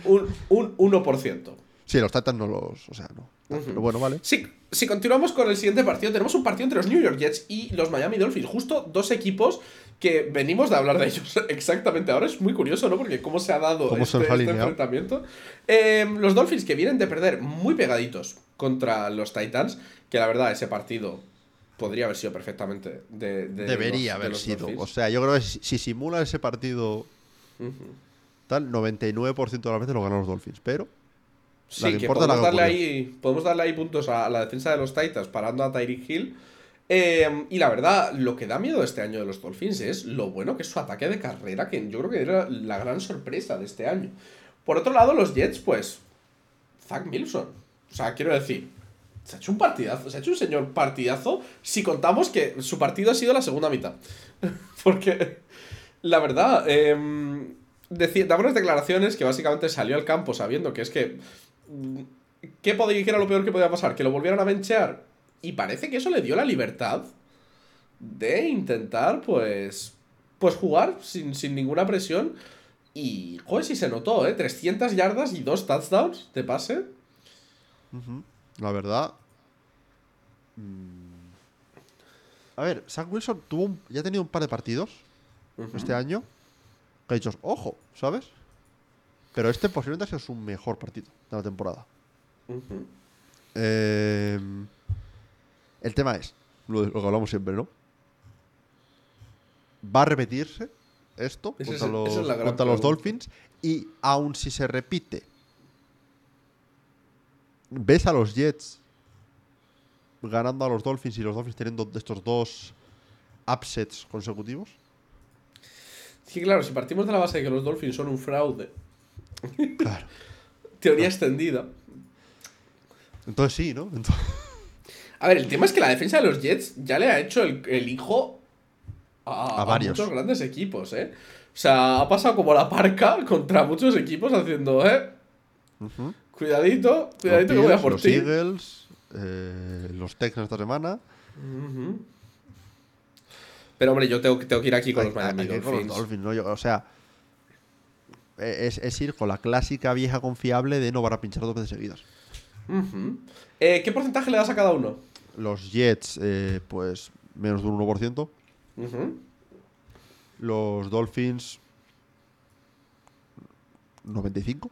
un, un 1%. Sí, los Titans no los. O sea, no. Pero bueno, vale. Si, si continuamos con el siguiente partido, tenemos un partido entre los New York Jets y los Miami Dolphins. Justo dos equipos que venimos de hablar de ellos exactamente ahora. Es muy curioso, ¿no? Porque cómo se ha dado este, este enfrentamiento. Eh, los Dolphins que vienen de perder muy pegaditos contra los Titans, que la verdad ese partido podría haber sido perfectamente de, de Debería los- haber sido. O sea, yo creo que si, si simula ese partido tal, 99% de las veces lo ganan los Dolphins. Pero Sí, que que, importa podemos, darle ahí, podemos darle ahí puntos a la defensa de los Titans parando a Tyreek Hill. Eh, y la verdad, lo que da miedo este año de los Dolphins es lo bueno que es su ataque de carrera, que yo creo que era la gran sorpresa de este año. Por otro lado, los Jets, pues. Zach Milson. O sea, quiero decir, se ha hecho un partidazo, se ha hecho un señor partidazo si contamos que su partido ha sido la segunda mitad. Porque, la verdad, eh, decía- daba unas declaraciones que básicamente salió al campo sabiendo que es que. mm, ¿Qué, podía, qué era lo peor que podía pasar? Que lo volvieran a benchear. Y parece que eso le dio la libertad de intentar, pues. Pues jugar sin, sin ninguna presión. Y, joder, sí se notó, ¿eh? 300 yardas y dos touchdowns de pase. La verdad. mm, A ver, Zach Wilson tuvo un- ya ha tenido un par de partidos este año que ha dicho, ojo, ¿sabes? Pero este posiblemente ha sido su mejor partido de la temporada. Eh, el tema es lo, que hablamos siempre, ¿no? ¿Va a repetirse esto contra, los, es contra los. Dolphins? Y aun si se repite, ¿ves a los Jets ganando a los Dolphins y los Dolphins teniendo estos dos upsets consecutivos? Sí, claro, si partimos de la base de que los Dolphins son un fraude, Claro. teoría extendida. Entonces sí, ¿no? Entonces- A ver, el tema es que la defensa de los Jets ya le ha hecho el, el hijo a, A a varios. muchos grandes equipos, ¿eh? O sea, ha pasado como la parca contra muchos equipos haciendo, ¿eh? Cuidadito, cuidadito que voy a por los ti. Eagles, eh, los Texans esta semana. Pero hombre, yo tengo, que- tengo que ir aquí con los Hay- Miami hay los Dolphins. Dolphins, ¿no? Yo- o sea, e, es, es ir con la clásica vieja confiable de no van a pinchar dos veces seguidas. Eh, ¿Qué porcentaje le das a cada uno? Los Jets, eh, pues menos de un 1%. Ujú. Los Dolphins, 95.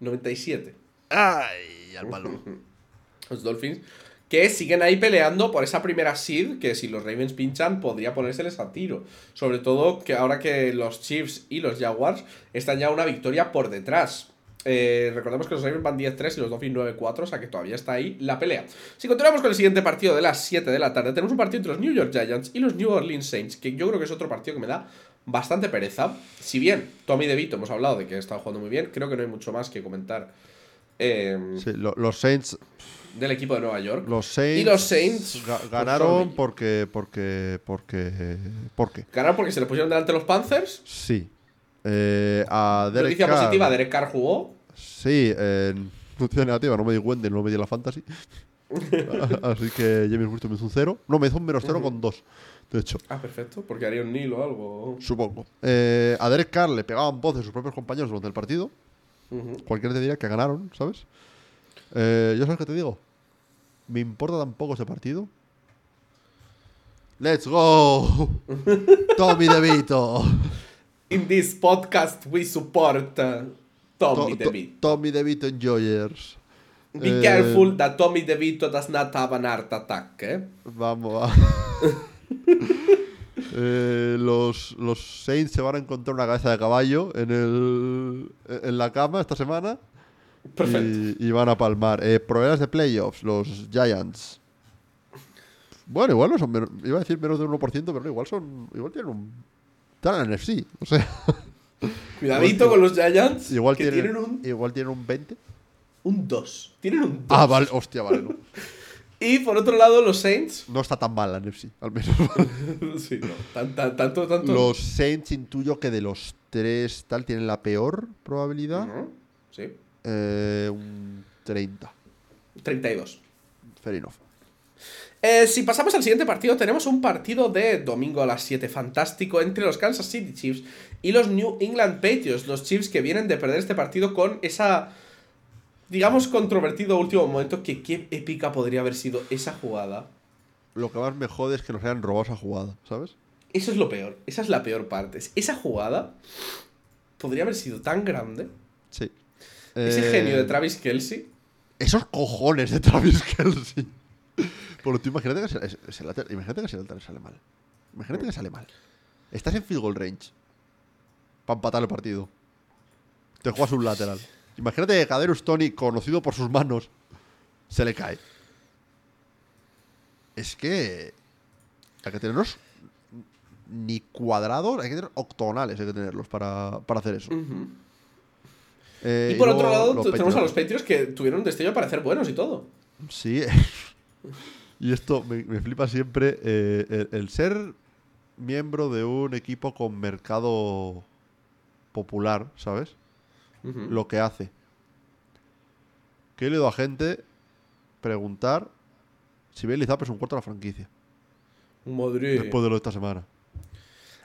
97. ¡Ay! Al palo. Los Dolphins. Que siguen ahí peleando por esa primera seed. Que si los Ravens pinchan, podría ponérseles a tiro. Sobre todo que ahora que los Chiefs y los Jaguars están ya una victoria por detrás. Eh, recordemos que los Ravens van 10-3 y los Dolphins 9-4, o sea que todavía está ahí la pelea. Si continuamos con el siguiente partido de las 7 de la tarde, tenemos un partido entre los New York Giants y los New Orleans Saints, que yo creo que es otro partido que me da bastante pereza. Si bien Tommy DeVito hemos hablado de que está jugando muy bien, creo que no hay mucho más que comentar eh, Sí, lo- los Saints, del equipo de Nueva York. los Saints, Y los Saints, ga- ganaron porque, porque, porque, porque, Ganaron porque se le pusieron delante los Panthers. sí. Eh, a Derek Noticia Carr- positiva, Derek Carr jugó. Sí, eh, noticia negativa, no me di Wendell, no me di la fantasy. Así que James Winston me hizo un 0. No, me hizo un menos 0 con 2. De hecho, Ah, perfecto, porque haría un Nilo o algo. supongo. Eh, a Derek Carr le pegaban voces sus propios compañeros durante el partido. Cualquiera te diría que ganaron, ¿sabes? Eh, ¿Yo sabes qué te digo? Me importa tampoco ese partido. ¡Let's go! Tommy DeVito. In this podcast we support uh, Tommy To- to- DeVito. Tommy DeVito Enjoyers. Be Eh, careful that Tommy DeVito does not have an heart attack, eh? Vamos, va. Eh, los, los Saints se van a encontrar una cabeza de caballo en, el, en la cama esta semana. Perfecto. Y, y van a palmar. Eh, problemas de playoffs, los Giants. Bueno, igual no son iba a decir menos del 1%, pero no, igual son. Igual tienen un. Están en NFC. O sea, Cuidadito con los Giants, igual que tienen, tienen, un, igual tienen un 20. un 2. Tienen un 2. Ah, vale, hostia, vale. No, Y por otro lado, los Saints. no está tan mal la NFC, al menos. sí, no. tan- tan- tanto, tanto. Los Saints intuyo que de los tres tal tienen la peor probabilidad. Sí. Eh, un 30. 32. Fair enough. Eh, si pasamos al siguiente partido, tenemos un partido de domingo a las 7, fantástico, entre los Kansas City Chiefs y los New England Patriots. Los Chiefs que vienen de perder este partido con esa, digamos, controvertido último momento. Que qué épica podría haber sido esa jugada. Lo que más me jode es que nos hayan robado esa jugada, ¿sabes? Eso es lo peor, esa es la peor parte. Esa jugada podría haber sido tan grande. Sí. Ese Eh, genio de Travis Kelsey. Esos cojones de Travis Kelsey. Porque tú imagínate que se, se- se imagínate que lateral sale mal. Imagínate que sale mal. Estás en field goal range. Para empatar el partido. Te juegas un lateral. Imagínate que Caderus Tony, conocido por sus manos, se le cae. Es que. Hay que tenerlos. Ni cuadrados, hay que tener octogonales, hay que tenerlos para, para hacer eso. Eh, Y por otro luego lado, tenemos a los Patriots. Que tuvieron un destello para ser buenos y todo. Sí. y esto me, me flipa siempre. eh, el, el ser miembro de un equipo con mercado popular, ¿sabes? Lo que hace. Que he leído a gente preguntar si Bailey Zapp es un cuarto de la franquicia. Después de lo de esta semana.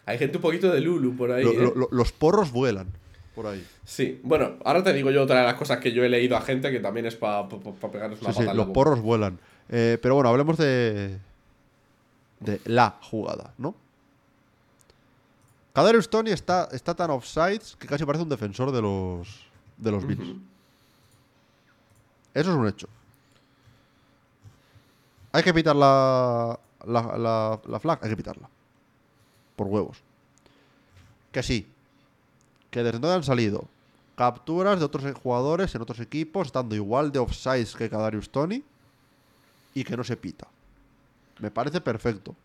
Hay gente un poquito de Lulu por ahí. Lo- ¿eh? lo- lo- los porros vuelan por ahí. Sí, bueno, ahora te digo yo otra de las cosas que yo he leído a gente que también es para pegarnos una Sí, patada los porros vuelan. Eh, pero bueno, hablemos de. de la jugada, ¿no? Kadarius Tony está, está tan offsides que casi parece un defensor de los. de los Bills. Eso es un hecho. Hay que pitar la. la, la, la flag, hay que pitarla. por huevos. Que sí, que desde entonces han salido capturas de otros jugadores en otros equipos, estando igual de offsides que Kadarius Tony, y que no se pita. Me parece perfecto.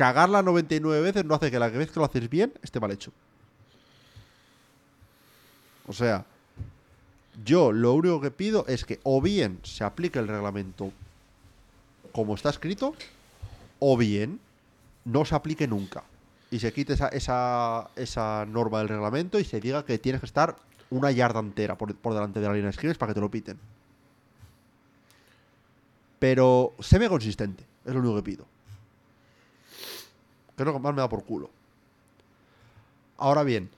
Cagarla 99 veces no hace que la vez que lo haces bien esté mal hecho. O sea, yo lo único que pido es que o bien se aplique el reglamento como está escrito, o bien no se aplique nunca. Y se quite esa, esa, esa norma del reglamento y se diga que tienes que estar una yarda entera por, por delante de la línea de scrimmage para que te lo piten. Pero séme consistente, es lo único que pido. Que es lo que más me da por culo. Ahora bien,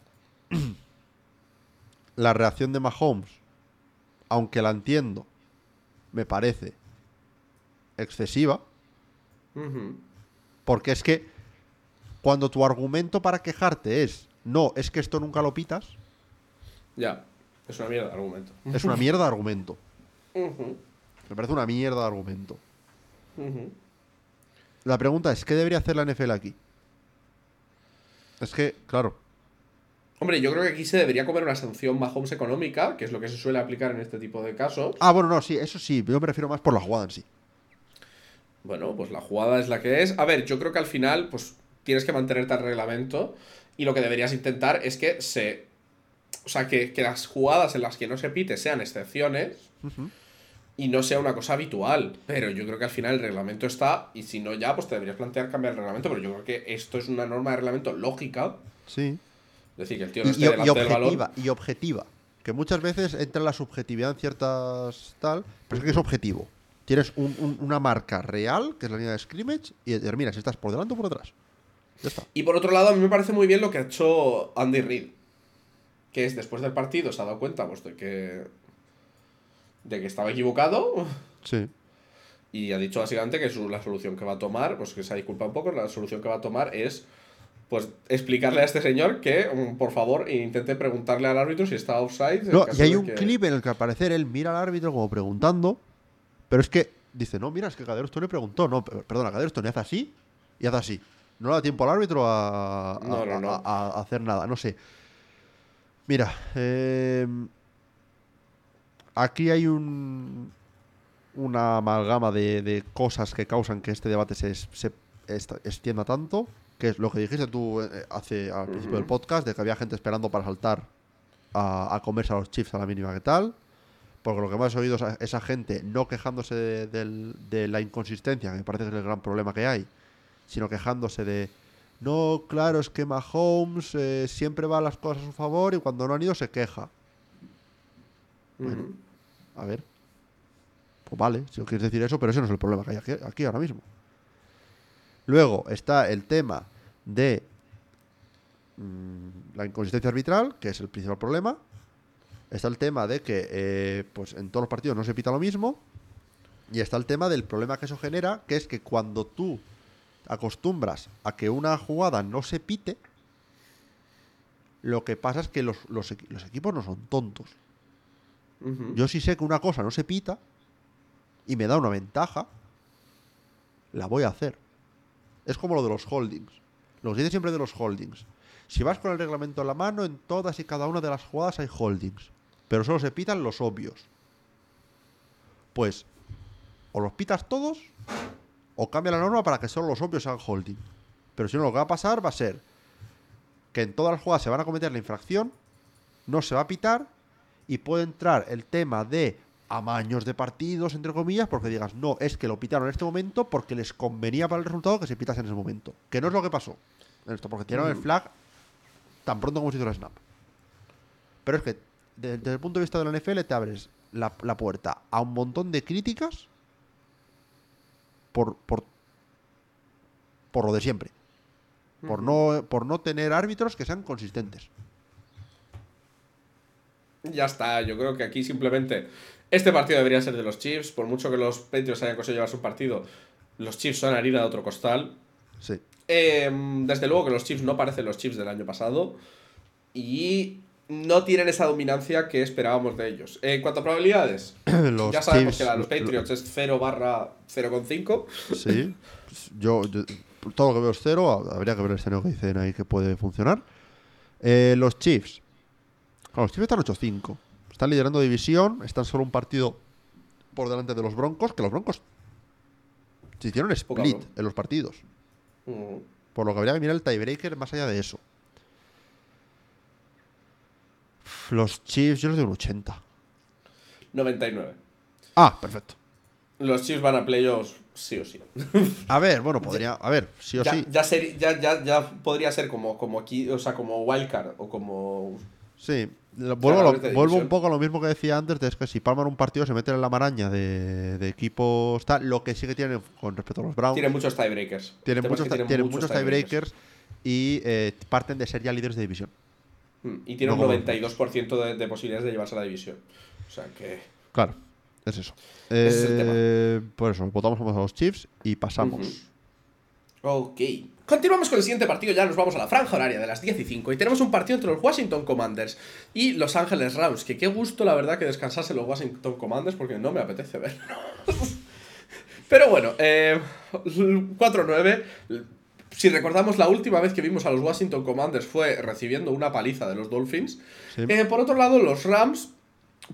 la reacción de Mahomes, aunque la entiendo, me parece excesiva. Porque es que cuando tu argumento para quejarte es no, es que esto nunca lo pitas, Ya, es una mierda de argumento. es una mierda de argumento. Me parece una mierda de argumento. La pregunta es, ¿qué debería hacer la NFL aquí? Es que, claro, Hombre, yo creo que aquí se debería comer una sanción Mahomes económica, que es lo que se suele aplicar en este tipo de casos. Ah, bueno, no, sí, eso sí, yo me refiero más por la jugada en sí. Bueno, pues la jugada es la que es. A ver, yo creo que al final, pues tienes que mantenerte al reglamento y lo que deberías intentar es que se... O sea, que, que las jugadas en las que no se pite sean excepciones Ujú. Y no sea una cosa habitual. Pero yo creo que al final el reglamento está y si no ya, pues te deberías plantear cambiar el reglamento. Pero yo creo que esto es una norma de reglamento lógica. Sí. Es decir, que el tío Y, no y- esté y delante del balón. objetiva, y objetiva. Que muchas veces entra la subjetividad en ciertas tal, pero es que es objetivo. Tienes un- un- una marca real, que es la línea de scrimmage, y determinas si estás por delante o por detrás. Ya está. Y por otro lado, a mí me parece muy bien lo que ha hecho Andy Reid. Que es después del partido se ha dado cuenta pues, de que. De que estaba equivocado. Sí. Y ha dicho básicamente que su- la solución que va a tomar, pues que se ha disculpado un poco, la solución que va a tomar es. Pues explicarle a este señor que, mm, por favor, intente preguntarle al árbitro si está offside. No, y hay un que- clip en el que al parecer él mira al árbitro como preguntando, pero es que dice, no, mira, es que Caderos le preguntó, no, per- perdona, Caderos hace así y hace así. No le da tiempo al árbitro a, a- No, no, no. a- a hacer nada, no sé. Mira, eh, aquí hay un una amalgama de, de cosas que causan que este debate se, se extienda tanto, que es lo que dijiste tú eh, hace al principio del podcast, de que había gente esperando para saltar a, a comerse a los chips a la mínima que tal. Porque lo que más he oído es a esa gente no quejándose de, la inconsistencia, que me parece que es el gran problema que hay, sino quejándose de, no, claro, es que Mahomes eh, siempre va a las cosas a su favor y cuando no han ido se queja. Ujú. A ver. Pues vale, si quieres decir eso, pero ese no es el problema que hay aquí, aquí ahora mismo. Luego está el tema de mm, la inconsistencia arbitral, que es el principal problema. Está el tema de que eh, pues en todos los partidos no se pita lo mismo. Y está el tema del problema que eso genera, que es que cuando tú acostumbras a que una jugada no se pite, lo que pasa es que los, los equipos no son tontos. Yo sí sé que una cosa no se pita y me da una ventaja, la voy a hacer. Es como lo de los holdings. Lo que se dice siempre de los holdings. Si vas con el reglamento en la mano, en todas y cada una de las jugadas hay holdings. Pero solo se pitan los obvios. Pues, o los pitas todos, o cambia la norma para que solo los obvios sean holding. Pero si no, lo que va a pasar va a ser que en todas las jugadas se van a cometer la infracción, no se va a pitar y puede entrar el tema de amaños de partidos, entre comillas, porque digas, no, es que lo pitaron en este momento porque les convenía para el resultado que se pitase en ese momento. Que no es lo que pasó esto, porque tiraron el flag tan pronto como se hizo el snap. Pero es que, de- desde el punto de vista de la NFL, te abres la, la puerta a un montón de críticas por, por, por lo de siempre. Por no, por no tener árbitros que sean consistentes. Ya está, yo creo que aquí simplemente este partido debería ser de los Chiefs, por mucho que los Patriots hayan conseguido llevarse un partido, los Chiefs son harina de otro costal. Sí. Eh, desde luego que los Chiefs no parecen los Chiefs del año pasado y no tienen esa dominancia que esperábamos de ellos. En cuanto a probabilidades, los ya sabemos Chiefs- que la de los lo- Patriots es 0 barra 0,5. Sí. Yo, yo- todo lo que veo es cero. Habría que ver el escenario que dicen ahí que puede funcionar. Eh, los Chiefs. Claro, los Chiefs están 8-5. Están liderando división. Están solo un partido por delante de los Broncos. Que los Broncos se hicieron Poca split en los partidos. Por lo que habría que mirar el tiebreaker más allá de eso. Los Chiefs, yo les doy un 80. 99. Ah, perfecto. Los Chiefs van a playoffs sí o sí. A ver, bueno, podría. A ver, sí o ya, sí. ya, ya, ya podría ser como, como aquí, o sea, como wildcard o como. Sí. Vuelvo, lo- vuelvo un poco a lo mismo que decía antes, de es que si palman un partido se meten en la maraña de, de equipos tal, lo que sí que tienen con respecto a los Browns, Tiene muchos tiebreakers. tienen muchos, tienen tienen muchos tiebreakers y eh, parten de ser ya líderes de división. Mm, Y tiene No un como- 92% de, de posibilidades de llevarse a la división. O sea que. Claro, es eso. Ese es el Eh, por eso, votamos a los Chiefs y pasamos. Ujú. Ok. Continuamos con el siguiente partido, ya nos vamos a la franja horaria de las 10 y 5 y tenemos un partido entre los Washington Commanders y Los Ángeles Rams, que qué gusto la verdad que descansase los Washington Commanders porque no me apetece verlo. Pero bueno, eh, 4-9. Si recordamos, la última vez que vimos a los Washington Commanders fue recibiendo una paliza de los Dolphins. Sí. Eh, por otro lado, los Rams,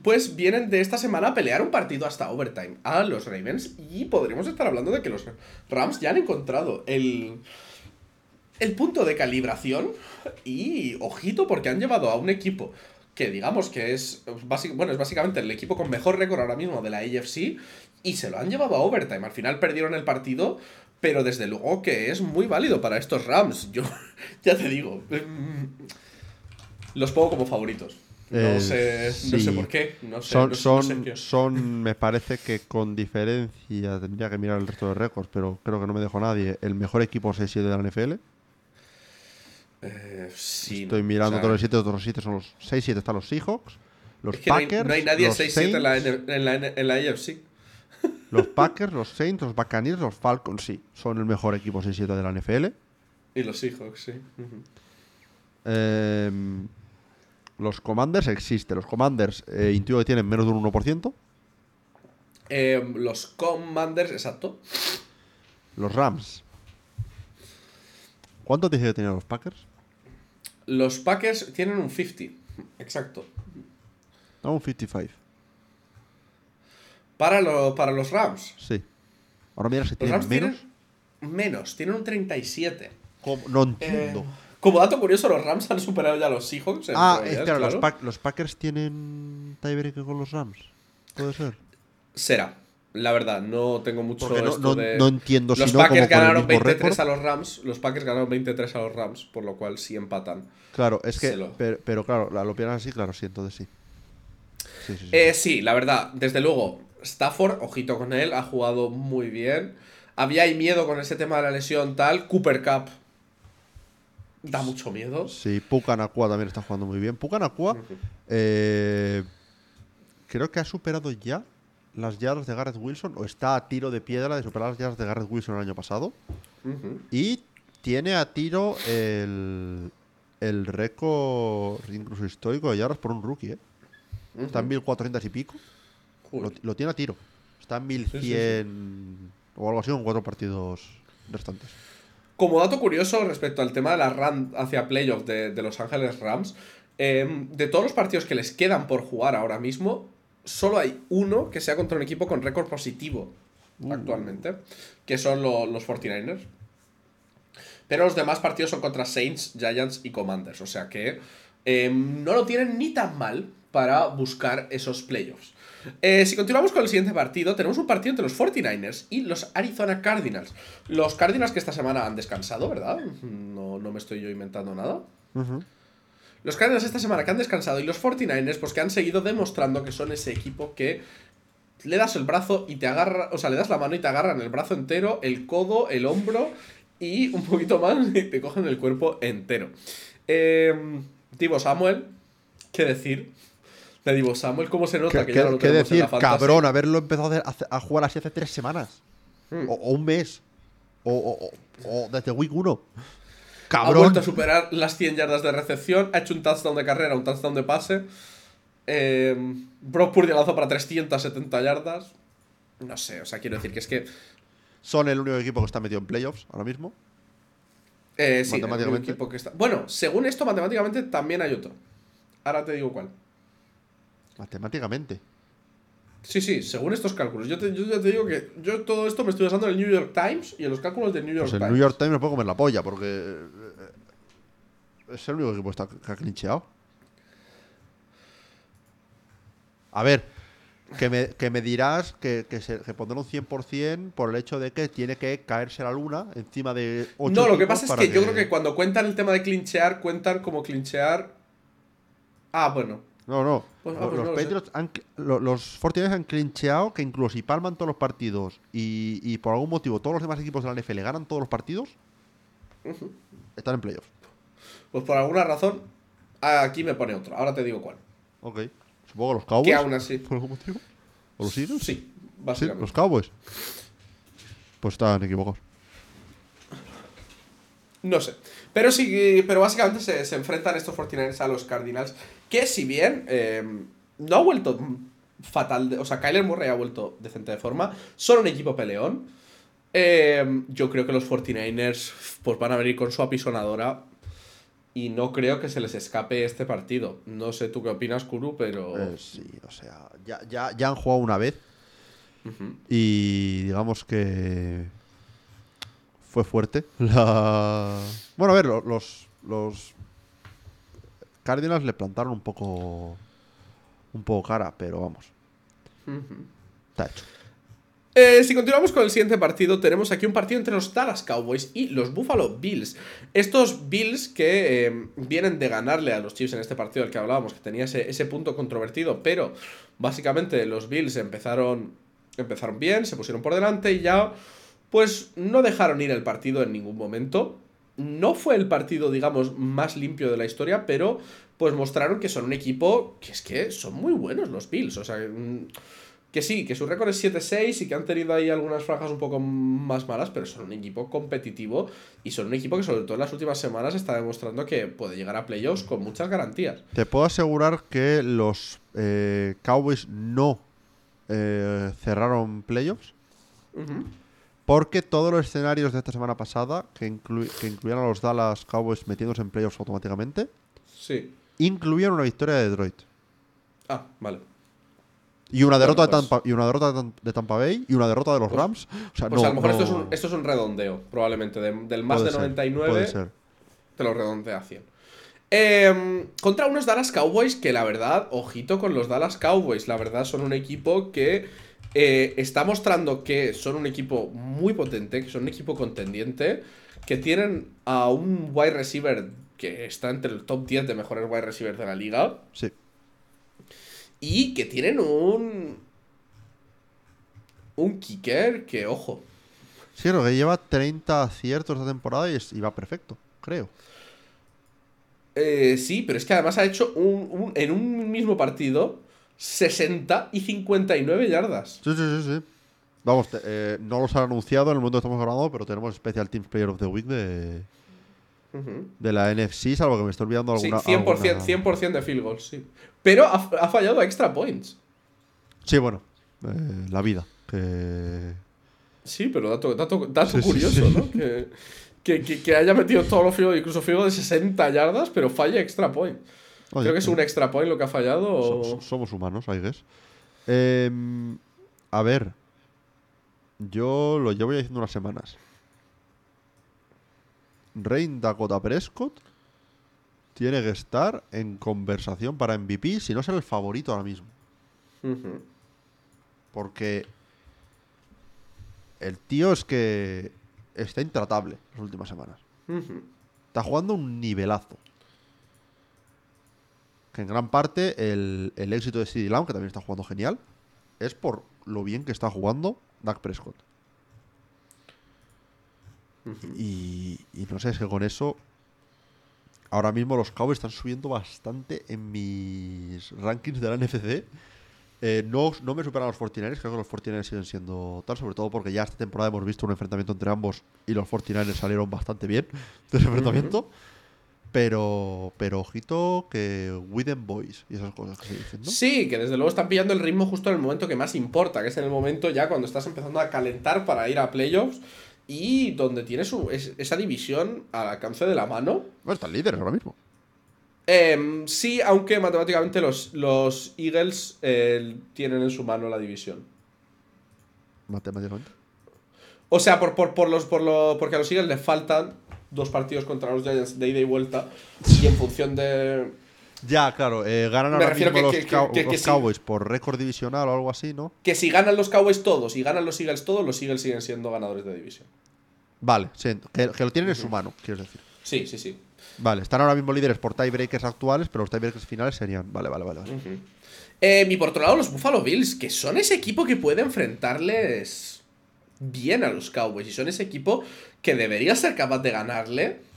pues vienen de esta semana a pelear un partido hasta overtime a los Ravens. Y podríamos estar hablando de que los Rams ya han encontrado el, el punto de calibración. Y ojito, porque han llevado a un equipo que digamos que es, bueno, es básicamente el equipo con mejor récord ahora mismo de la AFC. Y se lo han llevado a overtime. Al final perdieron el partido. Pero desde luego que es muy válido para estos Rams. Yo ya te digo. mm, Los pongo como favoritos. No, Eh, sé, no sé por qué. No sé, Son, no sé- son, no sé qué. son, me parece que con diferencia, tendría que mirar el resto de récords, pero creo que no me dejó nadie, el mejor equipo 6-7 de la NFL. Eh, sí, Estoy o mirando sea, todos los 7, otros los 7 son los 6-7 están los Seahawks, los es que no hay- Packers, no hay, nadie los 6-7 en la, en, la, en la AFC. los Packers, los Saints, los Buccaneers, los Falcons, sí, son el mejor equipo 6-7 de la NFL. Y los Seahawks, sí. Eh, los Commanders existen, los Commanders eh, intuyo que tienen menos de un 1%, Eh, los Commanders, exacto. los Rams. ¿Cuánto dice que tenían los Packers? Los Packers tienen un 50. Exacto. No, un 55. Para, lo- para los Rams. Sí. Ahora mira si Los tienen Rams menos. tienen menos, tienen un 37. ¿Cómo? No Eh, entiendo. como dato curioso, los Rams han superado ya a los Seahawks. ah, es claro, Los, Packers tienen tiebreaker con los Rams. Puede ser. Será. La verdad, no tengo mucho no, esto no- de... no entiendo Los si no como Packers ganaron mismo 23 récord. a los Rams. Los Packers ganaron 23 a los Rams, por lo cual sí empatan. Claro, es que. Lo- Pero, pero claro, la- lo piensas así, claro, sí, entonces sí. Sí, sí, sí. Eh, sí, la verdad, desde luego, Stafford, ojito con él, ha jugado muy bien. Había ahí miedo con ese tema de la lesión tal. Cooper Cup da mucho miedo. Sí, Pucanacua también está jugando muy bien. Pucanacua, eh, creo que ha superado ya las yardas de Garrett Wilson, o está a tiro de piedra de superar las yardas de Garrett Wilson el año pasado. Y tiene a tiro el, el récord incluso histórico de yardas por un rookie, ¿eh? Está en 1400 y pico. Lo, tiene a tiro. Está en 1100 o algo así en cuatro partidos restantes. Como dato curioso respecto al tema de la run hacia playoff de, de Los Ángeles Rams, eh, de todos los partidos que les quedan por jugar ahora mismo, solo hay uno que sea contra un equipo con récord positivo actualmente, que son lo- los 49ers. Pero los demás partidos son contra Saints, Giants y Commanders, o sea que eh, no lo tienen ni tan mal para buscar esos playoffs. Eh, si continuamos con el siguiente partido, tenemos un partido entre los 49ers y los Arizona Cardinals. Los Cardinals que esta semana han descansado, ¿verdad? No, no me estoy yo inventando nada. Los Cardinals esta semana que han descansado y los 49ers pues que han seguido demostrando que son ese equipo que le das el brazo y te agarra, o sea, le das la mano y te agarran el brazo entero, el codo, el hombro y un poquito más y te cogen el cuerpo entero. Eh, Divo Samuel, ¿qué decir? De Divo Samuel, ¿cómo se nota ¿Qué, que ya no lo qué tenemos en decir? la? Cabrón, haberlo empezado a, hacer- a jugar así hace tres semanas. Hmm. O, o un mes. O, o- o- o desde week 1. Ha Cabrón. vuelto a superar las 100 yardas de recepción, ha hecho un touchdown de carrera, un touchdown de pase. Eh, Brock Purdy lanzó para 370 yardas. No sé, o sea, quiero decir que es que Son el único equipo que está metido en playoffs ahora mismo. Eh, sí, el equipo que está. Bueno, según esto, matemáticamente también hay otro. Ahora te digo cuál. Matemáticamente. Sí, sí, según estos cálculos. Yo, te- yo ya te digo que yo todo esto me estoy basando en el New York Times y en los cálculos del New York Pues el Times. New York Times me puede comer la polla porque eh, eh, es el único equipo está- que ha clincheado. A ver, que me, que me dirás que, que, se, que pondrán un 100% por el hecho de que tiene que caerse la luna encima de 8 No, lo que pasa es que, yo creo que cuando cuentan el tema de clinchear, cuentan como clinchear. Ah, bueno. No, no. Pues- ah, pues los no lo. Patriots han, los 49ers han clincheado que incluso si palman todos los partidos y, y por algún motivo todos los demás equipos de la NFL ganan todos los partidos, están en playoffs. Pues por alguna razón, aquí me pone otro. Ahora te digo cuál. Ok. Supongo que los Cowboys. Que aún así. ¿Por algún motivo? ¿O los Eagles? Sí, Sí, los Cowboys. Pues están equivocados. No sé. Pero sí, pero básicamente se, se enfrentan estos 49ers a los Cardinals. Que si bien eh, no ha vuelto fatal. de- o sea, Kyler Murray ha vuelto decente de forma. Son un equipo peleón. eh, yo creo que los 49ers pues, van a venir con su apisonadora. Y no creo que se les escape este partido. No sé tú qué opinas, Kuru, pero. Eh, sí, o sea, ya, ya, ya han jugado una vez y digamos que fue fuerte. La... Bueno, a ver, lo- los, los Cardinals le plantaron un poco un poco cara, pero vamos, está hecho. Eh, si continuamos con el siguiente partido, tenemos aquí un partido entre los Dallas Cowboys y los Buffalo Bills. Estos Bills que eh, vienen de ganarle a los Chiefs en este partido del que hablábamos, que tenía ese, ese punto controvertido, pero básicamente los Bills empezaron, empezaron bien, se pusieron por delante y ya pues no dejaron ir el partido en ningún momento. No fue el partido, digamos, más limpio de la historia, pero pues mostraron que son un equipo que es que son muy buenos los Bills. O sea, mm, que sí, que su récord es 7-6 y que han tenido ahí algunas franjas un poco más malas, pero son un equipo competitivo y son un equipo que sobre todo en las últimas semanas está demostrando que puede llegar a playoffs con muchas garantías. Te puedo asegurar que los eh, Cowboys no eh, cerraron playoffs Ujú. Porque todos los escenarios de esta semana pasada, que, inclu- que incluían a los Dallas Cowboys metiéndose en playoffs automáticamente, Sí. incluían una victoria de Detroit. Ah, vale. Y una derrota Bueno, de Tampa, y una derrota de Tam- de Tampa Bay y una derrota de los Pues- Rams. O sea, Pues no, a lo mejor esto, es un, esto es un redondeo, probablemente. de- del más puede de ser, 99 puede ser. te lo redondea a 100. Em, contra unos Dallas Cowboys que la verdad, ojito con los Dallas Cowboys, la verdad son un equipo que eh, está mostrando que son un equipo muy potente, que son un equipo contendiente, que tienen a un wide receiver que está entre el top 10 de mejores wide receivers de la liga Sí. y que tienen un... Un kicker que, ojo, Sí, que lleva 30 aciertos esta temporada y, es- y va perfecto, creo. Eh, sí, pero es que además ha hecho un, un- en un mismo partido 60 y 59 yardas. Sí, sí, sí, sí. Vamos, te- eh, no los han anunciado en el momento que estamos grabando, pero tenemos Special Teams Player of the Week de, de la NFC, salvo que me estoy olvidando Sí, alguna. 100%, alguna- 100 de field goals, sí. Pero ha, ha fallado a extra points. Sí, bueno, eh, la vida. Que... Sí, pero dato, dato, dato Sí, sí, curioso, sí. ¿no? Que, que, que- haya metido todos los field goals, incluso field de 60 yardas, pero falla extra point. Oye, Creo que es eh, un extra point lo que ha fallado. o- somos humanos, I guess. Em, a ver, yo lo llevo ya diciendo unas semanas. Rain Dakota Prescott tiene que estar en conversación para MVP, si no ser el favorito ahora mismo. Porque el tío es que está intratable las últimas semanas. Está jugando un nivelazo. Que en gran parte el, el éxito de CD Lamb, que también está jugando genial, es por lo bien que está jugando Dak Prescott. y, y no sé, es que con eso. Ahora mismo los Cowboys están subiendo bastante en mis rankings de la NFC. Eh, no, no me superan los 49ers, creo que los 49ers siguen siendo tal, sobre todo porque ya esta temporada hemos visto un enfrentamiento entre ambos y los 49ers salieron bastante bien de ese enfrentamiento. Pero, pero ojito que Withen Boys y esas cosas que se dicen, ¿no? Sí, que desde luego están pillando el ritmo justo en el momento que más importa, que es en el momento ya cuando estás empezando a calentar para ir a playoffs. y donde tiene su, es- esa división al alcance de la mano. Bueno, están líderes ahora mismo. Em, sí, aunque matemáticamente los, los Eagles eh, tienen en su mano la división. Matemáticamente. O sea, por, por, por los, por lo, porque a los Eagles les faltan dos partidos contra los Giants de ida y vuelta. Y en función de. Ya, claro, eh, ganan Me ahora refiero mismo que- los, que- Cow- que- que los sí. Cowboys por récord divisional o algo así, ¿no? Que si ganan los Cowboys todos y ganan los Eagles todos, los Eagles siguen siendo ganadores de división. Vale, sí, que, que lo tienen en su mano, quieres decir. Sí, sí, sí. Vale, están ahora mismo líderes por tiebreakers actuales, pero los tiebreakers finales serían. Vale, vale, vale. vale. Eh, y por otro lado, los Buffalo Bills, que son ese equipo que puede enfrentarles bien a los Cowboys. Y son ese equipo que debería ser capaz de ganarle.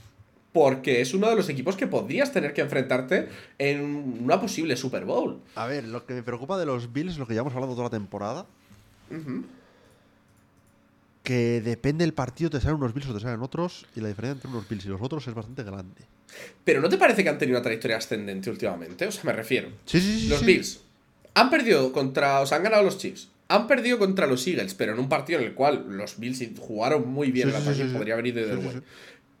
Porque es uno de los equipos que podrías tener que enfrentarte en una posible Super Bowl. A ver, lo que me preocupa de los Bills, lo que llevamos hablando toda la temporada, que depende del partido, te salen unos Bills o te salen otros, y la diferencia entre unos Bills y los otros es bastante grande. Pero ¿no te parece que han tenido una trayectoria ascendente últimamente? O sea, me refiero. Sí, sí, sí. Los sí. Bills han perdido contra. O sea, han ganado los Chiefs. Han perdido contra los Eagles, pero en un partido en el cual los Bills jugaron muy bien Sí, el sí, ataque, sí, sí. podría haber ido del sí.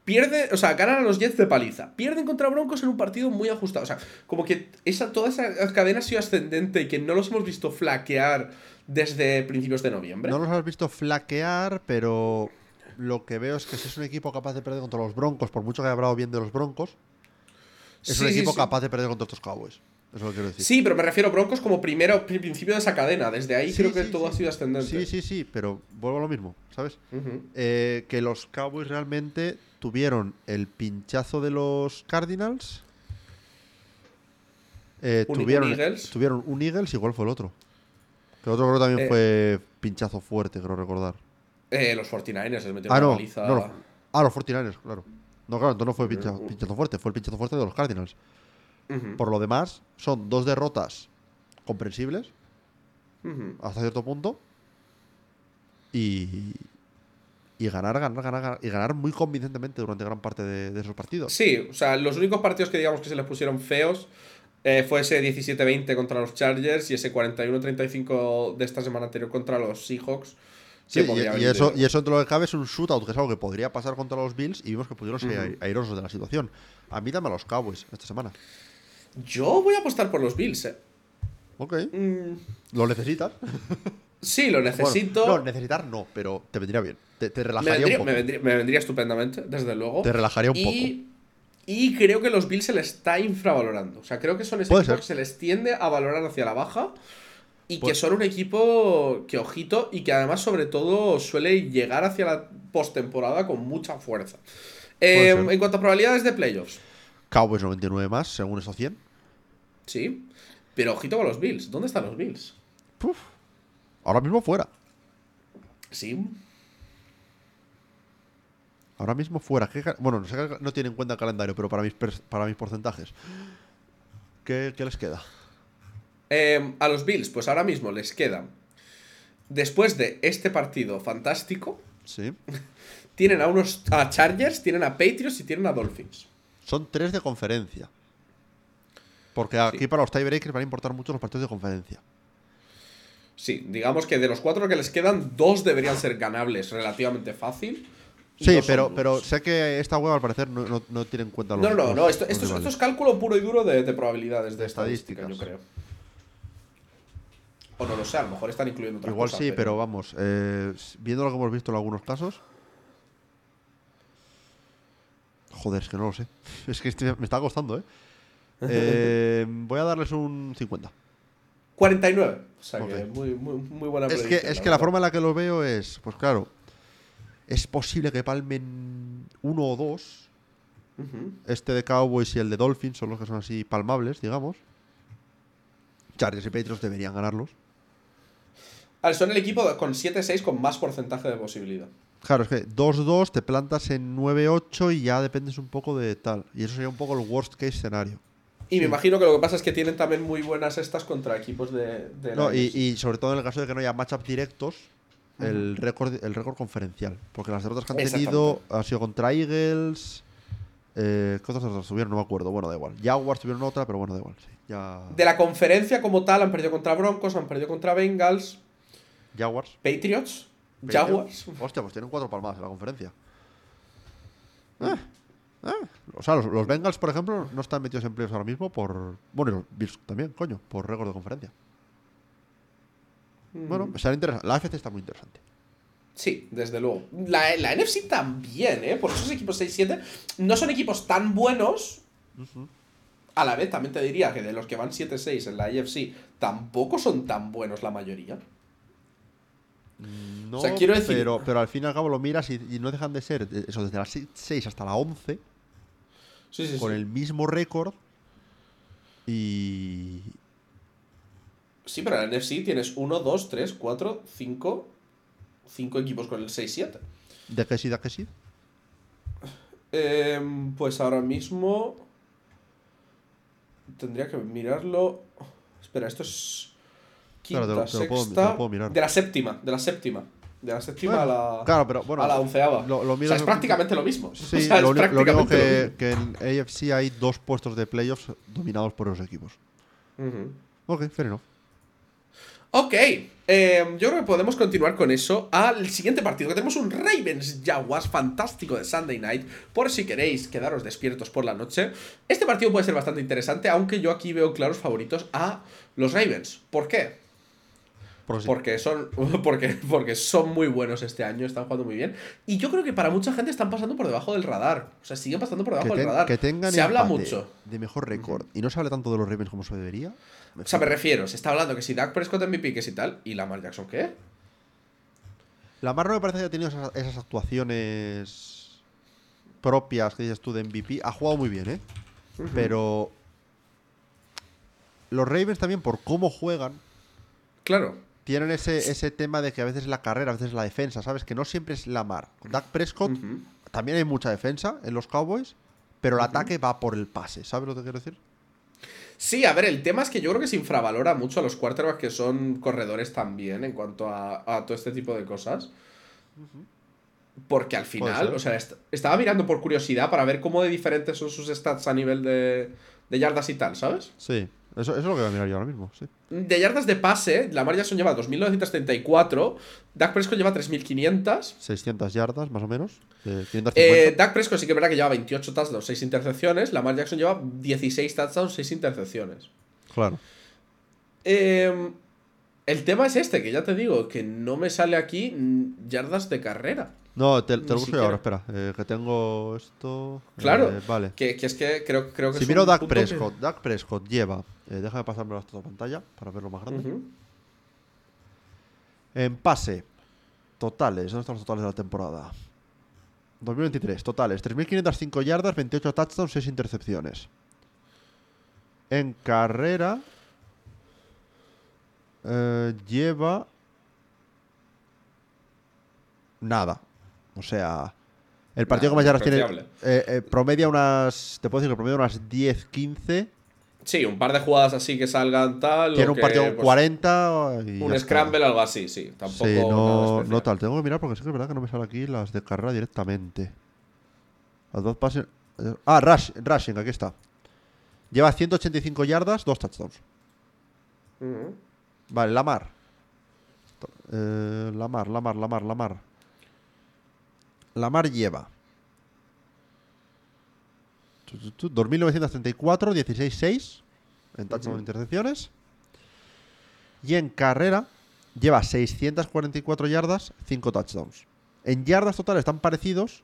Pierde, o sea, ganan a los Jets de paliza. Pierden contra Broncos en un partido muy ajustado. O sea, como que esa, toda esa cadena ha sido ascendente y que no los hemos visto flaquear desde principios de noviembre. No los has visto flaquear, pero lo que veo es que si es un equipo capaz de perder contra los Broncos, por mucho que haya hablado bien de los Broncos, es un equipo capaz de perder contra estos Cowboys. Eso es lo quiero decir. Sí, pero me refiero a Broncos como primero, pri- principio de esa cadena. Desde ahí Sí, creo que sí, todo sí. ha sido ascendente. Sí, sí, sí, pero vuelvo a lo mismo, ¿sabes? Eh, que los Cowboys realmente tuvieron el pinchazo de los Cardinals. Eh, Un- un tuvieron, Eagles. tuvieron un Eagles cuál fue el otro. Que el otro creo también Eh. fue pinchazo fuerte, creo recordar. Eh, los 49ers les metieron Ah, una no, paliza. no, no. Ah, los 49ers, claro. No, claro, entonces no fue pinchazo, pinchazo fuerte, fue el pinchazo fuerte de los Cardinals. Por lo demás, son dos derrotas comprensibles hasta cierto punto. Y. Y ganar, ganar, ganar, ganar. Y ganar muy convincentemente durante gran parte de, de esos partidos. Sí, o sea, los únicos partidos que digamos que se les pusieron feos eh, fue ese 17-20 contra los Chargers y ese 41-35 de esta semana anterior contra los Seahawks. Sí, y, eso, y eso entre lo que cabe es un shootout, que es algo que podría pasar contra los Bills y vimos que pudieron ser ai- airosos de la situación. A mí dame a los Cowboys esta semana. Yo voy a apostar por los Bills, eh. Ok. Mm, ¿Lo necesitas? sí, lo necesito. Bueno, no, necesitar no, pero te vendría bien. Te, te me, relajaría vendría, un poco. me vendría- me vendría estupendamente, desde luego. Te relajaría un y, y creo que los Bills se les está infravalorando. O sea, creo que son ese equipo ser. que se les tiende a valorar hacia la baja. Y Puede- que son un equipo que, ojito, y que además, sobre todo, suele llegar hacia la postemporada con mucha fuerza. Eh, en cuanto a probabilidades de playoffs, Cowboys 99 más, según esos 100. sí. Pero ojito con los Bills. ¿Dónde están los Bills? Puf. Ahora mismo fuera. Sí. Ahora mismo fuera. ¿Qué ca- bueno, no sé no tiene en cuenta el calendario, pero para mis, para mis porcentajes. ¿Qué, qué les queda? Eh, a los Bills, pues ahora mismo les quedan. Después de este partido fantástico, Sí. tienen a unos a Chargers, tienen a Patriots y tienen a Dolphins. Son tres de conferencia. Porque aquí Sí. para los tiebreakers van a importar mucho los partidos de conferencia. Sí, digamos que de los cuatro que les quedan, dos deberían ser ganables relativamente fácil. Sí, pero, pero sé que esta web al parecer no, no- no tiene en cuenta los. No, no, no, esto, es, esto es cálculo puro y duro de, de probabilidades, de, De estadística, yo creo. O no lo sé, a lo mejor están incluyendo otras Igual sí, pero vamos, eh, viendo lo que hemos visto en algunos casos. Joder, es que no lo sé. Es que este me está costando, ¿eh? Eh, voy a darles un 50. 49. O sea que muy, muy, muy buena Es que, es que la forma en la que lo veo es, pues claro, es posible que palmen uno o dos. Este de Cowboys y el de Dolphins son los que son así palmables, digamos. Chargers y Patriots deberían ganarlos. Son el equipo con 7-6 con más porcentaje de posibilidad. Claro, es que 2-2 te plantas en 9-8 y ya dependes un poco de tal. Y eso sería un poco el worst case escenario. Y me imagino que lo que pasa es que tienen también muy buenas estas contra equipos de, de No, y, sobre todo en el caso de que no haya matchup directos, el récord el récord conferencial. Porque las derrotas que han tenido han sido contra Eagles. Eh, ¿Qué otras derrotas tuvieron? No me acuerdo. Bueno, da igual. Jaguars tuvieron otra, pero bueno, da igual. Sí. Ya... De la conferencia como tal han perdido contra Broncos, han perdido contra Bengals, Jaguars. Patriots Jaguars. Hostia, pues tienen cuatro palmadas en la conferencia. Eh, eh. O sea, los, los Bengals, por ejemplo, no están metidos en playoffs ahora mismo por. Bueno, y los Bills también, coño, por récord de conferencia. Bueno, será interesante. La AFC está muy interesante. Sí, desde luego. La, la NFC también, ¿eh? Por esos equipos 6-7 no son equipos tan buenos. A la vez, también te diría que de los que van 7-6 en la AFC, tampoco son tan buenos la mayoría. No, O sea, quiero decir- Pero, pero al fin y al cabo lo miras y, y no dejan de ser, eh, eso, desde la 6 hasta la 11, Sí, sí, con sí. el mismo récord. Y. Sí, pero en la NFC tienes 1, 2, 3, 4, 5. 5 equipos con el 6-7. ¿De qué sí, de qué sí? Em, pues ahora mismo. Tendría que mirarlo. Espera, esto es. Quinta, Claro, te lo- te lo puedo- sexta. te lo puedo mirar. De la séptima, de la séptima. De la séptima Bueno, a la. Claro, pero bueno. a la onceava. Lo, lo o sea, es en- prácticamente lo mismo. Sí, O sea, lo, único que, mismo. que en AFC hay dos puestos de playoffs dominados por esos equipos. Ok, fair enough. Ok, em, yo creo que podemos continuar con eso al siguiente partido, que tenemos un Ravens Jaguars fantástico de Sunday Night, por si queréis quedaros despiertos por la noche. Este partido puede ser bastante interesante, aunque yo aquí veo claros favoritos a los Ravens. ¿Por qué? Porque son, porque, porque son muy buenos este año, están jugando muy bien. Y yo creo que para mucha gente están pasando por debajo del radar. O sea, siguen pasando por debajo del radar. que tengan se habla mucho. de mejor récord y no se habla tanto de los Ravens como se debería. O sea, me refiero, se está hablando que si Dak Prescott MVP, que si tal, y Lamar Jackson, ¿qué? La Mar no me parece que haya tenido esas, esas actuaciones propias que dices tú de MVP. Ha jugado muy bien, ¿eh? Pero los Ravens también, por cómo juegan, Claro. Tienen ese, ese tema de que a veces es la carrera, a veces es la defensa, ¿sabes? Que no siempre es la mar. Dak Prescott también hay mucha defensa en los Cowboys, pero el ataque va por el pase, ¿sabes lo que quiero decir? Sí, a ver, el tema es que yo creo que se infravalora mucho a los quarterbacks que son corredores también en cuanto a, a todo este tipo de cosas. Porque al final, o sea, est- estaba mirando por curiosidad para ver cómo de diferentes son sus stats a nivel de, de yardas y tal, ¿sabes? Sí, eso, eso es lo que voy a mirar yo ahora mismo, sí. De yardas de pase, Lamar Jackson lleva 2.934, Dak Prescott lleva 3.500. 600 yardas, más o menos. De 550. Eh, Dak Prescott sí que es verdad que lleva 28 touchdowns, 6 intercepciones. Lamar Jackson lleva 16 touchdowns, 6 intercepciones. claro. Eh, el tema es este, que ya te digo, que no me sale aquí yardas de carrera. No, te, te lo busco yo ahora, espera. eh, que tengo esto. Claro. eh, vale. Que, que es que creo, creo que Si miro Dak punto que- Prescott, Dak Prescott lleva. Eh, déjame pasármelo a toda pantalla para verlo más grande. Ujú. En pase, totales. ¿Dónde están los totales de la temporada? 2023, totales. 3.505 yardas, 28 touchdowns, 6 intercepciones. En carrera, eh, lleva. Nada. O sea, el partido Nada, que más yardas tiene. eh, eh, promedia unas. Te puedo decir que promedia unas 10, 15. Sí, un par de jugadas así que salgan tal. Tiene o un partido con pues, 40. Y Un ya está. scramble, algo así, sí. Tampoco. Sí, no, no tal. Tengo que mirar porque sí que es verdad que no me sale aquí las de carrera directamente. Las dos pases. eh, Ah, rush, rushing, aquí está. Lleva 185 yardas, dos touchdowns. Vale, Lamar. Eh, Lamar, Lamar, Lamar, Lamar. Lamar lleva. Tu, tu, tu, 2.934, 16-6 en touchdown Ujú. de intercepciones. Y en carrera lleva 644 yardas, 5 touchdowns. En yardas totales están parecidos,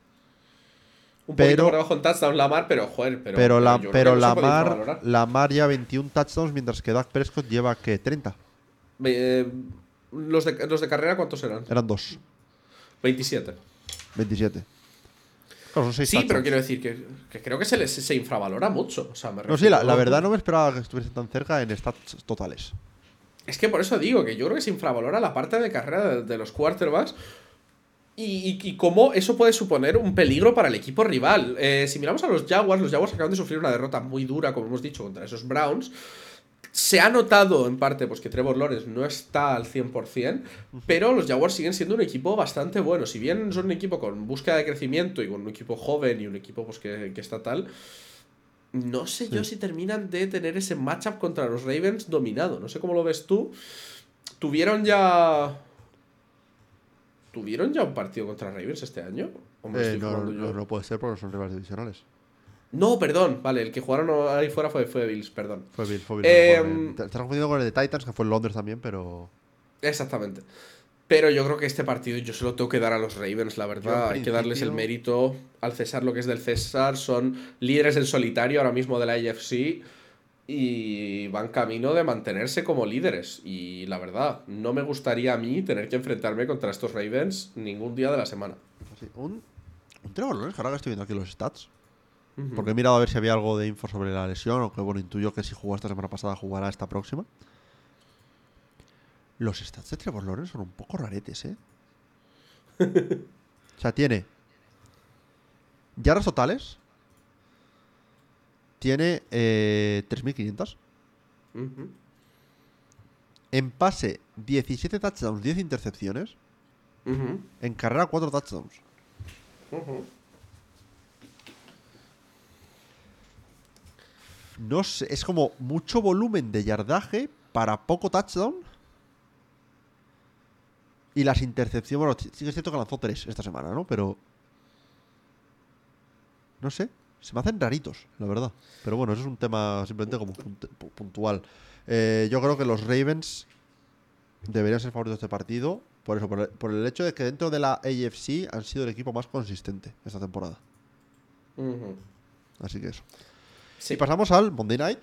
Un Pero- poquito por debajo en touchdown Lamar, pero joder, pero. pero, la, pero que puede Lamar. Lamar lleva 21 touchdowns, mientras que Dak Prescott lleva, ¿qué? 30. Eh, los, de, los de carrera, ¿cuántos eran? Eran 2, 27. 27. Claro, son 6 Sí, pero quiero decir que, que creo que se les se infravalora mucho. O sea, me No, sí, la, verdad no me esperaba que estuviese tan cerca en stats totales. Es que por eso digo que yo creo que se infravalora la parte de carrera de, de los quarterbacks. Y, y, y cómo eso puede suponer un peligro para el equipo rival. Eh, si miramos a los Jaguars, los Jaguars acaban de sufrir una derrota muy dura, como hemos dicho, contra esos Browns. Se ha notado en parte pues, que Trevor Lawrence no está al 100%, pero los Jaguars siguen siendo un equipo bastante bueno. Si bien son un equipo con búsqueda de crecimiento y con un equipo joven y un equipo pues, que, que está tal, no sé yo si terminan de tener ese matchup contra los Ravens dominado. No sé cómo lo ves tú. Tuvieron ya ¿Tuvieron ya un partido contra Ravens este año? ¿O me lo Eh, estoy no, no, yo? no puede ser porque son rivales divisionales. No, perdón, vale, el que jugaron ahí fuera fue, fue Bills, perdón. Fue Bill, fue Bill. Eh, no fue- te estás confundiendo con el de Titans, que fue en Londres también, pero. Exactamente. Pero yo creo que este partido yo se lo tengo que dar a los Ravens, la verdad. Hay que darles el mérito al César lo que es del César. Son líderes en solitario ahora mismo de la AFC y van camino de mantenerse como líderes. Y la verdad, no me gustaría a mí tener que enfrentarme contra estos Ravens ningún día de la semana. Sí, un, un Trevor Lawrence, ahora que estoy viendo aquí los stats. Porque he mirado a ver si había algo de info sobre la lesión, o que bueno, intuyo que si jugó esta semana pasada jugará esta próxima. Los stats de Trevor Lawrence son un poco raretes, ¿eh? o sea, tiene yardas totales. Tiene eh, 3.500. Ujú. En pase, 17 touchdowns, 10 intercepciones. En carrera, 4 touchdowns. Ujú. No sé, es como mucho volumen de yardaje para poco touchdown. Y las intercepciones, bueno, sí que es cierto que lanzó tres esta semana, ¿no? Pero. No sé, se me hacen raritos, la verdad. Pero bueno, eso es un tema simplemente como punt- pu- puntual. Eh, yo creo que los Ravens deberían ser favoritos de este partido. Por eso, por el, por el hecho de que dentro de la AFC han sido el equipo más consistente esta temporada. Así que eso. Sí. Y pasamos al Monday Night.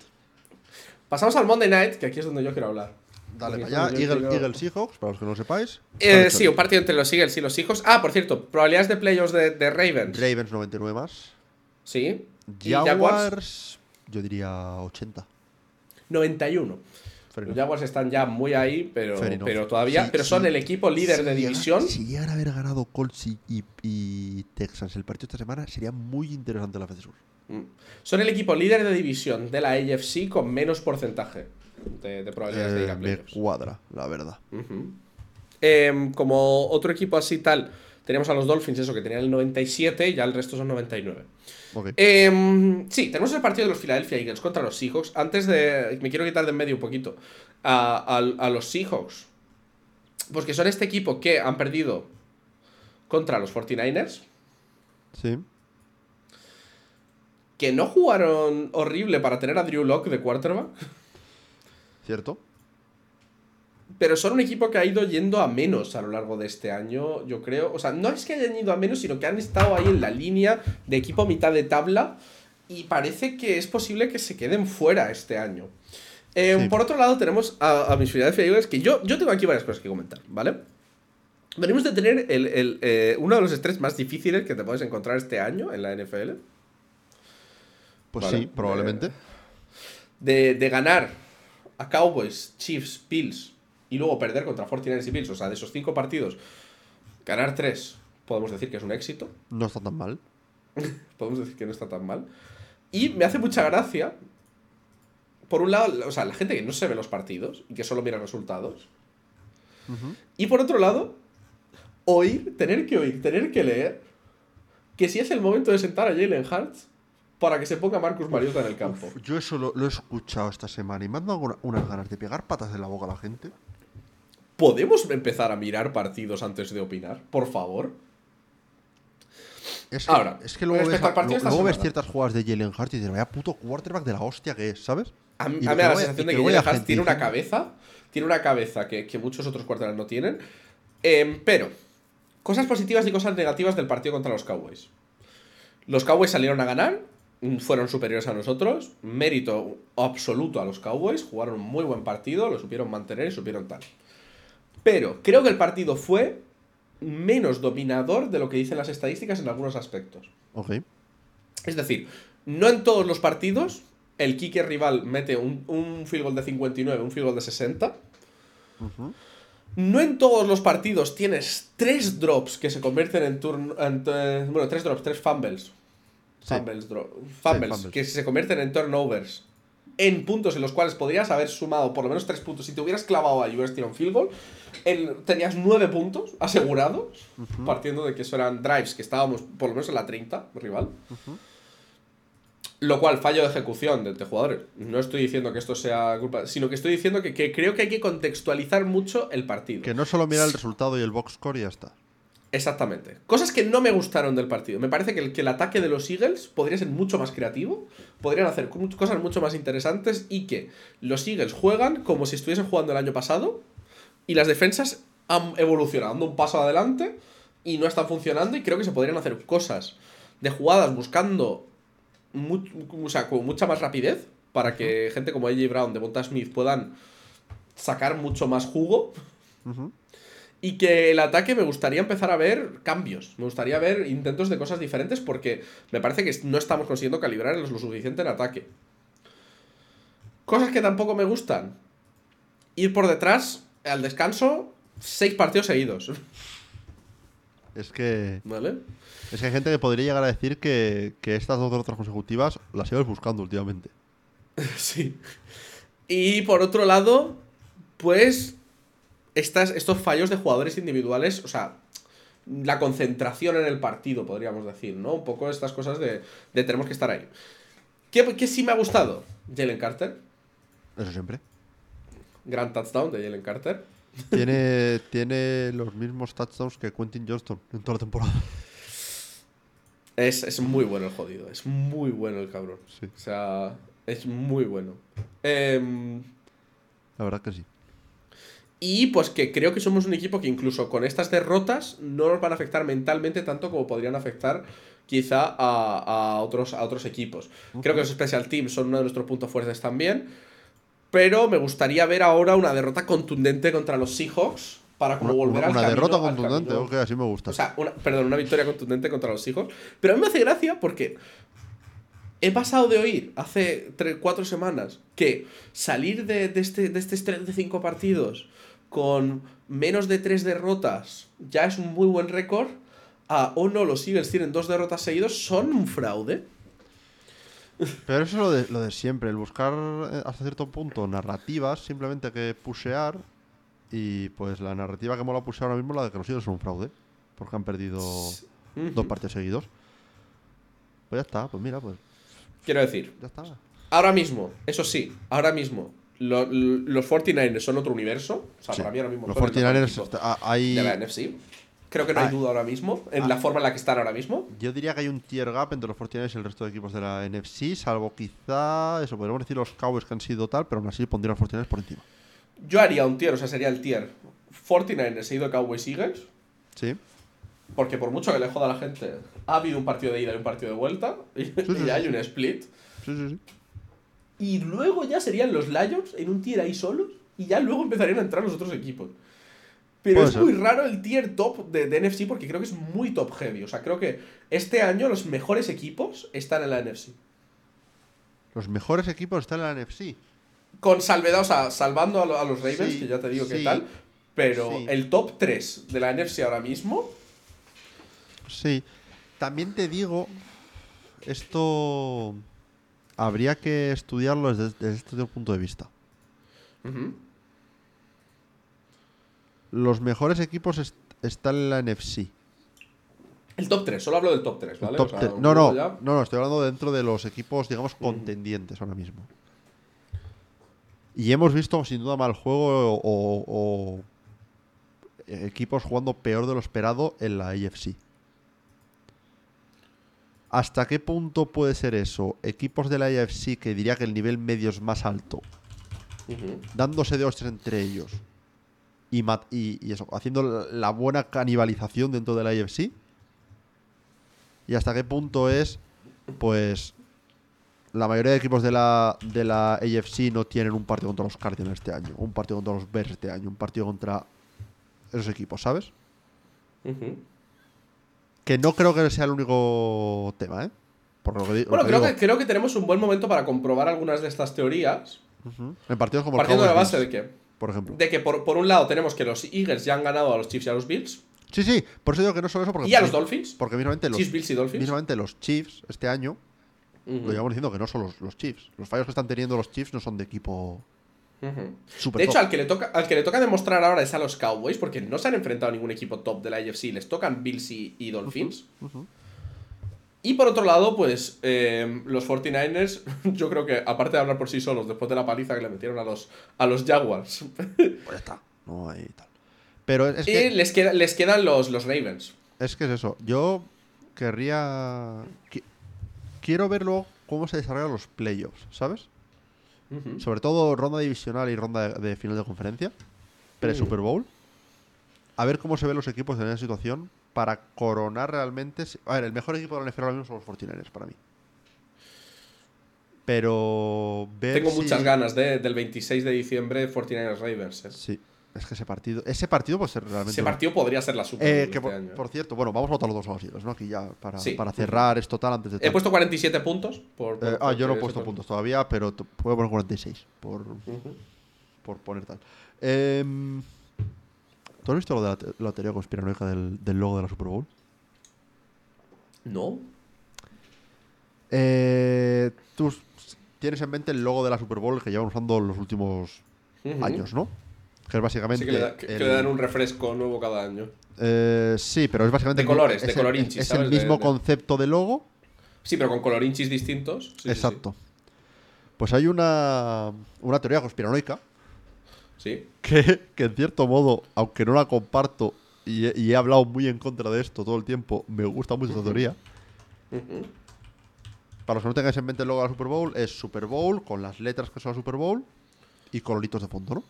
Pasamos al Monday Night, que aquí es donde yo quiero hablar. Dale, para allá. Eagle, quiero- Eagle Seahawks, para los que no lo sepáis. Eh, sí, un partido entre los Eagles y los hijos. Ah, por cierto, probabilidades de playoffs de, de Ravens. Ravens 99 más. Sí. Jaguars, yo diría 80. 91. Fair Los. Jaguars están ya muy ahí, pero, pero todavía. Sí, pero sí. son el equipo líder de división. Si llegan a haber ganado Colts y, y- el partido esta semana, sería muy interesante la FC Sur. Mm. Son el equipo líder de división de la AFC con menos porcentaje de, de probabilidades de ir Eh, a me playoffs. cuadra, la verdad. Em, como otro equipo así tal, teníamos a los Dolphins, eso que tenían el 97 y ya el resto son 99. Ok. Em, sí, tenemos el partido de los Philadelphia Eagles contra los Seahawks. Antes de. Me quiero quitar de en medio un poquito. A, a- a los Seahawks. Pues que son este equipo que han perdido contra los 49ers. Sí. Que no jugaron horrible para tener a Drew Locke de quarterback. ¿Cierto? Pero son un equipo que ha ido yendo a menos a lo largo de este año, yo creo. O sea, no es que hayan ido a menos, sino que han estado ahí en la línea de equipo mitad de tabla. Y parece que es posible que se queden fuera este año. Eh, Sí. Por otro lado, tenemos a, a mis Philadelphia Eagles, que yo, yo tengo aquí varias cosas que comentar, ¿vale? Venimos de tener el, el, eh, uno de los estrés más difíciles que te puedes encontrar este año en la NFL. Pues Vale. sí, probablemente. de, de ganar a Cowboys, Chiefs, Bills y luego perder contra 49ers y Bills, o sea, de esos cinco partidos, ganar tres, podemos decir que es un éxito, No está tan mal. podemos decir que no está tan mal. Y me hace mucha gracia, por un lado, o sea, la gente que no se ve los partidos y que solo mira resultados, y por otro lado, oír, tener que oír, tener que leer, que si es el momento de sentar a Jalen Hurts para que se ponga Marcus Mariota en el campo. Uf, yo eso lo, lo he escuchado esta semana y me han dado una- unas ganas de pegar patas en la boca a la gente. ¿Podemos empezar a mirar partidos antes de opinar? Por favor. Es que, Ahora, es que luego, ves, luego ciertas jugadas de Jalen Hurts y dices, vaya puto quarterback de la hostia que es, ¿sabes? A mí, Y a mí me da la sensación de que Jalen gente tiene una cabeza. Tiene una cabeza que, que muchos otros quarterbacks no tienen. Em, pero, cosas positivas y cosas negativas del partido contra los Cowboys. Los Cowboys salieron a ganar. Fueron superiores a nosotros. Mérito absoluto a los Cowboys. Jugaron un muy buen partido. Lo supieron mantener y supieron tal. Pero creo que el partido fue menos dominador de lo que dicen las estadísticas en algunos aspectos. Ok. Es decir, no en todos los partidos el kicker rival mete un, un field goal de 59, un field goal de 60. Ujú. No en todos los partidos tienes tres drops que se convierten en turn... en, eh, bueno, tres drops, tres fumbles. Sí. Fumbles, que se convierten en turnovers. En puntos en los cuales podrías haber sumado por lo menos tres puntos. Si te hubieras clavado a hubieras tirado un field goal, tenías nueve puntos asegurados, partiendo de que eso eran drives que estábamos por lo menos en la 30, rival. Lo cual, fallo de ejecución de, de jugadores. No estoy diciendo que esto sea culpa, sino que estoy diciendo que, que creo que hay que contextualizar mucho el partido. Que no solo mira el resultado y el box score y ya está. Exactamente. Cosas que no me gustaron del partido. Me parece que el, que el ataque de los Eagles podría ser mucho más creativo, podrían hacer cosas mucho más interesantes y que los Eagles juegan como si estuviesen jugando el año pasado y las defensas han evolucionado, dando un paso adelante y no están funcionando y creo que se podrían hacer cosas de jugadas buscando o sea, con mucha más rapidez para que gente como AJ Brown, Devonta Smith puedan sacar mucho más jugo Ujú. Y que el ataque me gustaría empezar a ver cambios. Me gustaría ver intentos de cosas diferentes porque me parece que no estamos consiguiendo calibrar lo suficiente en ataque. Cosas que tampoco me gustan. Ir por detrás al descanso seis partidos seguidos. Es que. ¿Vale? Es que hay gente que podría llegar a decir que, que estas dos derrotas consecutivas las ibas buscando últimamente. Sí. Y por otro lado, pues estas, estos fallos de jugadores individuales, o sea, la concentración en el partido, podríamos decir, ¿no? Un poco estas cosas de, de tenemos que estar ahí. ¿Qué, qué sí me ha gustado? Jalen Carter. Eso siempre. Gran touchdown de Jalen Carter. Tiene, tiene los mismos touchdowns que Quentin Johnston en toda la temporada. Es, es muy bueno el jodido. Es muy bueno el cabrón. Sí. O sea, es muy bueno. Em, La verdad que sí. Y pues que creo que somos un equipo que incluso con estas derrotas no nos van a afectar mentalmente tanto como podrían afectar quizá a, a otros, a otros equipos. Creo que los special teams son uno de nuestros puntos fuertes también. Pero me gustaría ver ahora una derrota contundente contra los Seahawks para como Una, volver al una camino- derrota contundente, ok, así me gusta. o sea, una, perdón, una victoria contundente contra los Seahawks. Pero a mí me hace gracia porque he pasado de oír hace 3, 4 semanas que salir de, de este, de este estrés de 5 partidos con menos de 3 derrotas ya es un muy buen récord. A, oh no, los Eagles tienen dos derrotas seguidos, son un fraude. Pero eso es lo de, lo de siempre, el buscar eh, hasta cierto punto narrativas, simplemente que pushear. Y pues la narrativa que mola pushear ahora mismo es la de que los Eagles son un fraude. Porque han perdido dos partidos seguidos. Pues ya está, pues mira, pues Quiero decir, ya está. ahora mismo, eso sí, ahora mismo, lo- lo- los 49ers son otro universo. O sea, Sí. para mí ahora mismo Los son el mejor 49ers equipo está- ah, hay. de la NFC. Creo que no hay Ah. duda ahora mismo en Ah. la forma en la que están ahora mismo. Yo diría que hay un tier gap entre los 49ers y el resto de equipos de la NFC, salvo quizá, eso, podríamos decir los Cowboys que han sido tal, pero aún así pondría los 49ers por encima. Yo haría un tier, o sea, sería el tier 49ers seguido Cowboys Eagles. Sí. Porque por mucho que le joda a la gente, ha habido un partido de ida y un partido de vuelta. Y, sí, y sí, hay sí. un split. Sí, sí, sí. Y luego ya serían los Lions en un tier ahí solos. Y ya luego empezarían a entrar los otros equipos. Pero es ser. muy raro el tier top de, de NFC porque creo que es muy top heavy. O sea, creo que este año los mejores equipos están en la NFC. Los mejores equipos están en la NFC. Con salvedad, o sea, salvando a, lo- a los Ravens, Sí, que ya te digo que sí, tal. Pero sí. el top 3 de la NFC ahora mismo. Sí. También te digo, esto habría que estudiarlo desde, desde este punto de vista. Los mejores equipos est- están en la NFC. El top 3, solo hablo del top 3, El ¿vale? top O sea, te- un no, no, ya- no, no, estoy hablando dentro de los equipos, digamos, contendientes ahora mismo. Y hemos visto sin duda mal juego o, o- o equipos jugando peor de lo esperado en la AFC. ¿Hasta qué punto puede ser eso? Equipos de la AFC que diría que el nivel medio es más alto, dándose de hostias entre ellos y, y, y eso, haciendo la- buena canibalización dentro de la AFC. Y hasta qué punto es, pues, la mayoría de equipos de la, de la AFC no tienen un partido contra los Cardinals este año, un partido contra los Bears este año, un partido contra esos equipos, ¿sabes? Que no creo que sea el único tema, ¿eh? Por lo que, lo Bueno, que creo que, creo que tenemos un buen momento para comprobar algunas de estas teorías. En partidos como el Partiendo de la base de que, por ejemplo. de que por, por un lado tenemos que los Eagles ya han ganado a los Chiefs y a los Bills. Sí, sí, por eso digo que no solo eso, porque, Y a los Dolphins. porque mismamente los, Chiefs, Bills y Dolphins. mismamente los Chiefs este año, lo llevamos diciendo que no son los, los Chiefs. Los fallos que están teniendo los Chiefs no son de equipo Super De hecho, top. al que, le toca, al que le toca demostrar ahora es a los Cowboys, porque no se han enfrentado a ningún equipo top de la AFC. Les tocan Bills y, y Dolphins. Y por otro lado, pues eh, los 49ers, yo creo que aparte de hablar por sí solos, después de la paliza que le metieron a los, a los Jaguars, Pues ya está, no hay tal. Pero es y les, queda- les quedan los, los Ravens. Es que es eso. Yo querría. qui- Quiero ver luego cómo se desarrollan los playoffs, ¿sabes? Sobre todo ronda divisional y ronda de, de final de conferencia. Pre-Super Bowl. A ver cómo se ven los equipos en esa situación para coronar realmente. A ver, el mejor equipo de la NFL ahora mismo son los 49ers para mí. Pero. Ver Tengo si- muchas ganas de- del 26 de diciembre 49ers Ravens. eh. Sí, es que ese partido. Ese partido puede ser realmente. Ese partido podría ser la Super Eh, que este por, año. por cierto, bueno, vamos a votar los dos Unidos, ¿no? Aquí ya para, Sí. para cerrar esto tal antes de He tal. puesto 47 puntos. Por, por- Eh, ah, yo no he puesto puntos todavía, pero puedo poner 46 por, por poner tal. Em, ¿Tú has visto lo de la, te- la teoría conspiranoica del, del logo de la Super Bowl? No. Eh, tú tienes en mente el logo de la Super Bowl que llevan usando los últimos años, ¿no? Que es básicamente. Sí, que le, da- que- que el- le dan un refresco nuevo cada año. eh, sí, pero es básicamente. De colores, de es colorinchis, Es ¿sabes? el mismo de- concepto de logo, Sí, pero con colorinchis distintos. Sí, sí, sí. Exacto. Pues hay una, una teoría conspiranoica Sí. que, que en cierto modo, aunque no la comparto y he, y he hablado muy en contra de esto todo el tiempo, me gusta mucho esta teoría. Para los que no tengáis en mente el logo de la Super Bowl, es Super Bowl con las letras que son la Super Bowl y coloritos de fondo, ¿no?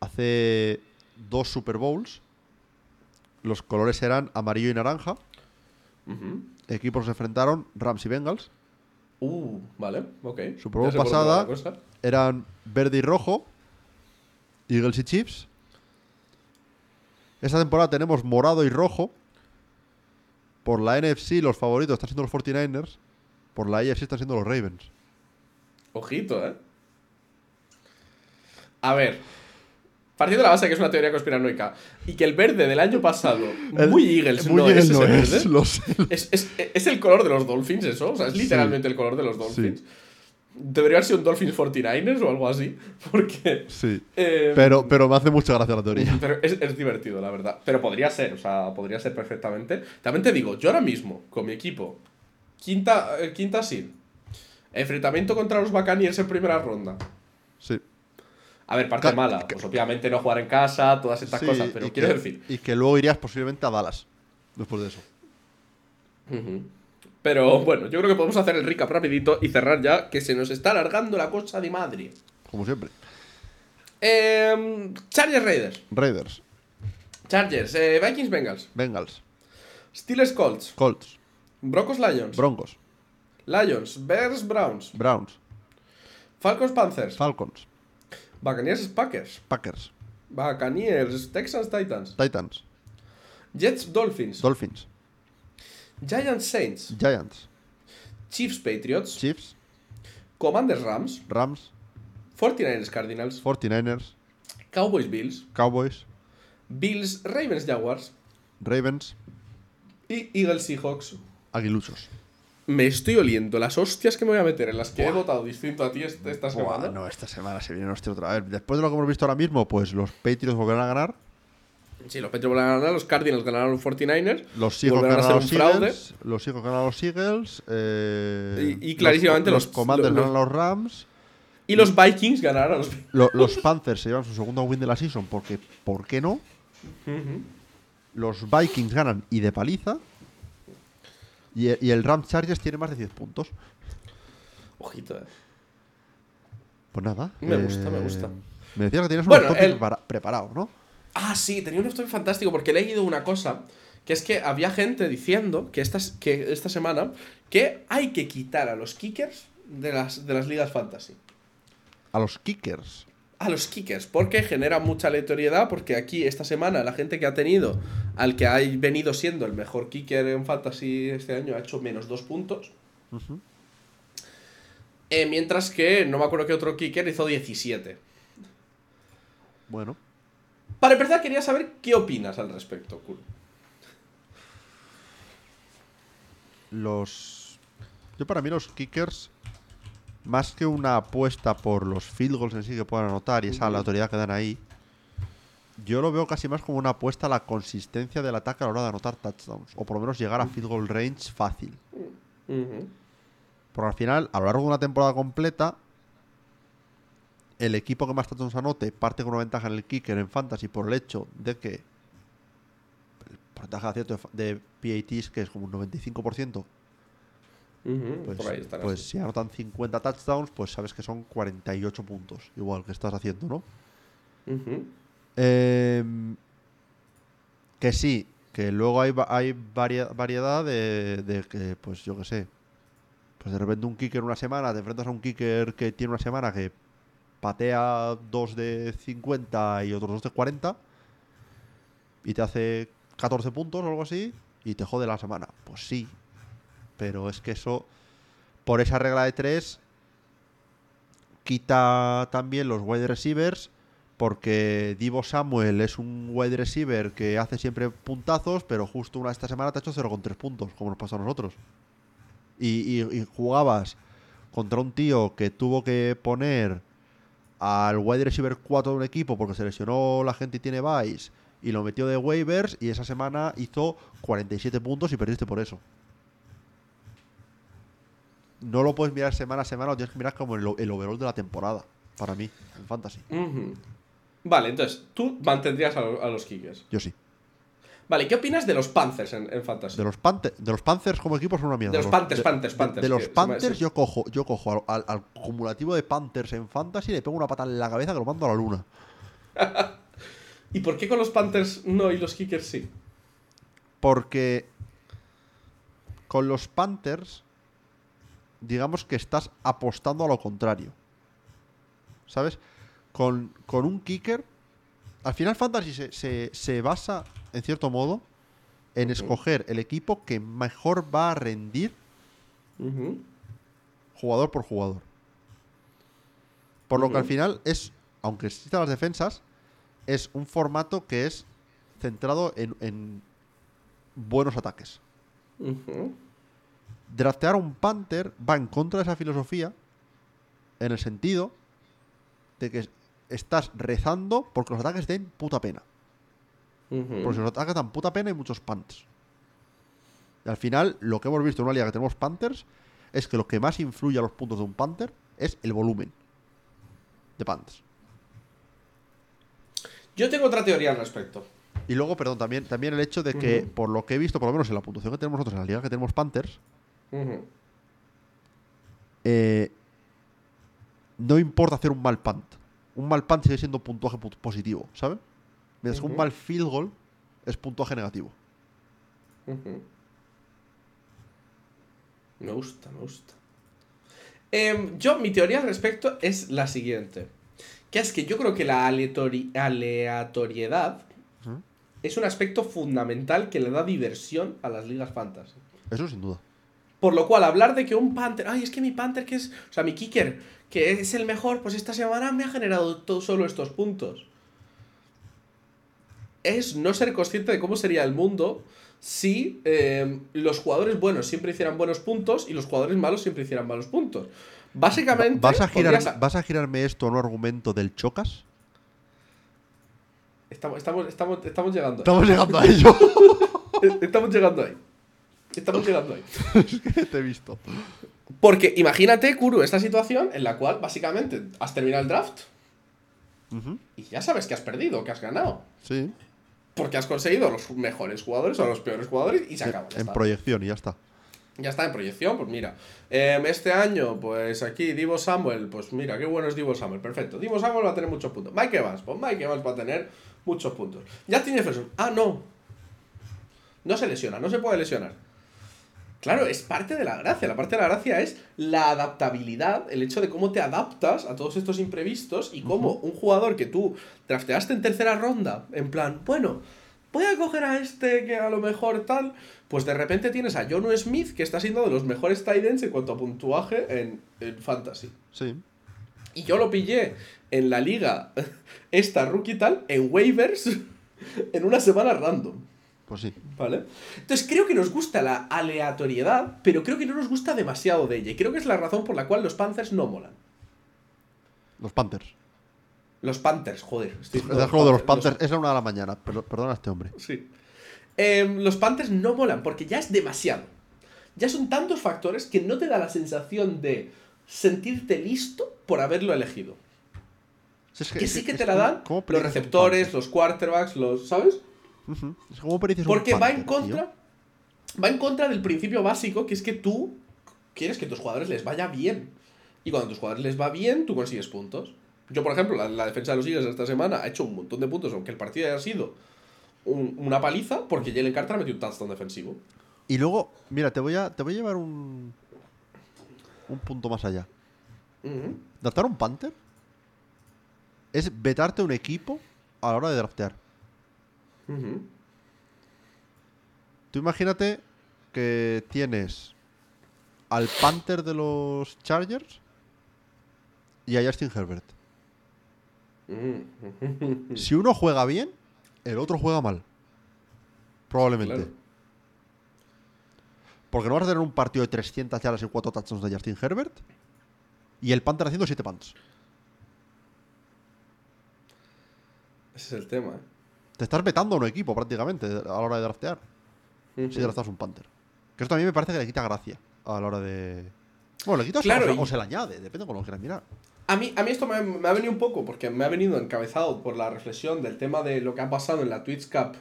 Hace dos Super Bowls, los colores eran amarillo y naranja. Equipos se enfrentaron Rams y Bengals. Uh, vale, ok. Super Bowl pasada. eran verde y rojo, Eagles y Chiefs. Esta temporada tenemos morado y rojo. Por la NFC los favoritos están siendo los 49ers. Por la AFC están siendo los Ravens. Ojito, ¿eh? A ver. Partiendo de la base de que es una teoría conspiranoica y que el verde del año pasado, muy Eagles, Muy no Eagles es no es, verde. lo sé. Es, es- es el color de los Dolphins, eso. O sea, es literalmente el color de los Dolphins. Debería haber sido un Dolphins 49ers o algo así. Porque. Sí. eh, Pero, pero me hace mucha gracia la teoría. pero es, es divertido, la verdad. Pero podría ser, o sea, podría ser perfectamente. También te digo, yo ahora mismo, con mi equipo, quinta, eh, quinta seed, enfrentamiento contra los Buccaneers en primera ronda. A ver, parte mala, pues obviamente no jugar en casa, todas estas Sí, cosas, pero quiero que- decir. Y que luego irías posiblemente a Dallas. Después de eso. Pero bueno, yo creo que podemos hacer el recap rapidito y cerrar ya, que se nos está alargando la cosa de madre. Como siempre. Em, Chargers Raiders. Raiders. Chargers, eh, Vikings Bengals. Bengals. Steelers Colts. Colts. Broncos Lions. Broncos. Lions. Bears Browns. Browns. Falcons Panthers. Falcons. Buccaneers Packers. Packers. Buccaneers Texans Titans. Titans. Jets Dolphins. Dolphins. Giants Saints. Giants. Chiefs Patriots. Chiefs. Commanders Rams. Rams. 49ers Cardinals. 49ers. Cowboys Bills. Cowboys. Bills Ravens Jaguars. Ravens. Y Eagles Seahawks. Aguiluchos. Me estoy oliendo las hostias que me voy a meter en las que he votado distinto a ti est- esta Buah, semana. no, esta semana se viene hostia otra vez. Después de lo que hemos visto ahora mismo, pues los Patriots volverán a ganar. Sí, los Patriots van a ganar, los Cardinals ganaron los 49ers. Los Seahawks volverán ser los. Eagles. Los Seahawks ganan a los Eagles. eh, Y- y clarísimamente los, los- Commanders los- ganan a los Rams. Y los Vikings ganaron a los. lo- los Panthers se llevan su segundo win de la season porque, ¿por qué no? Los Vikings ganan y de paliza. Y, y el Rams Chargers tiene más de 10 puntos. Ojito, eh. Pues nada. Me gusta, me gusta. Me decías que tienes un Bueno, top el- prepara- preparado, ¿no? Ah, sí, tenía un estoy fantástico porque he leído una cosa. Que es que había gente diciendo que esta, que esta semana que hay que quitar a los kickers de las, de las ligas fantasy. A los kickers. A los kickers, porque genera mucha aleatoriedad, porque aquí esta semana la gente que ha tenido al que ha venido siendo el mejor kicker en fantasy este año ha hecho menos dos puntos. Eh, mientras que no me acuerdo qué otro kicker hizo 17. Bueno. Para empezar quería saber qué opinas al respecto, Kuro. Los. Yo para mí los kickers, más que una apuesta por los field goals en sí que puedan anotar y esa Ujú. autoridad que dan ahí, yo lo veo casi más como una apuesta a la consistencia del ataque a la hora de anotar touchdowns. O por lo menos llegar a field goal range fácil. Porque al final, a lo largo de una temporada completa, el equipo que más touchdowns anote parte con una ventaja en el kicker en fantasy por el hecho de que porcentaje de acierto de PATs, que es como un 95%, Pues, por ahí están pues si anotan 50 touchdowns, pues sabes que son 48 puntos, igual que estás haciendo, ¿no? Em, que sí, que luego hay, hay variedad de, de que, pues yo qué sé, pues de repente un kicker una semana, te enfrentas a un kicker que tiene una semana que patea dos de 50 y otros dos de 40 y te hace 14 puntos o algo así y te jode la semana. Pues sí, pero es que eso, por esa regla de tres, quita también los wide receivers porque Divo Samuel es un wide receiver que hace siempre puntazos, pero justo una esta semana te ha hecho 0,3 puntos, como nos pasó a nosotros. Y, y- y jugabas contra un tío que tuvo que poner al wide receiver 4 de un equipo porque se lesionó la gente y tiene vice y lo metió de waivers y esa semana hizo 47 puntos y perdiste por eso. No lo puedes mirar semana a semana, lo tienes que mirar como el, el overall de la temporada, para mí, en fantasy. Vale, entonces, tú mantendrías a, lo- a los Kickers. Yo sí. Vale, ¿qué opinas de los Panthers en, en Fantasy? De los, Panther- de los Panthers como equipo son una mierda. De los Panthers, Panthers, de- Panthers, De, los Panthers yo cojo, yo cojo al, al- al acumulativo de Panthers en Fantasy y le pego una pata en la cabeza que lo mando a la luna. ¿Y por qué con los Panthers no y los Kickers sí? Porque con los Panthers, digamos que estás apostando a lo contrario. ¿Sabes? Con, con un kicker, al final Fantasy se, se- se basa, en cierto modo, en escoger el equipo que mejor va a rendir jugador por jugador. Por lo que al final es, aunque existan las defensas, es un formato que es centrado en, en buenos ataques. Draftear a un Panther va en contra de esa filosofía en el sentido de que estás rezando porque los ataques den puta pena. Porque si los ataques dan puta pena hay muchos Panthers. Y al final, lo que hemos visto en una liga que tenemos Panthers es que lo que más influye a los puntos de un Panther es el volumen de Panthers. Yo tengo otra teoría al respecto. Y luego, perdón, también, también el hecho de que, por lo que he visto, por lo menos en la puntuación que tenemos nosotros en la liga que tenemos Panthers, Eh, no importa hacer un mal punt. Un mal punt sigue siendo puntuaje pu- positivo, ¿sabes? Mientras que un mal field goal es puntuaje negativo. Me gusta, me gusta. Em, yo, mi teoría al respecto es la siguiente. Que es que yo creo que la aleatori- aleatoriedad es un aspecto fundamental que le da diversión a las ligas fantasy. Eso sin duda. Por lo cual, hablar de que un Panther, ay, es que mi Panther que es, o sea, mi Kicker, que es el mejor, pues esta semana me ha generado todo solo estos puntos. Es no ser consciente de cómo sería el mundo si eh, los jugadores buenos siempre hicieran buenos puntos y los jugadores malos siempre hicieran malos puntos. Básicamente, ¿Vas a, girar, podrías- ¿Vas a girarme esto a un argumento del chocas? Estamos, estamos, estamos, estamos llegando. Estamos llegando a ello. Estamos llegando ahí. Estamos llegando ahí. es que te he visto. Porque imagínate, Kuru, esta situación en la cual básicamente has terminado el draft y ya sabes que has perdido, que has ganado. Sí, Porque has conseguido los mejores jugadores o los peores jugadores y se acabó. Ya, en está. proyección y ya está. Ya está en proyección, pues mira. em, este año, pues aquí Divo Samuel, pues mira, qué bueno es Divo Samuel, perfecto. Divo Samuel va a tener muchos puntos. Mike Evans, pues Mike Evans va a tener muchos puntos. Ya tiene Jefferson. Ah, no. No se lesiona, no se puede lesionar. Claro, es parte de la gracia. La parte de la gracia es la adaptabilidad, el hecho de cómo te adaptas a todos estos imprevistos y cómo un jugador que tú drafteaste en tercera ronda, en plan, bueno, voy a coger a este que a lo mejor tal, pues de repente tienes a Jonu Smith que está siendo de los mejores tight ends en cuanto a puntuaje en, en Fantasy. Sí. Y yo lo pillé en la liga, esta rookie tal, en waivers, en una semana random. Pues sí. ¿Vale? Entonces creo que nos gusta la aleatoriedad, pero creo que no nos gusta demasiado de ella. Y creo que es la razón por la cual los Panthers no molan. Los Panthers. Los Panthers, joder. estoy el juego de los Panthers. Es la una de la mañana. Pero, perdona a este hombre. Sí. Em, los Panthers no molan porque ya es demasiado. Ya son tantos factores que no te da la sensación de sentirte listo por haberlo elegido. Si es Que es sí que es te la como- dan ¿cómo los receptores, los quarterbacks, los. ¿Sabes? Un Porque va en tío. contra. Va en contra del principio básico, que es que tú quieres que a tus jugadores les vaya bien. Y cuando a tus jugadores les va bien, tú consigues puntos. Yo, por ejemplo, la, la defensa de los Eagles esta semana ha hecho un montón de puntos, aunque el partido haya sido un- una paliza, porque Jalen Carter ha metido un touchdown defensivo. Y luego, mira, te voy a, te voy a llevar un, un punto más allá. Ujú. Draftar un Panther es vetarte un equipo a la hora de draftear. Tú imagínate que tienes al Panther de los Chargers y a Justin Herbert. Si uno juega bien, el otro juega mal. Probablemente. Claro. Porque no vas a tener un partido de 300 yardas y 4 touchdowns de Justin Herbert y el Panther haciendo 7 punts. Ese es el tema. ¿eh? Te estás vetando a un equipo prácticamente a la hora de draftear. Ujú. Si draftas un Panther. Que esto a mí me parece que le quita gracia a la hora de. Bueno, le quita o se- Claro, o, se, y- o se le añade, depende con lo que quieras mirar. A mí, a mí esto me, ha- me ha venido un poco, porque me ha venido encabezado por la reflexión del tema de lo que ha pasado en la Twitch Cup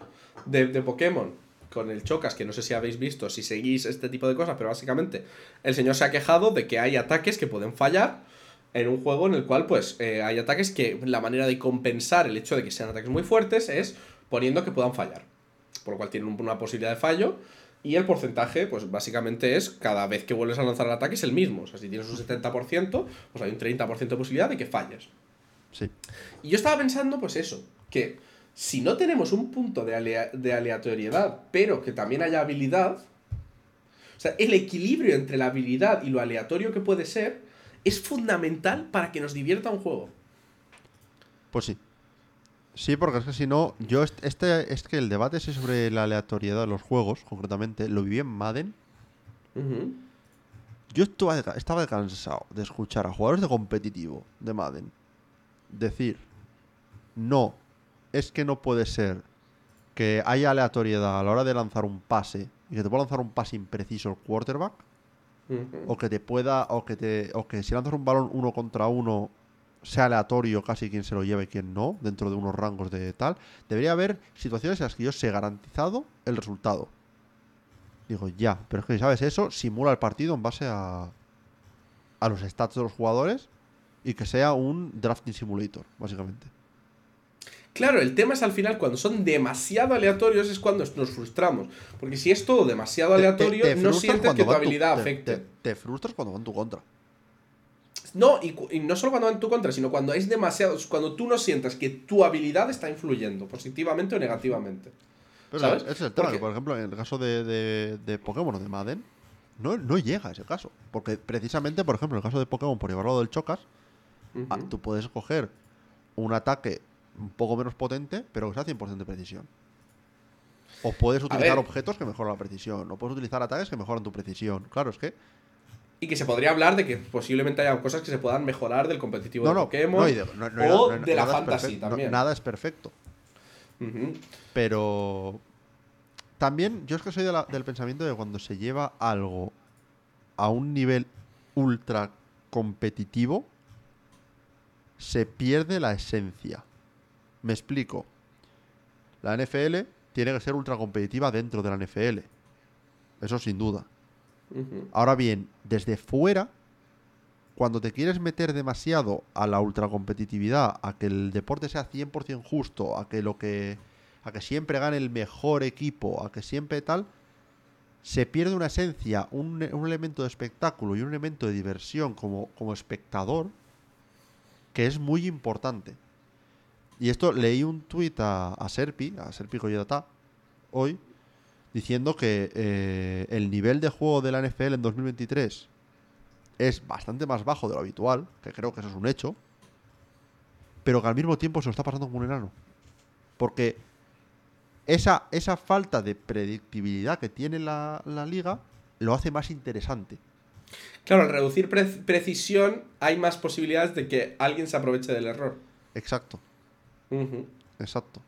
de, de Pokémon con el Chocas, que no sé si habéis visto, si seguís este tipo de cosas, pero básicamente el señor se ha quejado de que hay ataques que pueden fallar en un juego en el cual pues eh, hay ataques que la manera de compensar el hecho de que sean ataques muy fuertes es poniendo que puedan fallar. Por lo cual tienen un- una posibilidad de fallo y el porcentaje pues básicamente es cada vez que vuelves a lanzar el ataque es el mismo. O sea, si tienes un 70%, pues hay un 30% de posibilidad de que falles. Sí. Y yo estaba pensando, pues eso, que si no tenemos un punto de, alea- de aleatoriedad, pero que también haya habilidad, o sea, el equilibrio entre la habilidad y lo aleatorio que puede ser, es fundamental para que nos divierta un juego. Pues sí. Sí, porque es que si no, yo est- este es que el debate ese sobre la aleatoriedad de los juegos, concretamente, lo viví en Madden. Yo estaba cansado de escuchar a jugadores de competitivo de Madden decir, no, es que no puede ser que haya aleatoriedad a la hora de lanzar un pase y que te pueda lanzar un pase impreciso el quarterback o que te pueda o que te o que si lanzas un balón uno contra uno sea aleatorio casi quién se lo lleva y quién no dentro de unos rangos de tal debería haber situaciones en las que yo sé garantizado el resultado digo ya pero es que si sabes eso simula el partido en base a a los stats de los jugadores y que sea un drafting simulator básicamente Claro, el tema es al final cuando son demasiado aleatorios es cuando nos frustramos. Porque si es todo demasiado Te- te- aleatorio, te no sientes que tu habilidad te- afecte. te, te frustras cuando va en tu contra No, y, y no solo cuando va en tu contra, sino cuando es demasiado. Cuando tú no sientas que tu habilidad está influyendo, positivamente o negativamente. Pero ¿Sabes? ese es el tema, Porque- que por ejemplo, en el caso de, de, de Pokémon o de Madden, no, no llega a ese caso. Porque precisamente, por ejemplo, en el caso de Pokémon, por llevarlo del Chocas, ah, tú puedes coger un ataque un poco menos potente, pero que sea 100% de precisión. O puedes utilizar objetos que mejoran la precisión. O puedes utilizar ataques que mejoran tu precisión. Claro, es que. Y que se podría hablar de que posiblemente haya cosas que se puedan mejorar del competitivo No, de no, Pokémon no, y de- no- no- o de la fantasy también. nada es perfecto. Pero también yo es que soy de la- del pensamiento de cuando se lleva algo a un nivel ultra competitivo, se pierde la esencia. Me explico. La NFL tiene que ser ultra competitiva dentro de la NFL. Eso sin duda. Ahora bien, desde fuera, cuando te quieres meter demasiado a la ultracompetitividad, a que el deporte sea 100% justo, a que lo que a que siempre gane el mejor equipo, a que siempre tal, se pierde una esencia, un, elemento de espectáculo y un elemento de diversión como, como espectador que es muy importante. Y esto leí un tuit a, a Serpi, a Serpi Coyotá, hoy, diciendo que eh, el nivel de juego de la NFL en 2023 es bastante más bajo de lo habitual, que creo que eso es un hecho, pero que al mismo tiempo se lo está pasando como un enano. Porque esa, esa falta de predictibilidad que tiene la, la liga lo hace más interesante. Claro, al reducir pre- precisión hay más posibilidades de que alguien se aproveche del error. Exacto, exacto.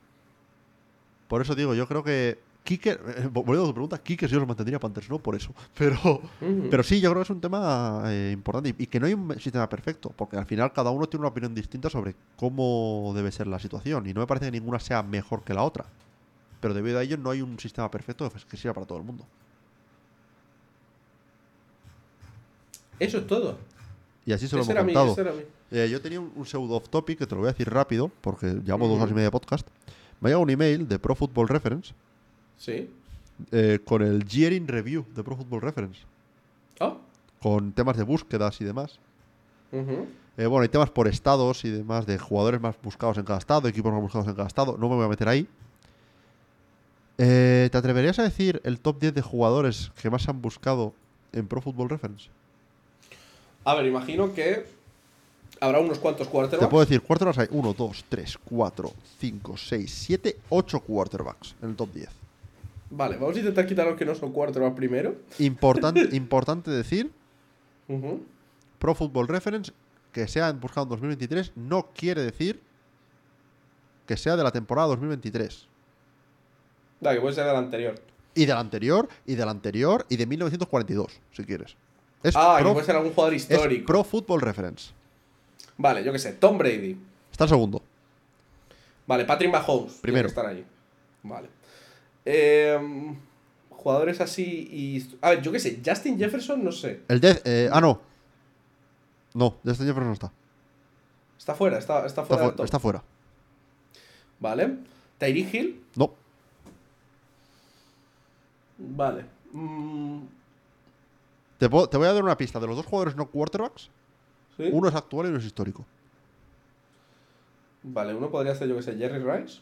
Por eso digo, yo creo que Kicker, eh, volviendo a tu pregunta, Kicker yo los mantendría Panthers, no por eso. Pero, pero sí, yo creo que es un tema eh, importante y, y que no hay un sistema perfecto, porque al final cada uno tiene una opinión distinta sobre cómo debe ser la situación y no me parece que ninguna sea mejor que la otra. pero debido a ello no hay un sistema perfecto que sirva para todo el mundo. Eso es todo. Y así se lo hemos contado. Eh, yo tenía un, un pseudo off topic que te lo voy a decir rápido, porque llevamos dos horas y media de podcast. Me ha llegado un email de Pro Football Reference Sí. eh, con el Year in Review de Pro Football Reference, Oh. con temas de búsquedas y demás. ujú. Eh, bueno, hay temas por estados y demás de jugadores más buscados en cada estado, equipos más buscados en cada estado. No me voy a meter ahí. Eh, ¿Te atreverías a decir el top 10 de jugadores que más han buscado en Pro Football Reference? A ver, imagino que habrá unos cuantos Te quarterbacks. puedo decir, quarterbacks hay 1, 2, 3, 4, 5, 6, 7, 8 quarterbacks en el top 10. Vale, vamos a intentar quitar los que no son quarterbacks primero. Importante, importante decir. Pro Football Reference, que sea buscado en 2023, no quiere decir que sea de la temporada 2023. Da, que puede ser del anterior. Y del anterior, y del anterior, y de 1942, si quieres. Es, ah, que pro, puede ser algún jugador es histórico. Pro Football Reference. Vale, yo qué sé, Tom Brady. Está el segundo. Vale, Patrick Mahomes. Primero. que estar ahí. Vale. Em, jugadores así y. A ver, yo qué sé, Justin Jefferson, no sé. El de, eh, ah, no. No, Justin Jefferson no está. Está fuera, está, está Está, fuera del fu- está fuera. Vale. Tyreek Hill. No. Vale. Mm, Te, puedo- te voy a dar una pista. De los dos jugadores no quarterbacks, ¿sí? uno es actual y uno es histórico. Vale, uno podría ser, yo qué sé, Jerry Rice.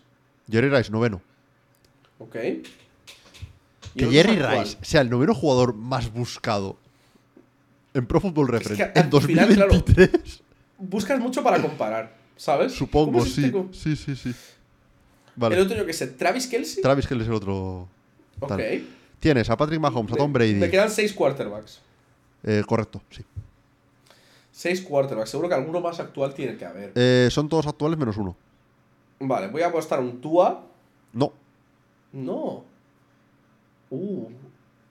Jerry Rice, noveno. Ok. Que Jerry. Rice sea el noveno jugador más buscado en Pro Football Reference que en al final, claro, 2023. Buscas mucho para comparar, ¿sabes? Supongo, ¿Cómo es este sí. Sí, sí, sí. El Vale. otro, yo qué sé, Travis Kelsey. Travis Kelly es el otro. ok. tal. Tienes a Patrick Mahomes, a Tom Brady. Me quedan seis quarterbacks. Eh, correcto, sí. Seis quarterbacks. Seguro que alguno más actual tiene que haber. Eh, son todos actuales menos uno. Vale, voy a apostar un Tua. No, No. Uh.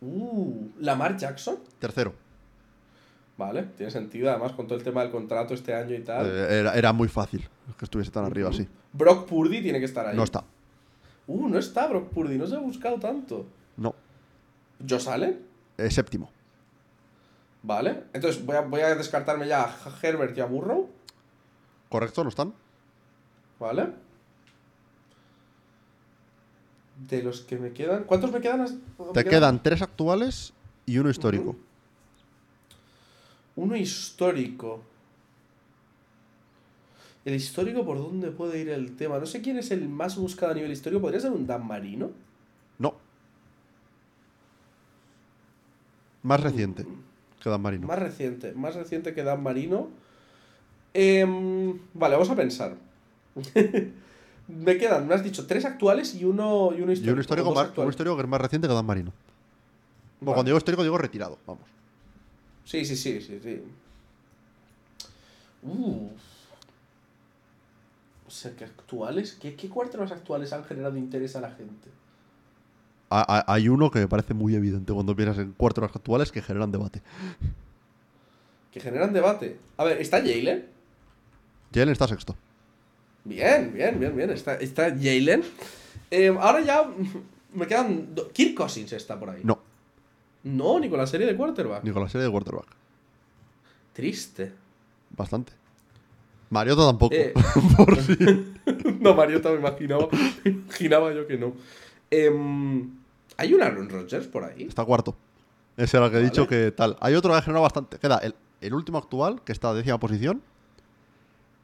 Uh. Lamar Jackson. tercero. Vale, tiene sentido. Además, con todo el tema del contrato este año y tal. Eh, era, era muy fácil que estuviese tan arriba así. Brock Purdy tiene que estar ahí. No está. Uh, no está Brock Purdy. No se ha buscado tanto. No. ¿Josh Allen? Eh, séptimo. Vale. Entonces voy a, voy a descartarme ya a Herbert y a Burrow. Correcto, no están. Vale. De los que me quedan. ¿Cuántos me quedan? Me Te quedan tres actuales y uno histórico. Uno histórico. El histórico, ¿por dónde puede ir el tema? No sé quién es el más buscado a nivel histórico. ¿Podría ser un Dan Marino? No. Más reciente que Dan Marino. Más reciente. Más reciente que Dan Marino. Em, vale, vamos a pensar. me quedan, me has dicho, tres actuales y uno, y uno Y histórico. un histórico, más, un actuales. histórico que es más reciente que Dan Marino. Bueno, Vale. cuando digo histórico digo retirado, vamos. Sí, sí, sí, sí, sí. Uh. O sea, que actuales. ¿Qué, qué quarterbacks actuales han generado interés a la gente? Ha- ha- Hay uno que me parece muy evidente cuando piensas en quarterbacks actuales que generan debate. Que generan debate. A ver, ¿está Jalen? Jalen está sexto. Bien, bien, bien, bien. Está, está Jalen. Eh, ahora ya me quedan. do- Kirk Cousins está por ahí. No, No, ni con la serie de quarterback. ni con la serie de quarterback. Triste. Bastante. Mariota tampoco. Eh. Por si. no, Mariota me imaginaba. me imaginaba yo que no. Em, ¿Hay un Aaron Rodgers por ahí? Está cuarto. Ese era el que he Vale. dicho que tal. Hay otro que ha generado bastante. Queda el, el último actual, que está a décima posición.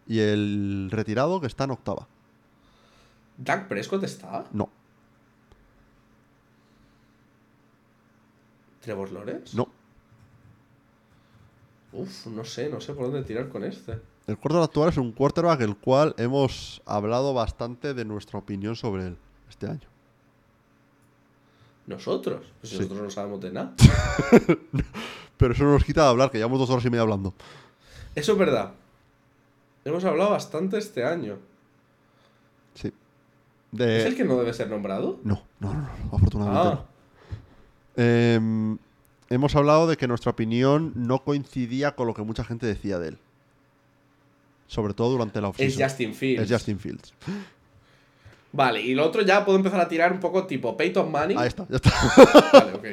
Y el retirado, que está en octava. ¿Dak Prescott está? No, ¿Trevor Lawrence? no. Uf, no sé, no sé por dónde tirar con este. El quarterback actual es un quarterback el cual hemos hablado bastante de nuestra opinión sobre él este año. ¿Nosotros? Pues Sí. nosotros no sabemos de nada. Pero eso no nos quita de hablar, que llevamos dos horas y media hablando. Eso es verdad. Hemos hablado bastante este año. Sí. ¿Es el que no debe ser nombrado? No, no, no, no, afortunadamente Ah, no. Em, hemos hablado de que nuestra opinión no coincidía con lo que mucha gente decía de él. Sobre todo durante la es offseason. Justin Fields. Es Justin Fields. Vale, y lo otro ya puedo empezar a tirar un poco tipo Peyton Manning. Ahí está, ya está. Vale, ok.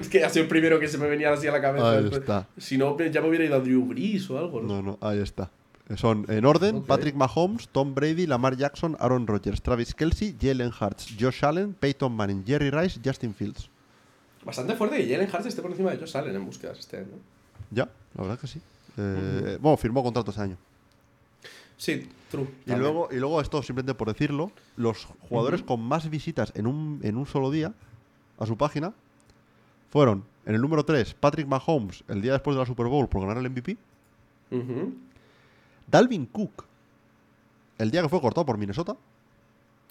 Es que ha sido el primero que se me venía así a la cabeza. Ahí está. Si no, ya me hubiera ido a Drew Brees o algo. No, No, no, ahí está. Son en orden. Patrick Mahomes, Tom Brady, Lamar Jackson, Aaron Rodgers, Travis Kelsey, Jalen Hurts, Josh Allen, Peyton Manning, Jerry Rice, Justin Fields. Bastante fuerte que Jalen Hurts esté por encima de ellos salen en búsquedas este año. Ya, la verdad que sí. Eh, Bueno, firmó contrato este año. Sí, true. Y también. luego, y luego, esto simplemente por decirlo, los jugadores con más visitas en un, en un solo día a su página fueron en el número 3 Patrick Mahomes el día después de la Super Bowl por ganar el MVP, Ujú. Dalvin Cook el día que fue cortado por Minnesota,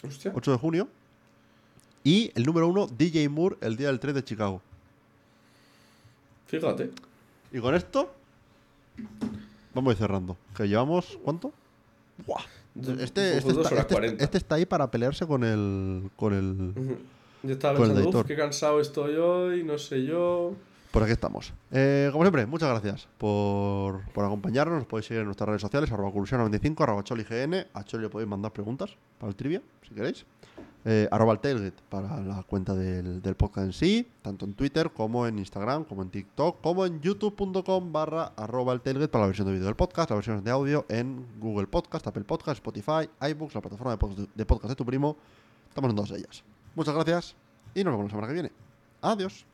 Hostia. 8 de junio, y el número 1 DJ Moore el día del 3 de Chicago. Fíjate. Y con esto vamos a ir cerrando. Que llevamos, ¿cuánto? Buah. Este, este, está, este- 40. este está ahí para pelearse con el, con el. Yo estaba Con el pensando, editor. uff, qué cansado estoy hoy, no sé yo. Por aquí estamos. Eh, como siempre, muchas gracias por, por acompañarnos. Nos podéis seguir en nuestras redes sociales, arroba cursión95, arroba cholign. A Choli le podéis mandar preguntas para el trivia, si queréis. Eh, arroba el tailgate para la cuenta del, del podcast en sí, tanto en Twitter como en Instagram, como en TikTok, como en youtube.com barra arroba el tailgate para la versión de vídeo del podcast, la versión de audio en Google Podcast, Apple Podcast, Spotify, iBooks, la plataforma de podcast de, podcast de tu primo. Estamos en todas ellas. Muchas gracias y nos vemos la semana que viene. Adiós.